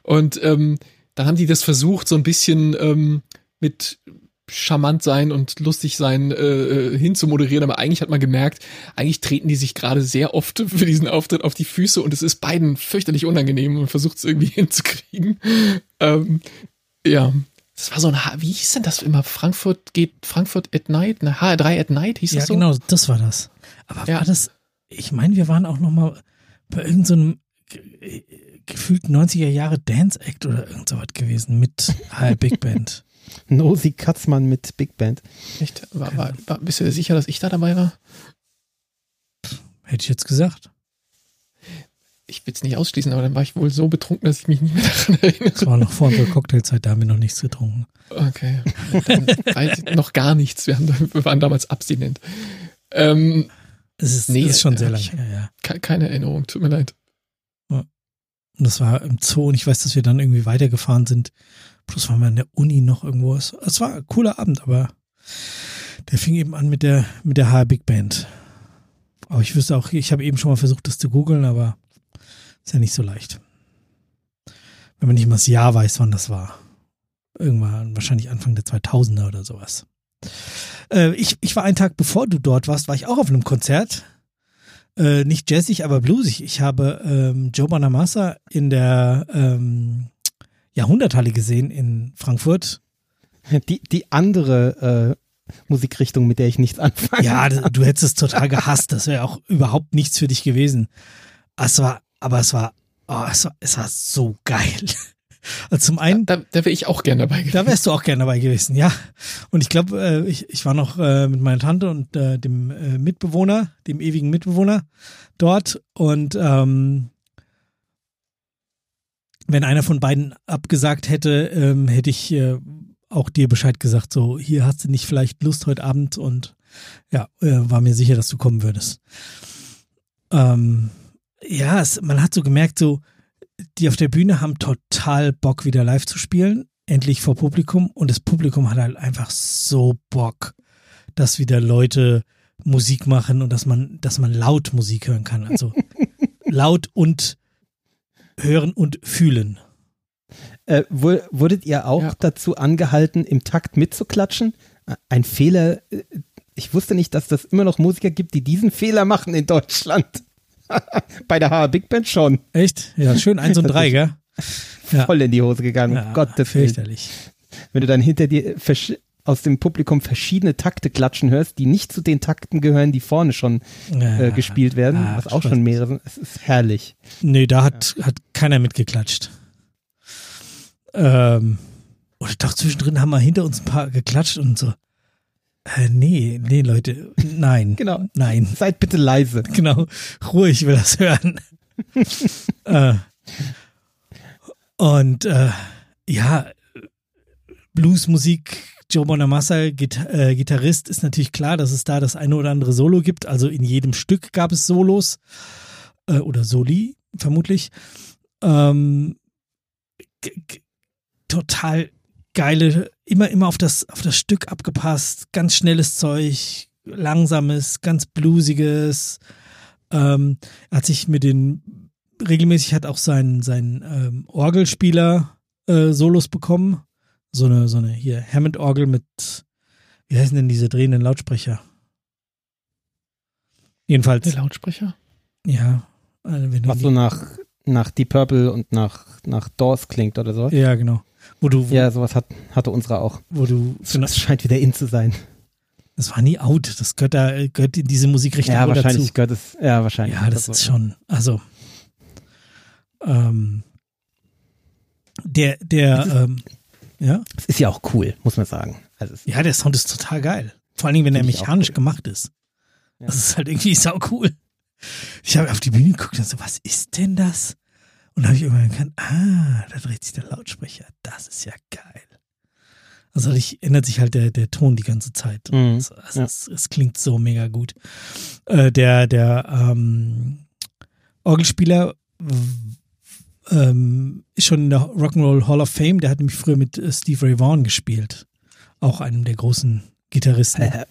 Und ähm, dann haben die das versucht, so ein bisschen ähm, mit charmant sein und lustig sein äh, äh hinzumoderieren, aber eigentlich hat man gemerkt, eigentlich treten die sich gerade sehr oft für diesen Auftritt auf die Füße und es ist beiden fürchterlich unangenehm und versucht es irgendwie hinzukriegen. Ähm, ja, das war so ein, wie hieß denn das immer? Frankfurt geht, Frankfurt at Night, ne? HR3 at Night hieß ja, das so? Ja, genau, das war das. Aber ja. war das, ich meine, wir waren auch noch mal bei irgendeinem so gefühlt 90er Jahre Dance Act oder irgend sowas gewesen mit HR Big Band. Nosi Katzmann mit Big Band. Echt? War, war, war, bist du sicher, dass ich da dabei war? Hätte ich jetzt gesagt. Ich will es nicht ausschließen, aber dann war ich wohl so betrunken, dass ich mich nicht mehr daran erinnere. Das war noch vor unserer Cocktailzeit, da haben wir noch nichts getrunken. Okay. Dann noch gar nichts. Wir, haben, wir waren damals abstinent. Ähm, es ist, nee, ist schon sehr lange her, ja. Keine Erinnerung, tut mir leid. Und das war im Zoo und ich weiß, dass wir dann irgendwie weitergefahren sind Plus waren wir in der Uni noch irgendwo. Es, war ein cooler Abend, aber der fing eben an mit der, mit der HR Big Band. Aber ich wüsste auch, ich habe eben schon mal versucht, das zu googeln, aber ist ja nicht so leicht. Wenn man nicht mal das Jahr weiß, wann das war. Irgendwann, wahrscheinlich Anfang der 2000er oder sowas. Äh, ich, ich war einen Tag bevor du dort warst, war ich auch auf einem Konzert. Äh, nicht jazzig, aber bluesig. Ich habe ähm, Joe Bonamassa in der ähm, Jahrhunderthalle gesehen in Frankfurt. Die, die andere äh, Musikrichtung, mit der ich nichts anfange. Ja, du hättest es total gehasst. Das wäre auch überhaupt nichts für dich gewesen. Es war, aber es war, oh, es war, es war so geil. Also zum einen. Da, da, da wäre ich auch gerne dabei gewesen. Da wärst du auch gerne dabei gewesen, ja. Und ich glaube, äh, ich, ich war noch äh, mit meiner Tante und äh, dem äh, Mitbewohner, dem ewigen Mitbewohner dort und ähm, wenn einer von beiden abgesagt hätte, ähm, hätte ich äh, auch dir Bescheid gesagt, so, hier hast du nicht vielleicht Lust heute Abend und ja, äh, war mir sicher, dass du kommen würdest. Ähm, ja, es, man hat so gemerkt, so, die auf der Bühne haben total Bock, wieder live zu spielen, endlich vor Publikum und das Publikum hat halt einfach so Bock, dass wieder Leute Musik machen und dass man, dass man laut Musik hören kann. Also laut und hören und fühlen. Äh, wurdet ihr auch ja. dazu angehalten, im Takt mitzuklatschen? Ein Fehler, äh, ich wusste nicht, dass das immer noch Musiker gibt, die diesen Fehler machen in Deutschland. Bei der HR Big Band schon. Echt? Ja, schön eins und drei, gell? Voll ja. in die Hose gegangen, ja, Gott, fürchterlich. Wenn du dann hinter dir aus dem Publikum verschiedene Takte klatschen hörst, die nicht zu den Takten gehören, die vorne schon äh, gespielt werden, ah, was auch schon mehrere sind. Es ist herrlich. Nee, da hat, hat keiner mitgeklatscht. Ähm, oder doch zwischendrin haben wir hinter uns ein paar geklatscht und so. Äh, nee, nee, Leute, nein. Genau. Nein. Seid bitte leise. Genau. Ruhig, ich will das hören. äh, und äh, ja, Bluesmusik, Joe Bonamassa, Git äh, Gitarrist, ist natürlich klar, dass es da das eine oder andere Solo gibt. Also in jedem Stück gab es Solos äh, oder Soli, vermutlich. Ähm, total geile, immer, immer auf das, auf das Stück abgepasst, ganz schnelles Zeug, langsames, ganz bluesiges. Ähm, hat sich mit den, regelmäßig hat auch sein, sein ähm, Orgelspieler äh, Solos bekommen. So eine, so eine hier Hammond-Orgel mit, wie heißen denn diese drehenden Lautsprecher? Jedenfalls. Der Lautsprecher? Ja. Also wenn du Was so nach, nach Deep Purple und nach, nach Doors klingt oder so. ja, genau. Wo du, Ja, sowas hat, hatte unsere auch. wo du, Das scheint wieder in zu sein. das war nie out. Das gehört da, gehört in diese Musikrichtung Ja, wahrscheinlich dazu. gehört es. Ja, wahrscheinlich. Ja, das so. ist schon, also, ähm, der, der, ähm, ja, Es ist ja auch cool, muss man sagen. Also ja, der Sound ist total geil. Vor allen Dingen, wenn er ich mechanisch cool. gemacht ist. Ja. Das ist halt irgendwie sau cool. Ich habe auf die Bühne geguckt und so, was ist denn das? Und dann habe ich irgendwann erkannt, ah, da dreht sich der Lautsprecher. Das ist ja geil. Also dadurch ändert sich halt der, der Ton die ganze Zeit. Mhm. Also, also Ja. es, es klingt so mega gut. Äh, der der ähm, Orgelspieler ähm, ist schon in der Rock'n'Roll Hall of Fame. Der hat nämlich früher mit äh, Steve Ray Vaughan gespielt. Auch einem der großen Gitarristen. äh,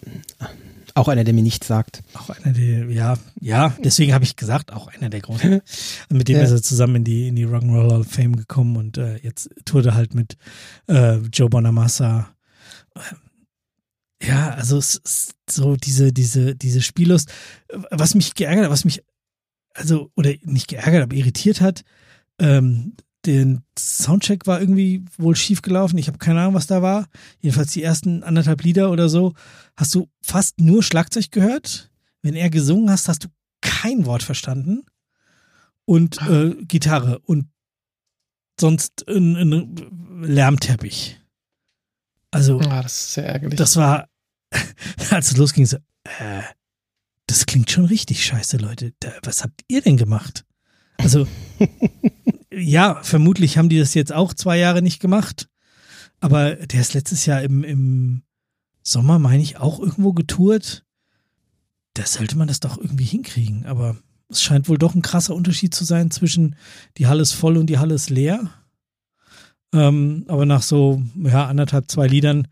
auch einer, der mir nichts sagt. Auch einer der, ja, ja, deswegen habe ich gesagt, auch einer der großen. mit dem Ja. ist er zusammen in die, in die Rock'n'Roll Hall of Fame gekommen und äh, jetzt tourt er halt mit äh, Joe Bonamassa. Ähm, Ja, also es ist so diese, diese, diese Spiellust, was mich geärgert hat, was mich, also, oder nicht geärgert, aber irritiert hat, ähm, den Soundcheck war irgendwie wohl schief gelaufen. Ich habe keine Ahnung, was da war. Jedenfalls die ersten anderthalb Lieder oder so hast du fast nur Schlagzeug gehört. Wenn er gesungen hast, hast du kein Wort verstanden. Und äh, Gitarre und sonst ein, ein Lärmteppich. Also, Ah, das ist sehr ärgerlich. das war, als es losging, so, äh, das klingt schon richtig scheiße, Leute. Da, was habt ihr denn gemacht? Also, ja, vermutlich haben die das jetzt auch zwei Jahre nicht gemacht. Aber der ist letztes Jahr im, im Sommer, meine ich, auch irgendwo getourt. Da sollte man das doch irgendwie hinkriegen. Aber es scheint wohl doch ein krasser Unterschied zu sein zwischen die Halle ist voll und die Halle ist leer. Ähm, aber nach so ja, anderthalb, zwei Liedern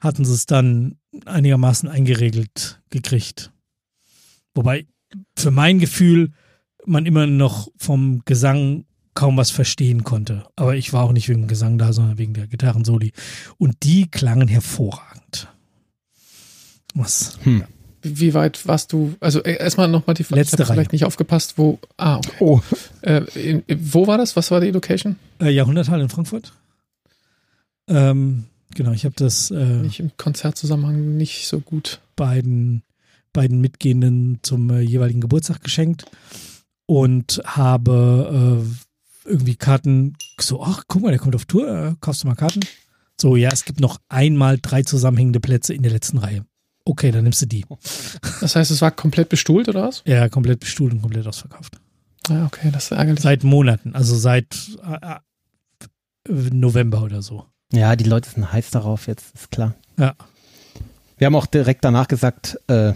hatten sie es dann einigermaßen eingeregelt gekriegt. Wobei für mein Gefühl man immer noch vom Gesang kaum was verstehen konnte. Aber ich war auch nicht wegen dem Gesang da, sondern wegen der Gitarrensoli. Und die klangen hervorragend. Was? Hm. Wie wie weit warst du? Also äh, erstmal nochmal die Frage, Letzte ich habe Reihe. vielleicht nicht aufgepasst, wo. Ah, okay. Oh. Äh, in, in, wo war das? Was war die Location? Äh, Jahrhunderthalle in Frankfurt. Ähm, genau, ich habe das äh, Nicht im Konzertzusammenhang nicht so gut. beiden, beiden Mitgehenden zum äh, jeweiligen Geburtstag geschenkt und habe äh, irgendwie Karten so, ach, guck mal, der kommt auf Tour, äh, kaufst du mal Karten? So, ja, es gibt noch einmal drei zusammenhängende Plätze in der letzten Reihe. Okay, dann nimmst du die. Das heißt, es war komplett bestuhlt oder was? Ja, komplett bestuhlt und komplett ausverkauft. Ah, okay, das ist ärgerlich. Seit Monaten, also seit äh, äh, November oder so. Ja, die Leute sind heiß darauf jetzt, ist klar. Ja. Wir haben auch direkt danach gesagt, äh,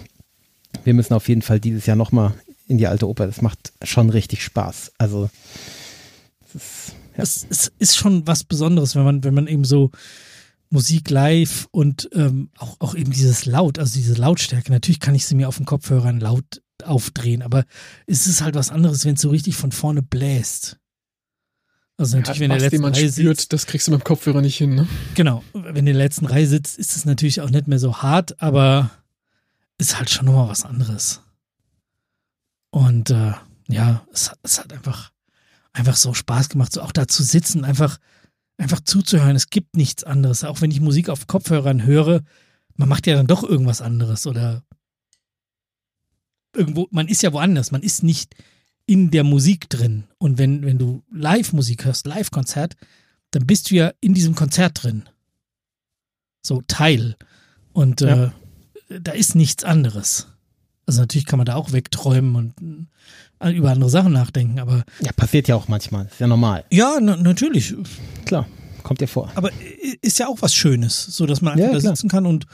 wir müssen auf jeden Fall dieses Jahr nochmal in die alte Oper. Das macht schon richtig Spaß. Also, es ist, ja. Es, es ist schon was Besonderes, wenn man, wenn man eben so Musik live und ähm, auch, auch eben dieses Laut, also diese Lautstärke. Natürlich kann ich sie mir auf den Kopfhörern laut aufdrehen, aber es ist halt was anderes, wenn es so richtig von vorne bläst. Also natürlich, wenn der letzten man Reihe spürt, sitzt, das kriegst du mit dem Kopfhörer nicht hin. Ne? genau, wenn du in der letzten Reihe sitzt, ist es natürlich auch nicht mehr so hart, aber ist halt schon nochmal was anderes. Und äh, ja, es, hat- es hat einfach, einfach so Spaß gemacht, so auch da zu sitzen, einfach einfach zuzuhören. Es gibt nichts anderes. Auch wenn ich Musik auf Kopfhörern höre, man macht ja dann doch irgendwas anderes oder irgendwo, man ist ja woanders. Man ist nicht in der Musik drin. Und wenn, wenn du Live-Musik hörst, Live-Konzert, dann bist du ja in diesem Konzert drin. So Teil. Und ja. äh, da ist nichts anderes. Also natürlich kann man da auch wegträumen und äh, über andere Sachen nachdenken, aber. Ja, passiert ja auch manchmal. Ist ja normal. Ja, na, natürlich. Klar, kommt ja vor. Aber ist ja auch was Schönes, so dass man einfach ja, da sitzen kann und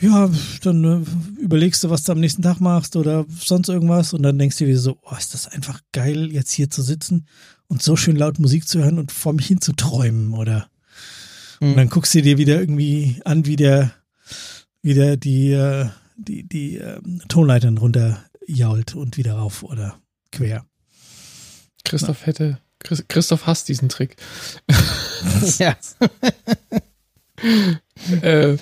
ja, dann äh, überlegst du, was du am nächsten Tag machst oder sonst irgendwas und dann denkst du dir so, oh, ist das einfach geil, jetzt hier zu sitzen und so schön laut Musik zu hören und vor mich hin zu träumen oder mhm. und dann guckst du dir wieder irgendwie an, wie der, wie der die, äh, die, die äh, Tonleitern runter jault und wieder rauf oder quer. Christoph hätte, Christoph hasst diesen Trick. ja. äh,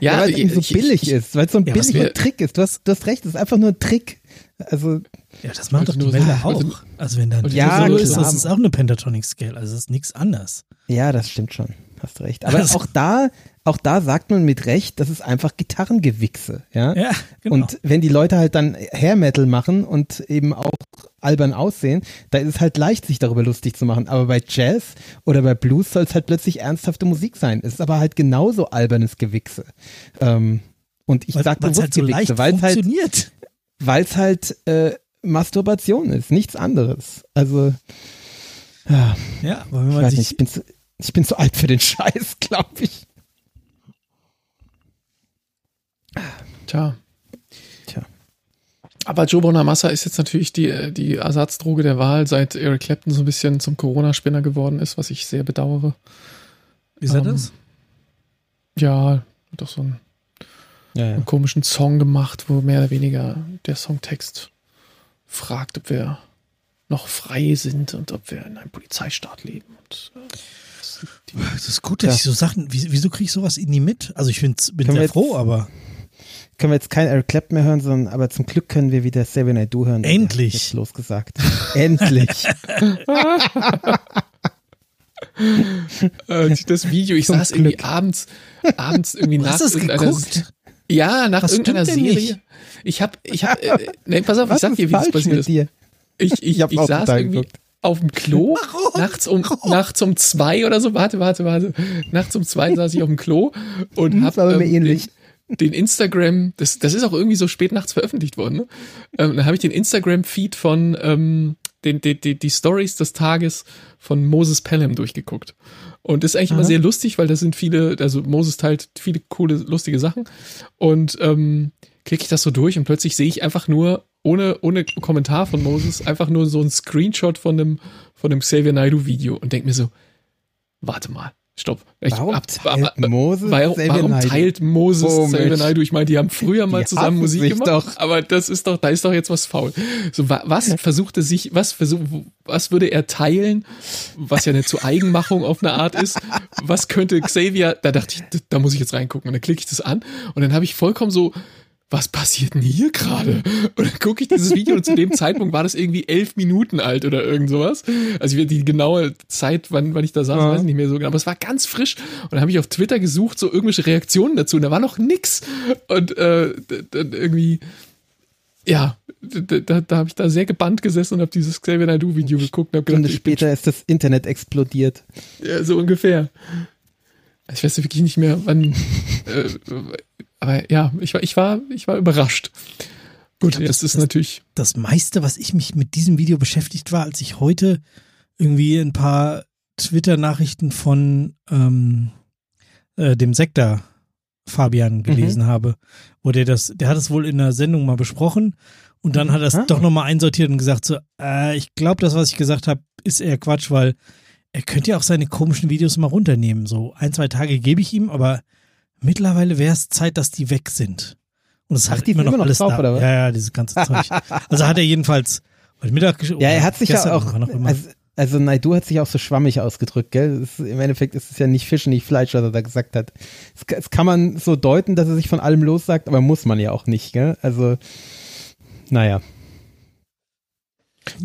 ja, weil es eben so billig ich, ist, weil es so ein ja, billiger Trick ist. Du hast, du hast recht, es ist einfach nur ein Trick. Also, ja, das macht doch die Welle auch. Also, also wenn dann ja, so ist, das ist auch eine Pentatonic Scale, also es ist nichts anders. Ja, das stimmt schon. Hast recht. Aber also, auch da, auch da sagt man mit Recht, das ist einfach Gitarrengewichse, ja. Ja, genau. Und wenn die Leute halt dann Hair Metal machen und eben auch albern aussehen, da ist es halt leicht, sich darüber lustig zu machen. Aber bei Jazz oder bei Blues soll es halt plötzlich ernsthafte Musik sein. Es ist aber halt genauso albernes Gewichse. Ähm, und ich sage bewusst halt so Gewichse, weil es halt, weil's halt äh, Masturbation ist, nichts anderes. Also ja, ja aber wenn man ich, sich nicht, ich bin zu, ich bin zu alt für den Scheiß, glaube ich. Tja. Tja. Aber Joe Bonamassa ist jetzt natürlich die, die Ersatzdroge der Wahl, seit Eric Clapton so ein bisschen zum Corona-Spinner geworden ist, was ich sehr bedauere. Wie ist er ähm, das? Ja, doch so einen, ja, ja. einen komischen Song gemacht, wo mehr oder weniger der Songtext fragt, ob wir noch frei sind und ob wir in einem Polizeistaat leben. Und, äh, das ist gut, dass ja. ich so Sachen, wieso kriege ich sowas nie mit? Also ich bin sehr jetzt, froh, aber. Können wir jetzt kein Eric Clapton mehr hören, sondern aber zum Glück können wir wieder Seven I Do hören. Endlich. Jetzt losgesagt. Endlich. Äh, das Video, ich zum saß Glück. irgendwie abends, abends irgendwie nach Hast irgendeiner, ja, nach Was irgendeiner Serie. Nicht? Ich hab, ich hab, äh, nee, pass auf, Was ich sag dir, wie das passiert ist. Ich, ich, ich, ich saß irgendwie, geguckt auf dem Klo Warum? nachts um Warum? nachts um zwei oder so. Warte, warte, warte. Nachts um zwei saß ich auf dem Klo und hm, habe ähm, den, den, Instagram. Das, das ist auch irgendwie so spät nachts veröffentlicht worden. Ne? Ähm, dann habe ich den Instagram Feed von ähm, den, die, die, die Stories des Tages von Moses Pelham durchgeguckt. Und das ist eigentlich Aha. immer sehr lustig, weil da sind viele, also Moses teilt viele coole, lustige Sachen. Und ähm, klicke ich das so durch und plötzlich sehe ich einfach nur ohne, ohne Kommentar von Moses, einfach nur so ein Screenshot von dem, von dem Xavier Naidoo Video und denke mir so, warte mal, stopp. Ich, warum ab, teilt ab, Moses warum, warum teilt Moses Xavier Naidoo? Ich meine, die haben früher mal die zusammen Musik gemacht, doch. aber das ist doch, da ist doch jetzt was faul. So, was versuchte sich, was versuch, was würde er teilen, was ja eine zu Eigenmachung auf eine Art ist? Was könnte Xavier, da dachte ich, da muss ich jetzt reingucken und dann klicke ich das an und dann habe ich vollkommen so, was passiert denn hier gerade? Und dann gucke ich dieses Video und zu dem Zeitpunkt war das irgendwie elf Minuten alt oder irgend sowas. Also die genaue Zeit, wann, wann ich da saß, ja. weiß ich nicht mehr so genau. Aber es war ganz frisch. Und dann habe ich auf Twitter gesucht, so irgendwelche Reaktionen dazu. Und da war noch nix. Und äh, dann irgendwie, ja, da, da, da habe ich da sehr gebannt gesessen und habe dieses Xavier Naidoo Video geguckt. Und hab gedacht, später ist das Internet explodiert. Ja, so ungefähr. Ich weiß wirklich nicht mehr, wann. äh, aber ja, ich war, ich war, ich war überrascht. Gut, glaub, jetzt ist das, natürlich. Das meiste, was ich mich mit diesem Video beschäftigt war, als ich heute irgendwie ein paar Twitter-Nachrichten von ähm, äh, dem Sektor Fabian gelesen mhm. habe, wo der das, der hat es wohl in einer Sendung mal besprochen und dann hat er es ah. doch nochmal einsortiert und gesagt so, äh, ich glaube, das, was ich gesagt habe, ist eher Quatsch, weil er könnte ja auch seine komischen Videos mal runternehmen. So ein, zwei Tage gebe ich ihm, aber mittlerweile wäre es Zeit, dass die weg sind. Und es hat immer noch immer alles drauf, da. Oder was? Ja, ja, dieses ganze Zeug. also hat er jedenfalls heute Mittag Ja, er hat sich ja auch, also, also Naidu hat sich auch so schwammig ausgedrückt, gell? Ist, Im Endeffekt ist es ja nicht Fisch, nicht Fleisch, was er da gesagt hat. Es, es, kann man so deuten, dass er sich von allem lossagt, aber muss man ja auch nicht, gell? Also, naja.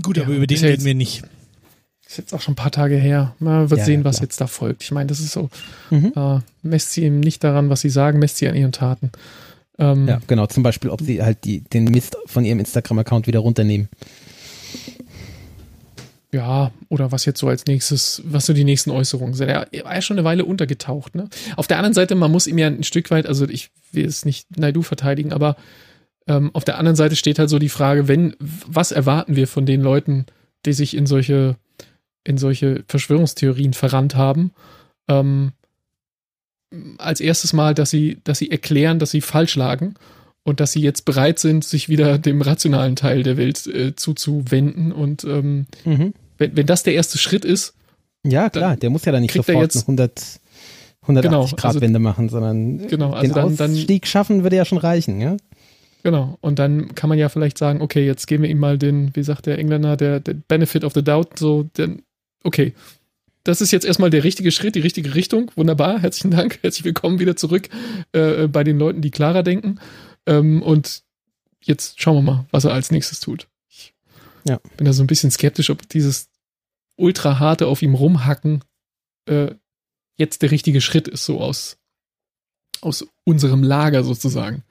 Gut, aber über den reden wir nicht. Ist jetzt auch schon ein paar Tage her. Man wird Ja, sehen, ja, was jetzt da folgt. Ich meine, das ist so, Mhm. äh, messt sie ihm nicht daran, was sie sagen, messt sie an ihren Taten. Ähm, Ja, genau. Zum Beispiel, ob sie halt die, den Mist von ihrem Instagram-Account wieder runternehmen. Ja, oder was jetzt so als nächstes, was so die nächsten Äußerungen sind. Er er war ja schon eine Weile untergetaucht, ne? Auf der anderen Seite, man muss ihm ja ein Stück weit, also ich will es nicht Naidu verteidigen, aber ähm, auf der anderen Seite steht halt so die Frage, wenn, was erwarten wir von den Leuten, die sich in solche, in solche Verschwörungstheorien verrannt haben? Ähm, als erstes Mal, dass sie, dass sie erklären, dass sie falsch lagen und dass sie jetzt bereit sind, sich wieder dem rationalen Teil der Welt äh, zuzuwenden und ähm, Mhm. wenn, wenn das der erste Schritt ist, Ja, klar. Der muss ja dann nicht sofort jetzt- eine 100, 180 Genau, Grad also- Wende machen, sondern Genau, also den dann- dann- Ausstieg schaffen würde ja schon reichen, ja? genau, und dann kann man ja vielleicht sagen, okay, jetzt geben wir ihm mal den, wie sagt der Engländer, der, der Benefit of the Doubt, so, denn, okay, das ist jetzt erstmal der richtige Schritt, die richtige Richtung, wunderbar, herzlichen Dank, herzlich willkommen wieder zurück äh, bei den Leuten, die klarer denken ähm, und jetzt schauen wir mal, was er als nächstes tut. Ich Ja. bin da so ein bisschen skeptisch, ob dieses ultra harte auf ihm rumhacken äh, jetzt der richtige Schritt ist, so aus, aus unserem Lager sozusagen.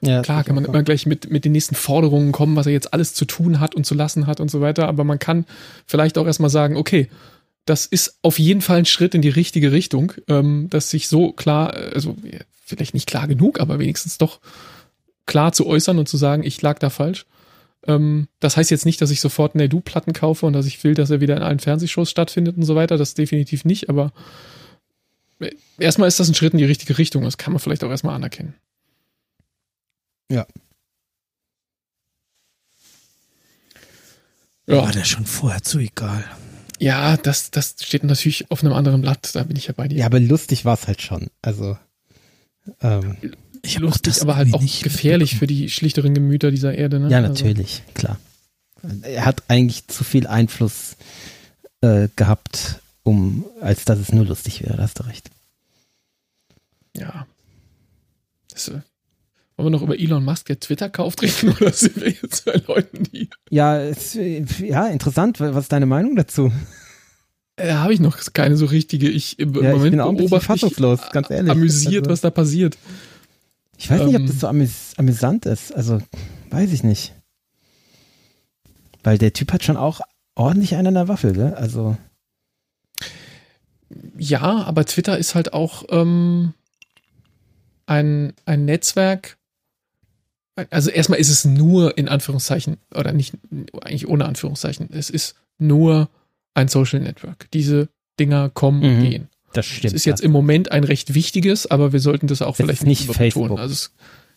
Ja, Klar kann man immer gleich mit, mit den nächsten Forderungen kommen, was er jetzt alles zu tun hat und zu lassen hat und so weiter, aber man kann vielleicht auch erstmal sagen, okay, das ist auf jeden Fall ein Schritt in die richtige Richtung, ähm, dass sich so klar, äh, also vielleicht nicht klar genug, aber wenigstens doch klar zu äußern und zu sagen, ich lag da falsch. Ähm, das heißt jetzt nicht, dass ich sofort Naidu-Platten kaufe und dass ich will, dass er wieder in allen Fernsehshows stattfindet und so weiter, das definitiv nicht, aber äh, erstmal ist das ein Schritt in die richtige Richtung, das kann man vielleicht auch erstmal anerkennen. Ja. War das schon vorher zu egal. Ja, das, das steht natürlich auf einem anderen Blatt, da bin ich ja bei dir. Ja, aber lustig war es halt schon. Also, ähm, Ich Lustig, das aber halt auch nicht gefährlich für die schlichteren Gemüter dieser Erde. Ne? ja, Also, natürlich, klar. Er hat eigentlich zu viel Einfluss äh, gehabt, um, als dass es nur lustig wäre, da hast du recht. ja. Das, äh, wollen wir noch über Elon Musk, der Twitter kauft, reden oder sind wir jetzt bei Leuten, die. Ja, äh, ja, interessant. Was ist deine Meinung dazu? Äh, habe ich noch keine so richtige. Ich im Ja, ich Moment bin auch beobachte ich ganz ehrlich. amüsiert, Also- was da passiert. Ich weiß nicht, ob Ähm, das so amüs amüsant ist. Also, weiß ich nicht. Weil der Typ hat schon auch ordentlich einen an der Waffel, gell? Also, Ja, aber Twitter ist halt auch ähm, ein, ein Netzwerk. Also erstmal ist es nur in Anführungszeichen, oder nicht, eigentlich ohne Anführungszeichen, es ist nur ein Social Network. Diese Dinger kommen und Mhm. gehen. das Es stimmt. ist jetzt im Moment ein recht wichtiges, aber wir sollten das auch Es vielleicht nicht. Facebook. Also es,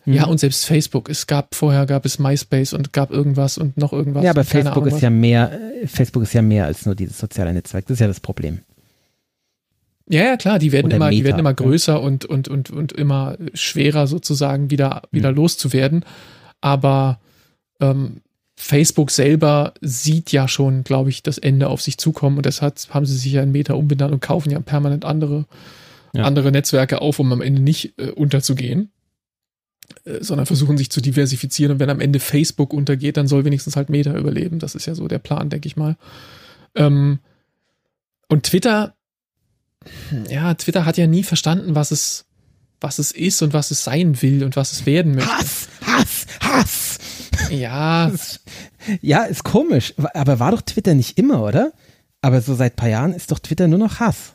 Mhm. Ja, und selbst Facebook. Es gab vorher gab es MySpace und gab irgendwas und noch irgendwas. ja, aber und Facebook Ahnung ist ja mehr, Facebook ist ja mehr als nur dieses soziale Netzwerk. Das ist ja das Problem. Ja, ja, klar, die werden immer, die Meta, werden immer ja. größer und, und, und, und immer schwerer sozusagen wieder, wieder Hm. loszuwerden. Aber ähm, Facebook selber sieht ja schon, glaube ich, das Ende auf sich zukommen und deshalb haben sie sich ja in Meta umbenannt und kaufen ja permanent andere, Ja. andere Netzwerke auf, um am Ende nicht äh, unterzugehen. Äh, sondern versuchen sich zu diversifizieren und wenn am Ende Facebook untergeht, dann soll wenigstens halt Meta überleben. Das ist ja so der Plan, denke ich mal. Ähm, und Twitter, ja, Twitter hat ja nie verstanden, was es, was es ist und was es sein will und was es werden möchte. Hass, Hass, Hass. Ja, Ja, ist komisch. Aber war doch Twitter nicht immer, oder? Aber so seit paar Jahren ist doch Twitter nur noch Hass.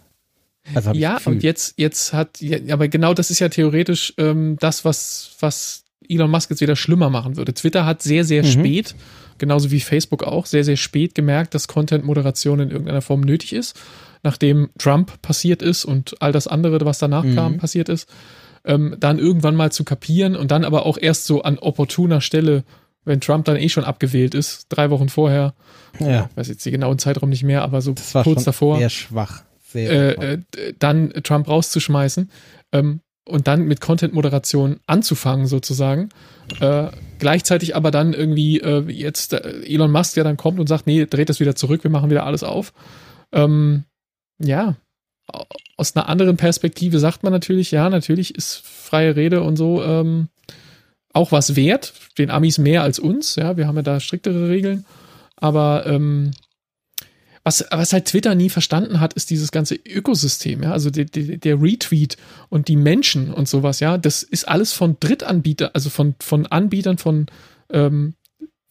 Also ja, und jetzt, jetzt hat, aber genau das ist ja theoretisch ähm, das, was, was Elon Musk jetzt wieder schlimmer machen würde. Twitter hat sehr, sehr Mhm. spät, genauso wie Facebook auch, sehr, sehr spät gemerkt, dass Content-Moderation in irgendeiner Form nötig ist, nachdem Trump passiert ist und all das andere, was danach Mhm. kam, passiert ist. Ähm, dann irgendwann mal zu kapieren und dann aber auch erst so an opportuner Stelle, wenn Trump dann eh schon abgewählt ist, drei Wochen vorher, ja, ich weiß jetzt den genauen Zeitraum nicht mehr, aber so kurz davor sehr schwach. Sehr schwach. äh, äh, dann Trump rauszuschmeißen ähm, und dann mit Content-Moderation anzufangen sozusagen. Äh, gleichzeitig aber dann irgendwie äh, jetzt äh, Elon Musk, der dann kommt und sagt, nee, dreht das wieder zurück, wir machen wieder alles auf. Ähm, ja, au- aus einer anderen Perspektive sagt man natürlich, ja, natürlich ist freie Rede und so ähm, auch was wert, den Amis mehr als uns, ja, wir haben ja da striktere Regeln, aber ähm, was, was halt Twitter nie verstanden hat, ist dieses ganze Ökosystem, ja, also der, der, der Retweet und die Menschen und sowas, ja, das ist alles von Drittanbietern, also von, von Anbietern von, ähm,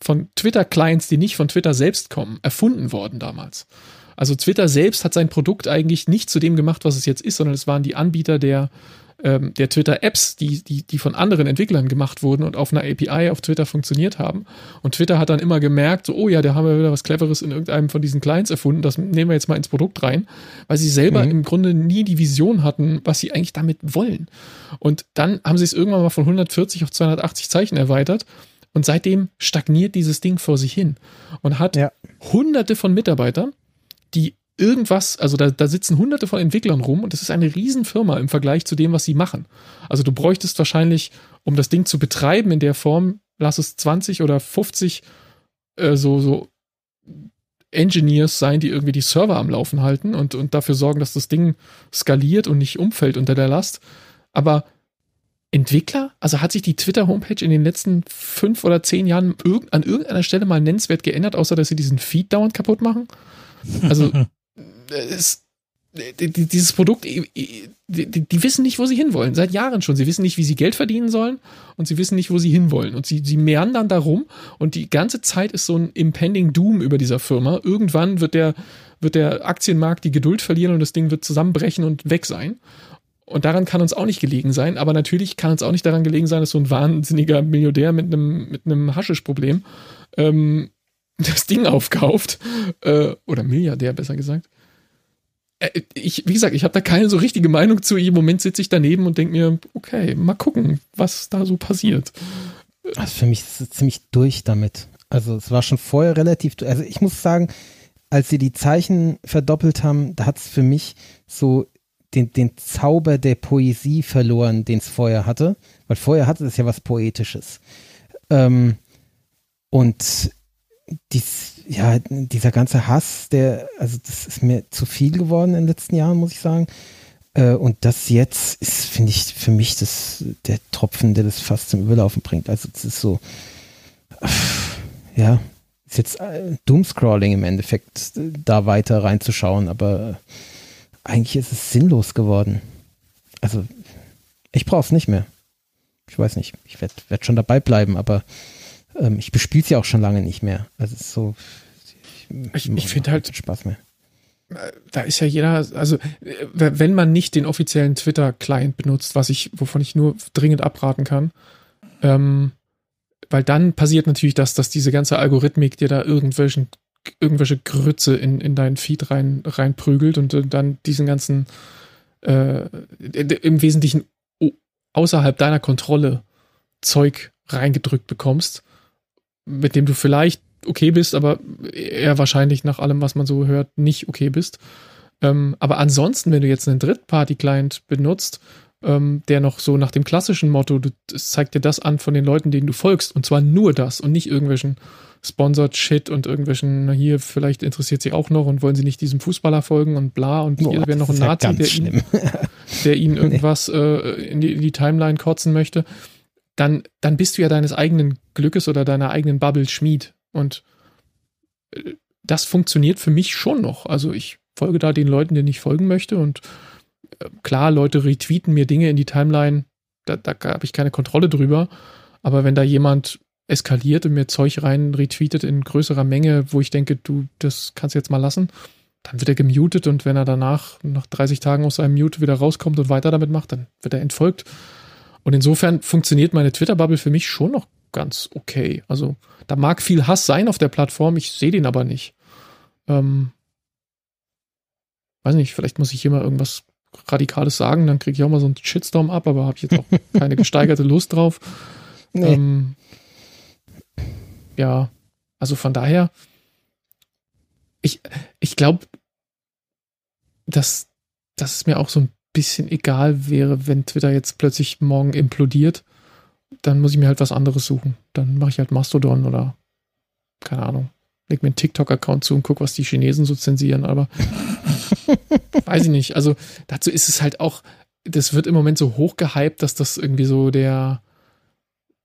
von Twitter-Clients, die nicht von Twitter selbst kommen, erfunden worden damals. Also Twitter selbst hat sein Produkt eigentlich nicht zu dem gemacht, was es jetzt ist, sondern es waren die Anbieter der, ähm, der Twitter-Apps, die, die, die von anderen Entwicklern gemacht wurden und auf einer API auf Twitter funktioniert haben. Und Twitter hat dann immer gemerkt, so, oh ja, da haben wir wieder was Cleveres in irgendeinem von diesen Clients erfunden, das nehmen wir jetzt mal ins Produkt rein, weil sie selber mhm. im Grunde nie die Vision hatten, was sie eigentlich damit wollen. Und dann haben sie es irgendwann mal von 140 auf 280 Zeichen erweitert. Und seitdem stagniert dieses Ding vor sich hin und hat ja. hunderte von Mitarbeitern, die irgendwas, also da, da sitzen hunderte von Entwicklern rum und das ist eine Riesenfirma im Vergleich zu dem, was sie machen. Also du bräuchtest wahrscheinlich, um das Ding zu betreiben in der Form, lass es 20 oder 50 äh, so, so Engineers sein, die irgendwie die Server am Laufen halten und, und dafür sorgen, dass das Ding skaliert und nicht umfällt unter der Last. Aber Entwickler? Also hat sich die Twitter-Homepage in den letzten fünf oder zehn Jahren an irgendeiner Stelle mal nennenswert geändert, außer dass sie diesen Feed dauernd kaputt machen? Also es, dieses Produkt, die, die, wissen nicht, wo sie hinwollen, seit Jahren schon. Sie wissen nicht, wie sie Geld verdienen sollen und sie wissen nicht, wo sie hinwollen. Und sie, sie meandern darum und die ganze Zeit ist so ein impending Doom über dieser Firma. Irgendwann wird der, wird der Aktienmarkt die Geduld verlieren und das Ding wird zusammenbrechen und weg sein. Und daran kann uns auch nicht gelegen sein, aber natürlich kann uns auch nicht daran gelegen sein, dass so ein wahnsinniger Milliardär mit einem, mit einem Haschischproblem ähm, das Ding aufkauft. Äh, oder Milliardär, besser gesagt äh, ich, wie gesagt, ich habe da keine so richtige Meinung zu. Im Moment sitze ich daneben und denke mir, okay, mal gucken, was da so passiert. Also für mich ist es ziemlich durch damit. Also es war schon vorher relativ, also ich muss sagen, als sie die Zeichen verdoppelt haben, da hat es für mich so den, den Zauber der Poesie verloren, den es vorher hatte. Weil vorher hatte es ja was Poetisches. Ähm, und dies, ja, dieser ganze Hass, der, also das ist mir zu viel geworden in den letzten Jahren, muss ich sagen. Äh, und das jetzt ist, finde ich, für mich das, der Tropfen, der das fast zum Überlaufen bringt. Also es ist so, ja, ist jetzt äh, Doomscrolling im Endeffekt, da weiter reinzuschauen, aber eigentlich ist es sinnlos geworden. Also ich brauche es nicht mehr. Ich weiß nicht, ich werde werd schon dabei bleiben, aber ähm, ich bespiele es ja auch schon lange nicht mehr. Also es ist so. Ich, ich, ich finde halt Spaß mehr. Da ist ja jeder, also wenn man nicht den offiziellen Twitter-Client benutzt, was ich, wovon ich nur dringend abraten kann, ähm, weil dann passiert natürlich das, dass diese ganze Algorithmik dir da irgendwelchen, irgendwelche Grütze in, in deinen Feed rein, reinprügelt und dann diesen ganzen äh, im Wesentlichen außerhalb deiner Kontrolle Zeug reingedrückt bekommst mit dem du vielleicht okay bist, aber eher wahrscheinlich nach allem, was man so hört, nicht okay bist. Ähm, aber ansonsten, wenn du jetzt einen Drittparty-Client benutzt, ähm, der noch so nach dem klassischen Motto, du, es zeigt dir das an von den Leuten, denen du folgst, und zwar nur das und nicht irgendwelchen Sponsored Shit und irgendwelchen, hier, vielleicht interessiert sie auch noch und wollen sie nicht diesem Fußballer folgen und bla und Boah, hier wäre noch ein Nazi, der, ihn, der ihnen irgendwas äh, in, die, in die Timeline kotzen möchte dann, dann bist du ja deines eigenen Glückes oder deiner eigenen Bubble Schmied. Und äh, das funktioniert für mich schon noch. Also ich folge da den Leuten, denen ich folgen möchte. Und äh, klar, Leute retweeten mir Dinge in die Timeline, da, da habe ich keine Kontrolle drüber. Aber wenn da jemand eskaliert und mir Zeug rein retweetet in größerer Menge, wo ich denke, du, das kannst du jetzt mal lassen, dann wird er gemutet und wenn er danach nach 30 Tagen aus seinem Mute wieder rauskommt und weiter damit macht, dann wird er entfolgt. Und insofern funktioniert meine Twitter-Bubble für mich schon noch ganz okay. Also da mag viel Hass sein auf der Plattform, ich sehe den aber nicht. Ähm, weiß nicht, vielleicht muss ich hier mal irgendwas Radikales sagen, dann kriege ich auch mal so einen Shitstorm ab, aber habe ich jetzt auch keine gesteigerte Lust drauf. Nee. Ähm, ja, also von daher, ich, ich glaube, dass, dass es mir auch so ein bisschen egal wäre, wenn Twitter jetzt plötzlich morgen implodiert, dann muss ich mir halt was anderes suchen. Dann mache ich halt Mastodon oder keine Ahnung. Leg mir einen TikTok-Account zu und guck, was die Chinesen so zensieren, aber weiß ich nicht. Also dazu ist es halt auch, das wird im Moment so hoch gehypt, dass das irgendwie so der,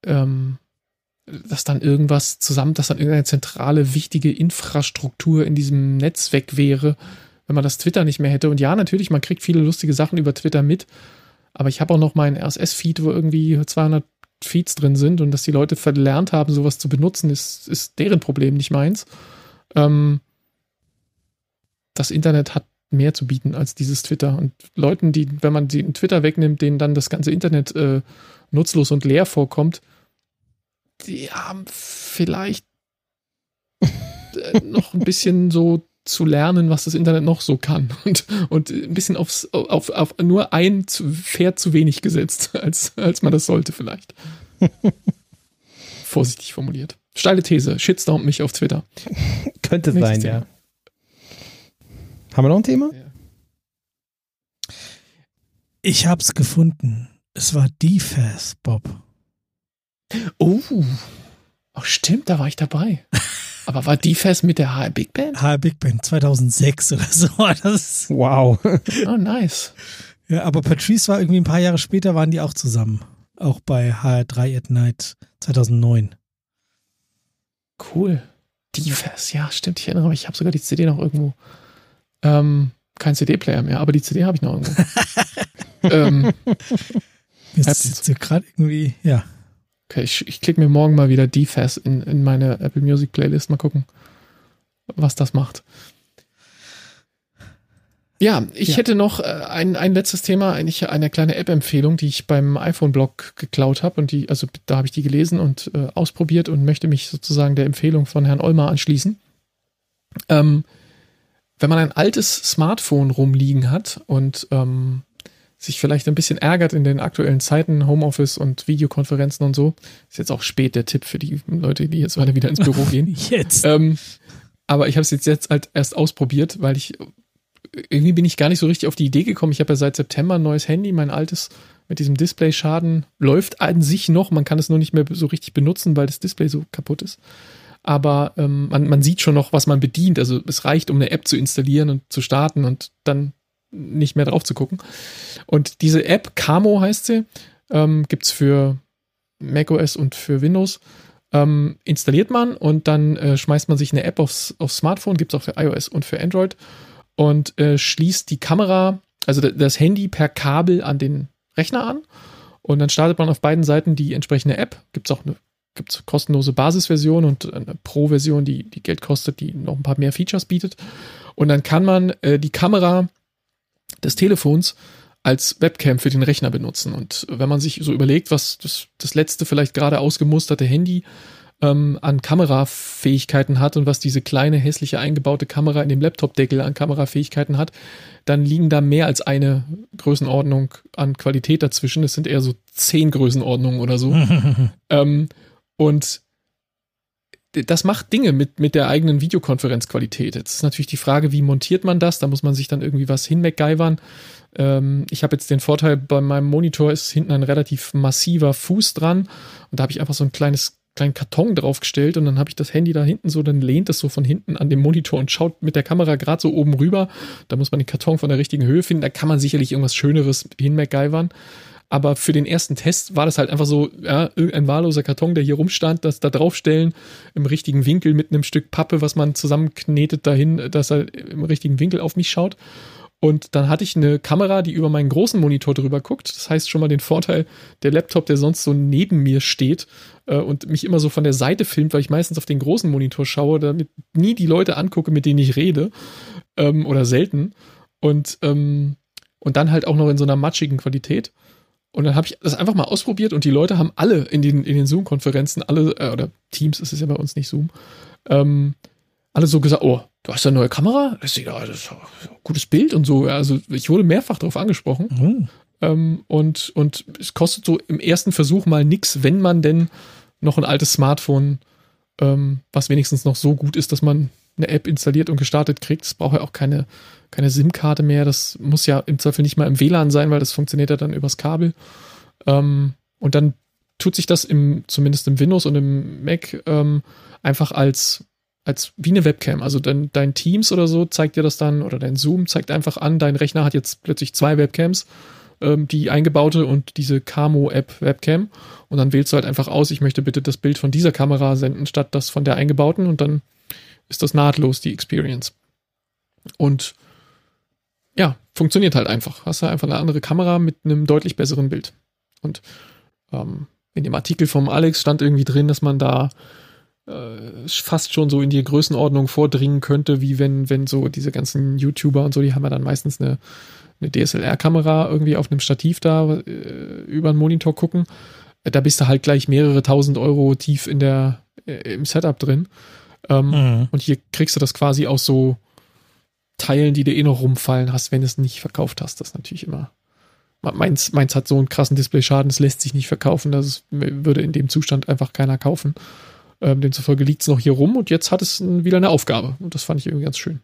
ähm, dass dann irgendwas zusammen, dass dann irgendeine zentrale, wichtige Infrastruktur in diesem Netz weg wäre, wenn man das Twitter nicht mehr hätte. Und ja, natürlich, man kriegt viele lustige Sachen über Twitter mit, aber ich habe auch noch meinen RSS-Feed, wo irgendwie 200 Feeds drin sind und dass die Leute verlernt haben, sowas zu benutzen, ist, ist deren Problem, nicht meins. Ähm, das Internet hat mehr zu bieten als dieses Twitter. Und Leuten, die, wenn man den Twitter wegnimmt, denen dann das ganze Internet äh, nutzlos und leer vorkommt, die haben vielleicht äh, noch ein bisschen so zu lernen, was das Internet noch so kann und, und ein bisschen aufs, auf, auf nur ein Pferd zu wenig gesetzt, als, als man das sollte vielleicht. Vorsichtig formuliert. Steile These, Shitstorm mich auf Twitter. Könnte sein, ja. Haben wir noch ein Thema? Ja. Ich hab's gefunden. Es war DFAS, Bob. Oh. Oh, stimmt, da war ich dabei. Aber war DFAS mit der HR Big Band? HR Big Band 2006 oder so. Das wow. Oh, nice. Ja, aber Patrice war irgendwie ein paar Jahre später, waren die auch zusammen. Auch bei HR3 at Night 2009. Cool. DFAS, ja, stimmt. Ich erinnere mich, ich habe sogar die CD noch irgendwo. Ähm, kein CD-Player mehr, aber die CD habe ich noch irgendwo. ähm, Jetzt ist jetzt gerade irgendwie, ja. Okay, ich, ich klicke mir morgen mal wieder DFAS in, in meine Apple Music Playlist. Mal gucken, was das macht. Ja, ich ja. hätte noch äh, ein, ein letztes Thema, eigentlich eine kleine App-Empfehlung, die ich beim iPhone-Blog geklaut habe und die, also da habe ich die gelesen und äh, ausprobiert und möchte mich sozusagen der Empfehlung von Herrn Olmer anschließen. Ähm, wenn man ein altes Smartphone rumliegen hat und ähm, sich vielleicht ein bisschen ärgert in den aktuellen Zeiten, Homeoffice und Videokonferenzen und so, ist jetzt auch spät der Tipp für die Leute, die jetzt weiter wieder ins Büro gehen. jetzt. Ähm, aber ich habe es jetzt, jetzt halt erst ausprobiert, weil ich irgendwie bin ich gar nicht so richtig auf die Idee gekommen. Ich habe ja seit September ein neues Handy, mein altes mit diesem Display-Schaden läuft an sich noch. Man kann es nur nicht mehr so richtig benutzen, weil das Display so kaputt ist aber ähm, man, man sieht schon noch, was man bedient. Also es reicht, um eine App zu installieren und zu starten und dann nicht mehr drauf zu gucken. Und diese App, Camo heißt sie, ähm, gibt es für macOS und für Windows. Ähm, installiert man und dann äh, schmeißt man sich eine App aufs, aufs Smartphone, gibt es auch für iOS und für Android und äh, schließt die Kamera, also das Handy per Kabel an den Rechner an und dann startet man auf beiden Seiten die entsprechende App. Gibt es auch eine gibt es kostenlose Basisversion und eine Pro-Version, die, die Geld kostet, die noch ein paar mehr Features bietet. Und dann kann man äh, die Kamera des Telefons als Webcam für den Rechner benutzen. Und wenn man sich so überlegt, was das, das letzte vielleicht gerade ausgemusterte Handy ähm, an Kamerafähigkeiten hat und was diese kleine hässliche eingebaute Kamera in dem Laptop-Deckel an Kamerafähigkeiten hat, dann liegen da mehr als eine Größenordnung an Qualität dazwischen. Es sind eher so zehn Größenordnungen oder so. ähm, und das macht Dinge mit, mit der eigenen Videokonferenzqualität. Jetzt ist natürlich die Frage, wie montiert man das? Da muss man sich dann irgendwie was hinmacgyvern. Ähm, ich habe jetzt den Vorteil, bei meinem Monitor ist hinten ein relativ massiver Fuß dran und da habe ich einfach so ein kleines kleinen Karton draufgestellt und dann habe ich das Handy da hinten so, dann lehnt es so von hinten an dem Monitor und schaut mit der Kamera gerade so oben rüber. Da muss man den Karton von der richtigen Höhe finden. Da kann man sicherlich irgendwas Schöneres hinmacgyvern. Aber für den ersten Test war das halt einfach so, ja, irgendein wahlloser Karton, der hier rumstand, das da draufstellen, im richtigen Winkel mit einem Stück Pappe, was man zusammenknetet dahin, dass er im richtigen Winkel auf mich schaut. Und dann hatte ich eine Kamera, die über meinen großen Monitor drüber guckt. Das heißt schon mal den Vorteil, der Laptop, der sonst so neben mir steht äh, und mich immer so von der Seite filmt, weil ich meistens auf den großen Monitor schaue, damit nie die Leute angucke, mit denen ich rede ähm, oder selten. Und, ähm, und dann halt auch noch in so einer matschigen Qualität. Und dann habe ich das einfach mal ausprobiert und die Leute haben alle in den, in den Zoom-Konferenzen, alle, äh, oder Teams, ist es ja bei uns nicht Zoom, ähm, alle so gesagt, oh, du hast eine neue Kamera? Das ist, ja, das ist ein gutes Bild und so. Also ich wurde mehrfach darauf angesprochen. Mhm. Ähm, und, und es kostet so im ersten Versuch mal nichts, wenn man denn noch ein altes Smartphone, ähm, was wenigstens noch so gut ist, dass man eine App installiert und gestartet kriegt. Es braucht ja auch keine keine SIM-Karte mehr. Das muss ja im Zweifel nicht mal im WLAN sein, weil das funktioniert ja dann übers Kabel. Ähm, und dann tut sich das im, zumindest im Windows und im Mac ähm, einfach als, als wie eine Webcam. Also dein, dein Teams oder so zeigt dir das dann, oder dein Zoom zeigt einfach an, dein Rechner hat jetzt plötzlich zwei Webcams. ähm, die eingebaute und diese Camo-App Webcam. Und dann wählst du halt einfach aus, ich möchte bitte das Bild von dieser Kamera senden, statt das von der eingebauten. Und dann ist das nahtlos, die Experience. Und ja, funktioniert halt einfach. Hast du einfach eine andere Kamera mit einem deutlich besseren Bild. Und ähm, in dem Artikel vom Alex stand irgendwie drin, dass man da äh, fast schon so in die Größenordnung vordringen könnte, wie wenn, wenn so diese ganzen YouTuber und so, die haben ja dann meistens eine, eine DSLR-Kamera irgendwie auf einem Stativ da äh, über einen Monitor gucken. Da bist du halt gleich mehrere tausend Euro tief in der, äh, im Setup drin. Ähm, mhm. Und hier kriegst du das quasi aus so Teilen, die dir eh noch rumfallen hast, wenn du es nicht verkauft hast. Das ist natürlich immer. Meins, meins hat so einen krassen Displayschaden, es lässt sich nicht verkaufen. Das würde in dem Zustand einfach keiner kaufen. Ähm, demzufolge liegt es noch hier rum und jetzt hat es wieder eine Aufgabe. Und das fand ich irgendwie ganz schön.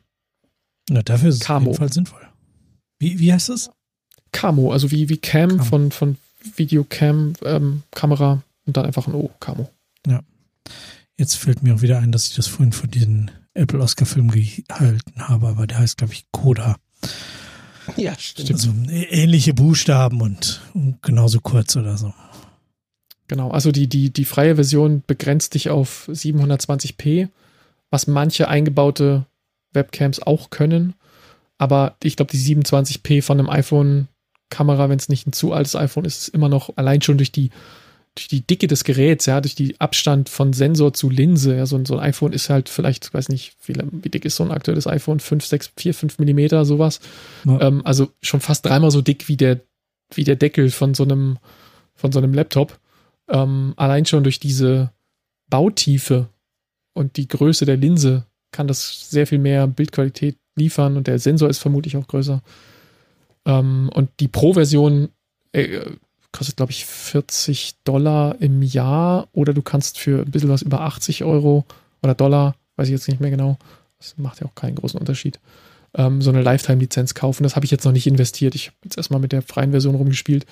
Na, dafür ist Camo. es auf jeden Fall sinnvoll. Wie, wie heißt es? Camo, also wie, wie Cam, Cam. von, von Videocam, ähm, Kamera und dann einfach ein O, Camo. Ja. Jetzt fällt mir auch wieder ein, dass ich das vorhin von den Apple Oscar-Film gehalten habe, aber der heißt, glaube ich, Coda. Ja, stimmt. Also ähnliche Buchstaben und, und genauso kurz oder so. Genau, also die, die, die freie Version begrenzt dich auf 720p, was manche eingebaute Webcams auch können. Aber ich glaube, die 27p von einem iPhone-Kamera, wenn es nicht ein zu altes iPhone ist, ist immer noch allein schon durch die, durch die Dicke des Geräts, ja, durch die Abstand von Sensor zu Linse. Ja, so, so ein iPhone ist halt vielleicht, weiß nicht, wie, wie dick ist so ein aktuelles iPhone? 5, 6, 4, 5 Millimeter, sowas. Ja. Ähm, also schon fast dreimal so dick wie der, wie der Deckel von so einem, von so einem Laptop ähm, allein schon durch diese Bautiefe und die Größe der Linse kann das sehr viel mehr Bildqualität liefern und der Sensor ist vermutlich auch größer. Ähm, und die Pro-Version äh, kostet, glaube ich, 40 Dollar im Jahr oder du kannst für ein bisschen was über 80 Euro oder Dollar, weiß ich jetzt nicht mehr genau, das macht ja auch keinen großen Unterschied, ähm, so eine Lifetime-Lizenz kaufen. Das habe ich jetzt noch nicht investiert. Ich habe jetzt erstmal mit der freien Version rumgespielt.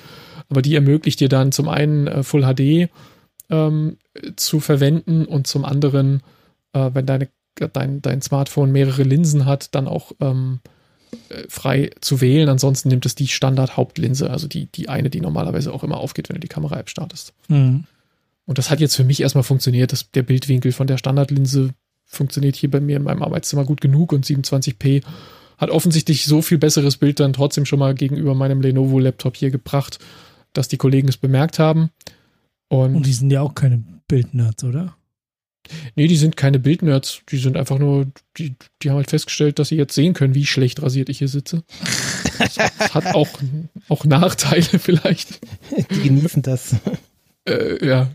Aber die ermöglicht dir dann zum einen äh, Full HD ähm, zu verwenden und zum anderen, äh, wenn deine, dein, dein Smartphone mehrere Linsen hat, dann auch ähm, äh, frei zu wählen. Ansonsten nimmt es die Standard-Hauptlinse, also die, die eine, die normalerweise auch immer aufgeht, wenn du die Kamera-App startest. Mhm. Und das hat jetzt für mich erstmal funktioniert, dass der Bildwinkel von der Standardlinse funktioniert hier bei mir in meinem Arbeitszimmer gut genug und 27p hat offensichtlich so viel besseres Bild dann trotzdem schon mal gegenüber meinem Lenovo-Laptop hier gebracht, dass die Kollegen es bemerkt haben. Und, und die sind ja auch keine Bildnerds, oder? Nee, die sind keine Bildnerds. Die sind einfach nur, die, die haben halt festgestellt, dass sie jetzt sehen können, wie schlecht rasiert ich hier sitze. Das hat auch, auch Nachteile vielleicht. Die genießen das. Äh, ja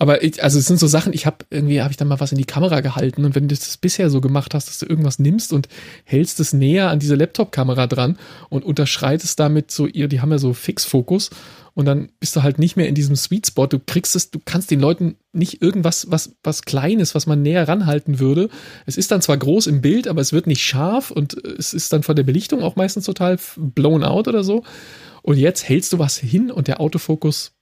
aber ich, also es sind so Sachen, ich habe irgendwie, habe ich dann mal was in die Kamera gehalten und wenn du das bisher so gemacht hast, dass du irgendwas nimmst und hältst es näher an diese Laptop-Kamera dran und unterschreitest damit so ihr, die haben ja so Fixfokus und dann bist du halt nicht mehr in diesem Sweet Spot. Du kriegst es, du kannst den Leuten nicht irgendwas, was, was Kleines, was man näher ranhalten würde. Es ist dann zwar groß im Bild, aber es wird nicht scharf und es ist dann von der Belichtung auch meistens total blown out oder so. Und jetzt hältst du was hin und der Autofokus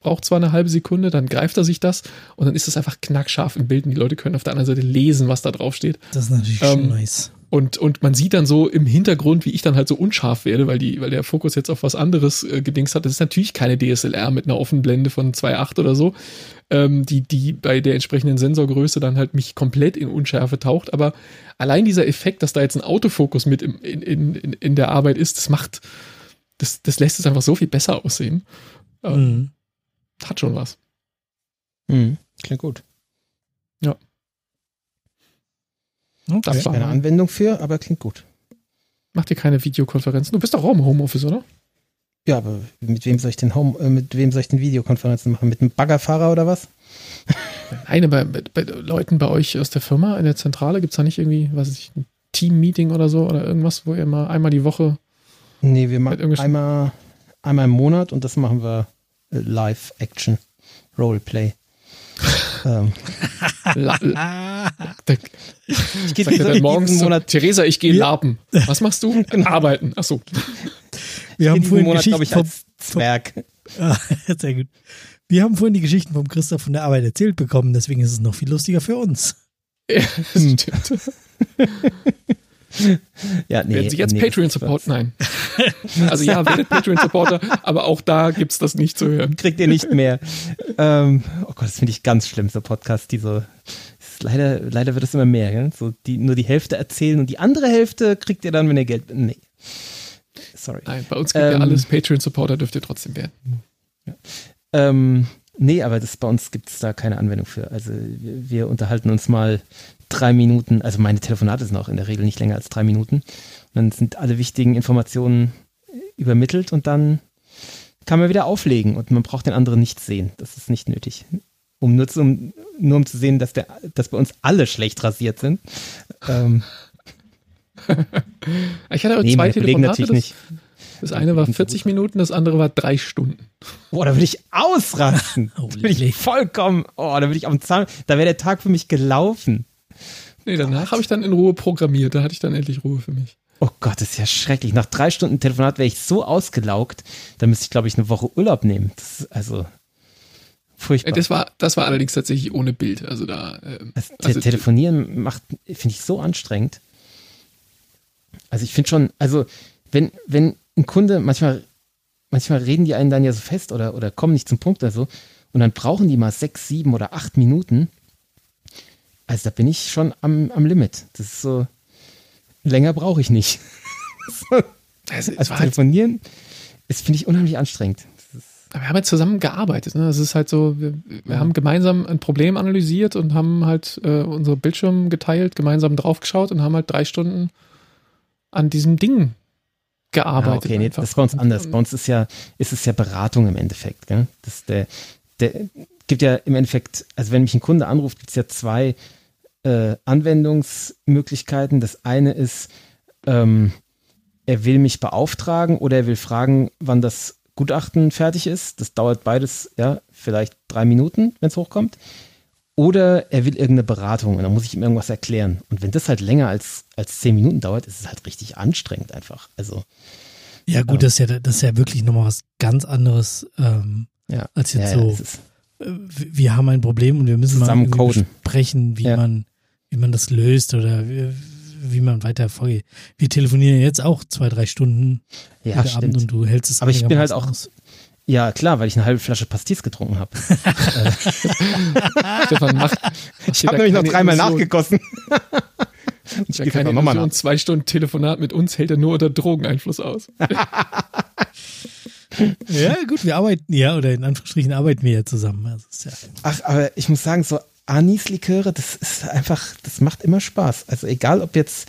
braucht zwar eine halbe Sekunde, dann greift er sich das und dann ist das einfach knackscharf im Bild und die Leute können auf der anderen Seite lesen, was da drauf steht. Das ist natürlich ähm, schon nice. Und, und man sieht dann so im Hintergrund, wie ich dann halt so unscharf werde, weil, die, weil der Fokus jetzt auf was anderes äh, gedingst hat. Das ist natürlich keine DSLR mit einer Offenblende von 2.8 oder so, ähm, die, die bei der entsprechenden Sensorgröße dann halt mich komplett in Unschärfe taucht. Aber allein dieser Effekt, dass da jetzt ein Autofokus mit im, in, in, in der Arbeit ist, das macht, das, das lässt es einfach so viel besser aussehen. Mhm hat schon was. Hm, klingt gut. Ja. Okay. Das war eine Anwendung für, aber klingt gut. Mach dir keine Videokonferenzen. Du bist doch auch im Homeoffice, oder? Ja, aber mit wem soll ich denn Home, äh, mit wem soll ich denn Videokonferenzen machen? Mit einem Baggerfahrer oder was? Nein, bei, bei, bei Leuten bei euch aus der Firma in der Zentrale gibt es da nicht irgendwie, was weiß ich, ein Team-Meeting oder so oder irgendwas, wo ihr mal einmal die Woche. Nee, wir machen einmal, einmal im Monat und das machen wir Live-Action Roleplay. ähm. ich gehe dann morgens Monat Theresa, ich gehe laben. Was machst du? Genau. Arbeiten. Achso. Wir haben vorhin Monat, Geschichten ich, vom Zwerg. Ah, sehr gut. Wir haben vorhin die Geschichten vom Christoph von der Arbeit erzählt bekommen, deswegen ist es noch viel lustiger für uns. Ja, stimmt. ja, nee, Werden Sie jetzt nee, Patreon-Support? Nein. Also ja, werdet Patreon-Supporter, aber auch da gibt's das nicht zu hören. Kriegt ihr nicht mehr. ähm, oh Gott, das finde ich ganz schlimm, so Podcasts, die so. ist Leider, leider wird es immer mehr, gell? So die, nur die Hälfte erzählen und die andere Hälfte kriegt ihr dann, wenn ihr Geld. Nee. Sorry. Nein, bei uns gibt ja Ähm, alles. Patreon-Supporter dürft ihr trotzdem werden. Ähm, nee, aber das, bei uns gibt es da keine Anwendung für. Also wir, wir unterhalten uns mal drei Minuten, also meine Telefonate sind auch in der Regel nicht länger als drei Minuten. Und dann sind alle wichtigen Informationen übermittelt und dann kann man wieder auflegen und man braucht den anderen nicht sehen. Das ist nicht nötig. Um nur, zu, um, nur um zu sehen, dass, der, dass bei uns alle schlecht rasiert sind. Ähm, Ich hatte nee, zwei Telefonate. natürlich Das, nicht. das eine war 40 Minuten, das andere war drei Stunden. Boah, da würde ich ausrasten. Da würde ich vollkommen, oh, da würde ich am Zahn, da wäre der Tag für mich gelaufen. Nee, danach habe ich dann in Ruhe programmiert. Da hatte ich dann endlich Ruhe für mich. Oh Gott, das ist ja schrecklich. Nach drei Stunden Telefonat wäre ich so ausgelaugt, da müsste ich, glaube ich, eine Woche Urlaub nehmen. Das ist also furchtbar. Das war, das war allerdings tatsächlich ohne Bild. Also da. Ähm, Te also, Telefonieren macht, finde ich so anstrengend. Also ich finde schon, also wenn, wenn ein Kunde, manchmal, manchmal reden die einen dann ja so fest oder, oder kommen nicht zum Punkt oder so und dann brauchen die mal sechs, sieben oder acht Minuten. Also da bin ich schon am, am Limit. Das ist so, länger brauche ich nicht. Also war halt, telefonieren ist, finde ich, unheimlich anstrengend. wir haben halt zusammen gearbeitet. Ne? Das ist halt so, wir, wir haben gemeinsam ein Problem analysiert und haben halt äh, unsere Bildschirme geteilt, gemeinsam draufgeschaut und haben halt drei Stunden an diesem Ding gearbeitet. Ah, okay, nee, das ist bei uns anders. Bei uns ist ja, ist es ja Beratung im Endeffekt. Gell? Das der, der gibt ja im Endeffekt, also wenn mich ein Kunde anruft, gibt es ja zwei äh, Anwendungsmöglichkeiten. Das eine ist, ähm, er will mich beauftragen oder er will fragen, wann das Gutachten fertig ist. Das dauert beides, ja, vielleicht drei Minuten, wenn es hochkommt. Oder er will irgendeine Beratung und dann muss ich ihm irgendwas erklären. Und wenn das halt länger als, als zehn Minuten dauert, ist es halt richtig anstrengend einfach. Also, Ja, gut, das ist ja, das ist ja wirklich nochmal was ganz anderes, ähm, ja. als jetzt ja, ja, so. ist, äh, wir haben ein Problem und wir müssen mal besprechen, wie Ja. man, wie man das löst oder wie, wie man weiter vorgeht. Wir telefonieren jetzt auch zwei, drei Stunden ja, heute Abend stimmt. und du hältst es Aber ich bin halt auch- aus. Ja, klar, weil ich eine halbe Flasche Pastis getrunken habe. Stefan macht. Ich habe nämlich noch dreimal nachgegossen. Ich spiel keine nochmal Illusion, nach. zwei Stunden Telefonat mit uns hält er nur unter Drogeneinfluss aus. Ja, gut, wir arbeiten, ja, oder in Anführungsstrichen arbeiten wir ja zusammen. Also, ist ja, Ach, aber ich muss sagen, so Anisliköre, das ist einfach, das macht immer Spaß. Also egal, ob jetzt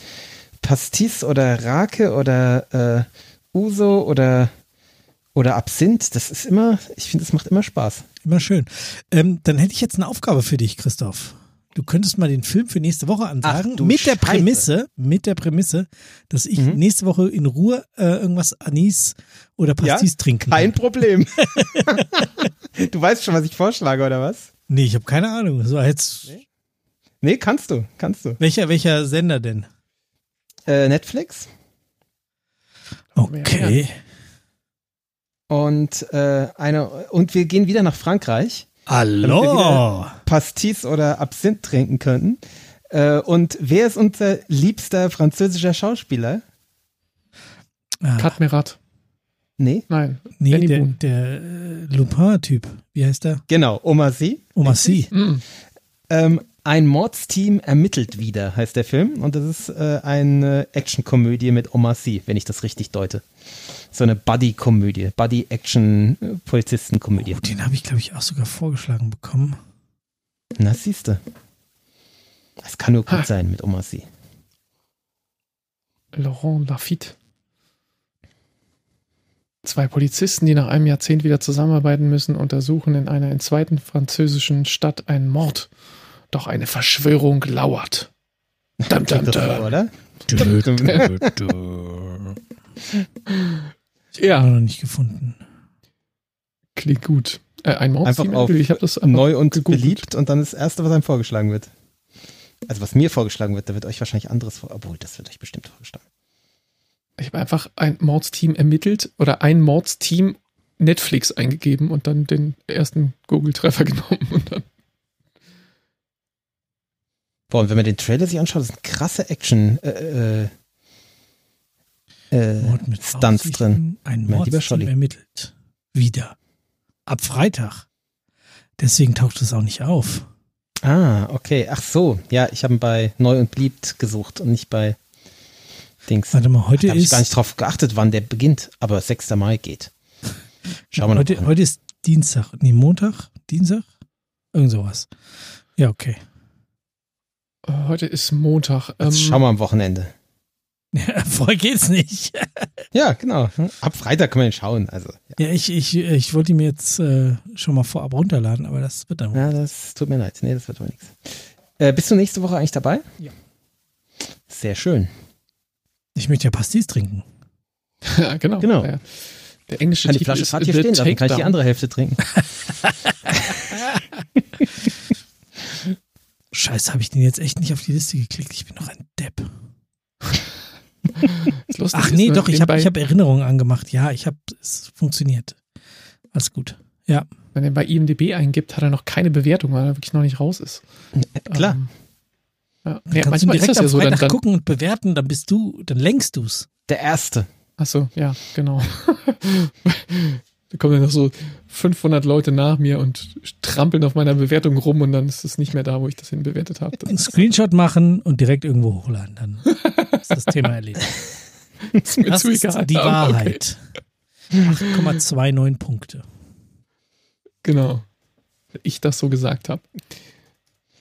Pastis oder Rake oder äh, Uso oder, oder Absinth, das ist immer, ich finde, das macht immer Spaß. immer schön. Ähm, dann hätte ich jetzt eine Aufgabe für dich, Christoph. Du könntest mal den Film für nächste Woche ansagen, Ach, mit der Scheiße. Prämisse, mit der Prämisse, dass ich Mhm. nächste Woche in Ruhe äh, irgendwas Anis oder Pastis trinken Kein kann. Problem. du weißt schon, was ich vorschlage, oder was? Nee, ich habe keine Ahnung. So jetzt, Nee, kannst du, kannst du. welcher, welcher Sender denn? Äh, Netflix Okay. und äh, eine und wir gehen wieder nach Frankreich. Damit wir Hallo. Pastis oder Absinth trinken könnten. Äh, und wer ist unser liebster französischer Schauspieler? Ah, Katmerat. Nee, Nein. nee, Danny der, Boone. der äh, Lupin-Typ. Wie heißt der? genau, Omar Sy. Omar Sy. Mm. Ähm, ein Mordsteam ermittelt wieder, heißt der Film. Und das ist äh, eine Actionkomödie mit Omar Sy, wenn ich das richtig deute. So eine Buddy-Komödie, Buddy-Action-Polizistenkomödie. Oh, den habe ich, glaube ich, auch sogar vorgeschlagen bekommen. Na, siehste. Das kann nur gut Ha. sein mit Omar Sy. Laurent Lafitte. Zwei Polizisten, die nach einem Jahrzehnt wieder zusammenarbeiten müssen, untersuchen in einer in zweiten französischen Stadt einen Mord. Doch eine Verschwörung lauert. Dum, dum, dum. Ja, Noch nicht gefunden. klingt gut. Äh, ein Einfach Mordsteam, auf ich das einfach Neu und gegoogelt. beliebt und dann das Erste, was einem vorgeschlagen wird. Also was mir vorgeschlagen wird, da wird euch wahrscheinlich anderes vor, obwohl das wird euch bestimmt vorgeschlagen. Ich habe einfach ein Mordsteam ermittelt oder ein Mordsteam Netflix eingegeben und dann den ersten Google-Treffer genommen und dann Boah, und wenn man den Trailer sich anschaut, das ist eine krasse Action, äh, äh, äh, Mord mit Stunts Aussichten, drin. Ein Mordsteam ermittelt. Wieder. Ab Freitag. Deswegen taucht es auch nicht auf. Ah, okay. Ach so. Ja, ich habe ihn bei Neu und Beliebt gesucht und nicht bei Dings. Warte mal, heute Da habe ich ist, gar nicht drauf geachtet, wann der beginnt, aber 6. Mai geht. Schauen wir noch. heute, mal. heute ist Dienstag. Nee, Montag? Dienstag? Irgend sowas. Ja, okay. Heute ist Montag. Ähm, schauen wir am Wochenende. Ja, vorher geht's nicht. Ja, genau. Ab Freitag können wir ihn schauen. Also, ja. Ja, ich, ich, ich wollte ihn mir jetzt äh, schon mal vorab runterladen, aber das wird dann. ja, das tut mir leid. Nee, das wird wohl nichts. Äh, bist du nächste Woche eigentlich dabei? Ja. Sehr schön. Ich möchte ja Pastis trinken. ja, genau. Genau. Der, der englische Kann die Titel Flasche ist Fahrt hier stehen lassen, kann ich die andere Hälfte trinken. Scheiße, habe ich den jetzt echt nicht auf die Liste geklickt? Ich bin noch ein Depp. Das Lustige Ach nee, ne, doch, ich habe hab Erinnerungen angemacht. Ja, ich habe, es funktioniert. Alles gut. Ja, Wenn er bei IMDb eingibt, hat er noch keine Bewertung, weil er wirklich noch nicht raus ist. Klar. Ähm, ja. ja, manchmal du ist direkt das ja so. Dann, dann, gucken und bewerten, dann bist du, dann lenkst du's. Der erste. Achso, ja, genau. da kommen dann noch so 500 Leute nach mir und trampeln auf meiner Bewertung rum und dann ist es nicht mehr da, wo ich das hinbewertet habe. Einen Screenshot machen und direkt irgendwo hochladen. Dann ist das Thema erledigt. Das ist Das ist die okay. Wahrheit. 8,29 Punkte. Genau. Ich das so gesagt habe.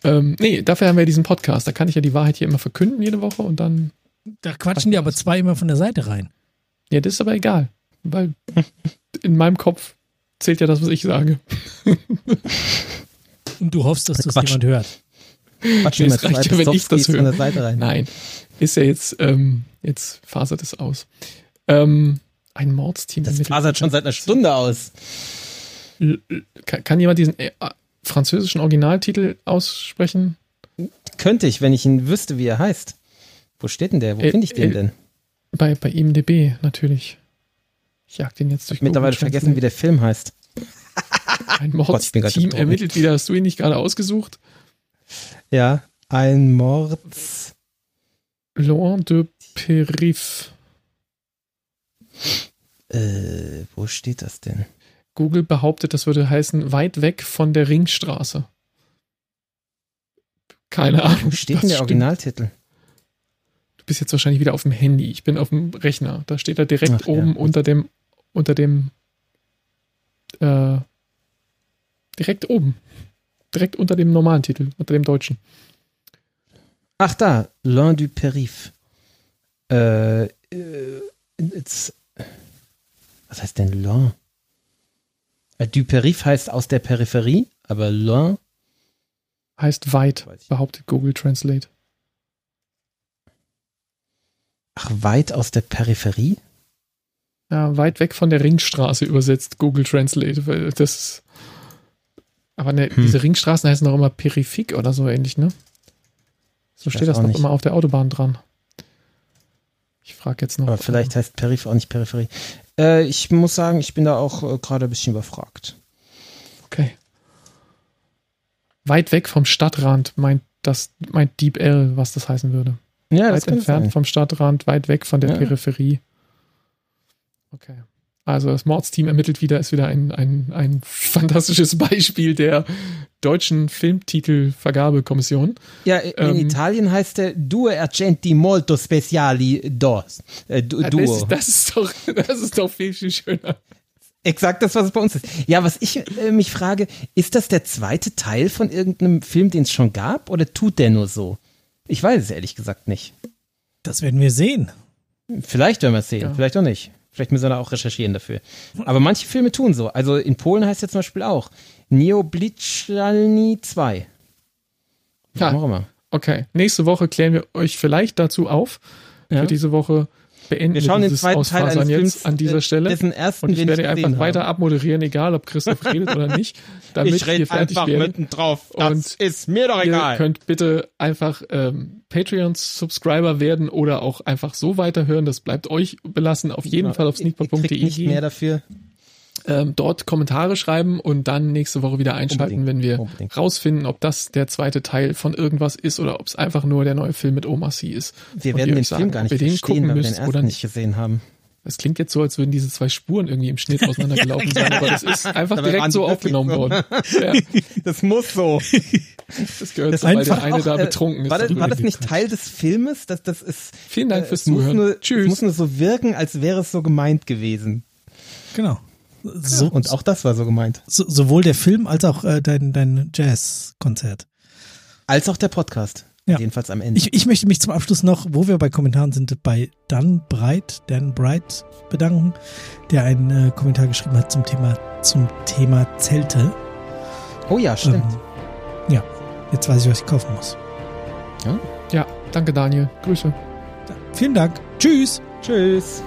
Ähm, nee, dafür haben wir diesen Podcast. Da kann ich ja die Wahrheit hier immer verkünden jede Woche und dann. Da quatschen die aber zwei immer von der Seite rein. Ja, das ist aber egal. Weil in meinem Kopf zählt ja das, was ich sage. Und du hoffst, dass das Quatsch. jemand hört. Quatsch, Nee, es reicht zwei ja, wenn ich das höre. der Seite rein. Nein. Ist ja jetzt, ähm, jetzt fasert es aus. Ähm, ein Mordsteam. Das fasert schon seit einer Stunde aus. Kann, kann jemand diesen äh, französischen Originaltitel aussprechen? Könnte ich, wenn ich ihn wüsste, wie er heißt. Wo steht denn der? Wo Äh, finde ich den äh, denn? Bei, bei IMDB natürlich. Ich jag den jetzt durch Mittlerweile vergessen, wie der Film heißt. Ein Mordsteam ermittelt wieder. Hast du ihn nicht gerade ausgesucht? Ja, ein Mords. Laurent de Perif. Äh, wo steht das denn? Google behauptet, das würde heißen, weit weg von der Ringstraße. Keine Ahnung. Wo steht denn der stimmt. Originaltitel? Du bist jetzt wahrscheinlich wieder auf dem Handy. Ich bin auf dem Rechner. Da steht er direkt Ach, ja. oben unter dem, unter dem, äh, direkt oben. Direkt unter dem normalen Titel, unter dem deutschen. Ach da, L'un du Périph. Äh, äh, was heißt denn L'un? Äh, du Périph heißt aus der Peripherie, aber L'un, Heißt weit, behauptet Google Translate. ach, weit aus der Peripherie? Ja, weit weg von der Ringstraße übersetzt Google Translate. Weil das aber ne, Hm. diese Ringstraßen heißen doch immer Perifik oder so ähnlich, ne? So steht das doch immer auf der Autobahn dran. Ich frage jetzt noch. Aber vielleicht heißt Periph auch nicht Peripherie. Äh, ich muss sagen, ich bin da auch äh, gerade ein bisschen überfragt. Okay. Weit weg vom Stadtrand meint das meint Deep L, was das heißen würde. Ja, weit entfernt vom Stadtrand, weit weg von der Ja. Peripherie. Okay. Also das Mordsteam ermittelt wieder, ist wieder ein, ein, ein fantastisches Beispiel der deutschen Filmtitelvergabekommission. Ja, in Ähm, Italien heißt der Due Argenti Molto Speciali Dos. Äh, du, Ah, Duo. Das, ist- das ist doch, das ist doch viel, viel schöner. Exakt das, was es bei uns ist. Ja, was ich äh, mich frage, ist das der zweite Teil von irgendeinem Film, den es schon gab, oder tut der nur so? Ich weiß es ehrlich gesagt nicht. Das werden wir sehen. Vielleicht werden wir es sehen, Ja. vielleicht auch nicht. Vielleicht müssen wir da auch recherchieren dafür. Aber manche Filme tun so. Also in Polen heißt er zum Beispiel auch Nieobliczalni 2. Ja. Warum auch immer. Okay. Nächste Woche klären wir euch vielleicht dazu auf. Ja. Für diese Woche beenden Wir schauen den dieses zweiten Teil eines jetzt Films, an dieser äh, Stelle. dessen ersten Und ich wir werde nicht einfach weiter haben. abmoderieren, egal ob Christoph redet oder nicht, damit Ich ihr rede fertig einfach werdet. mitten drauf. Das Und ist mir doch Ihr egal. könnt bitte einfach ähm, Patreon-Subscriber werden oder auch einfach so weiterhören. Das bleibt euch belassen. Auf jeden Fall auf Ihr sneakpot.de nicht mehr dafür. Ähm, dort Kommentare schreiben und dann nächste Woche wieder einschalten, Unbedingt, wenn wir unbedingt. rausfinden, ob das der zweite Teil von irgendwas ist oder ob es einfach nur der neue Film mit Oma C ist. Wir werden den euch Film sagen, gar nicht den verstehen, gucken weil wir den ersten oder nicht gesehen haben. Es klingt jetzt so, als würden diese zwei Spuren irgendwie im Schnitt auseinandergelaufen sein, aber das ist einfach Dabei direkt so aufgenommen so. worden. Ja, Das muss so. das gehört Das so, weil der eine Auch, da äh, betrunken ist. War das, darüber. war das nicht Teil des Filmes? Das, das ist, Vielen Dank äh, fürs muss Zuhören. Nur, Tschüss. Es muss nur so wirken, als wäre es so gemeint gewesen. Genau. So, Und auch das war so gemeint. so, sowohl der Film als auch äh, dein, dein Jazz-Konzert. Als auch der Podcast. Ja. Jedenfalls am Ende. Ich, ich möchte mich zum Abschluss noch, wo wir bei Kommentaren sind, bei Dan Breit, Dan Bright bedanken, der einen äh, Kommentar geschrieben hat zum Thema, zum Thema Zelte. oh ja, stimmt. Ähm, ja, jetzt weiß ich, was ich kaufen muss. Ja, danke Daniel. Grüße. Vielen Dank. Tschüss. Tschüss.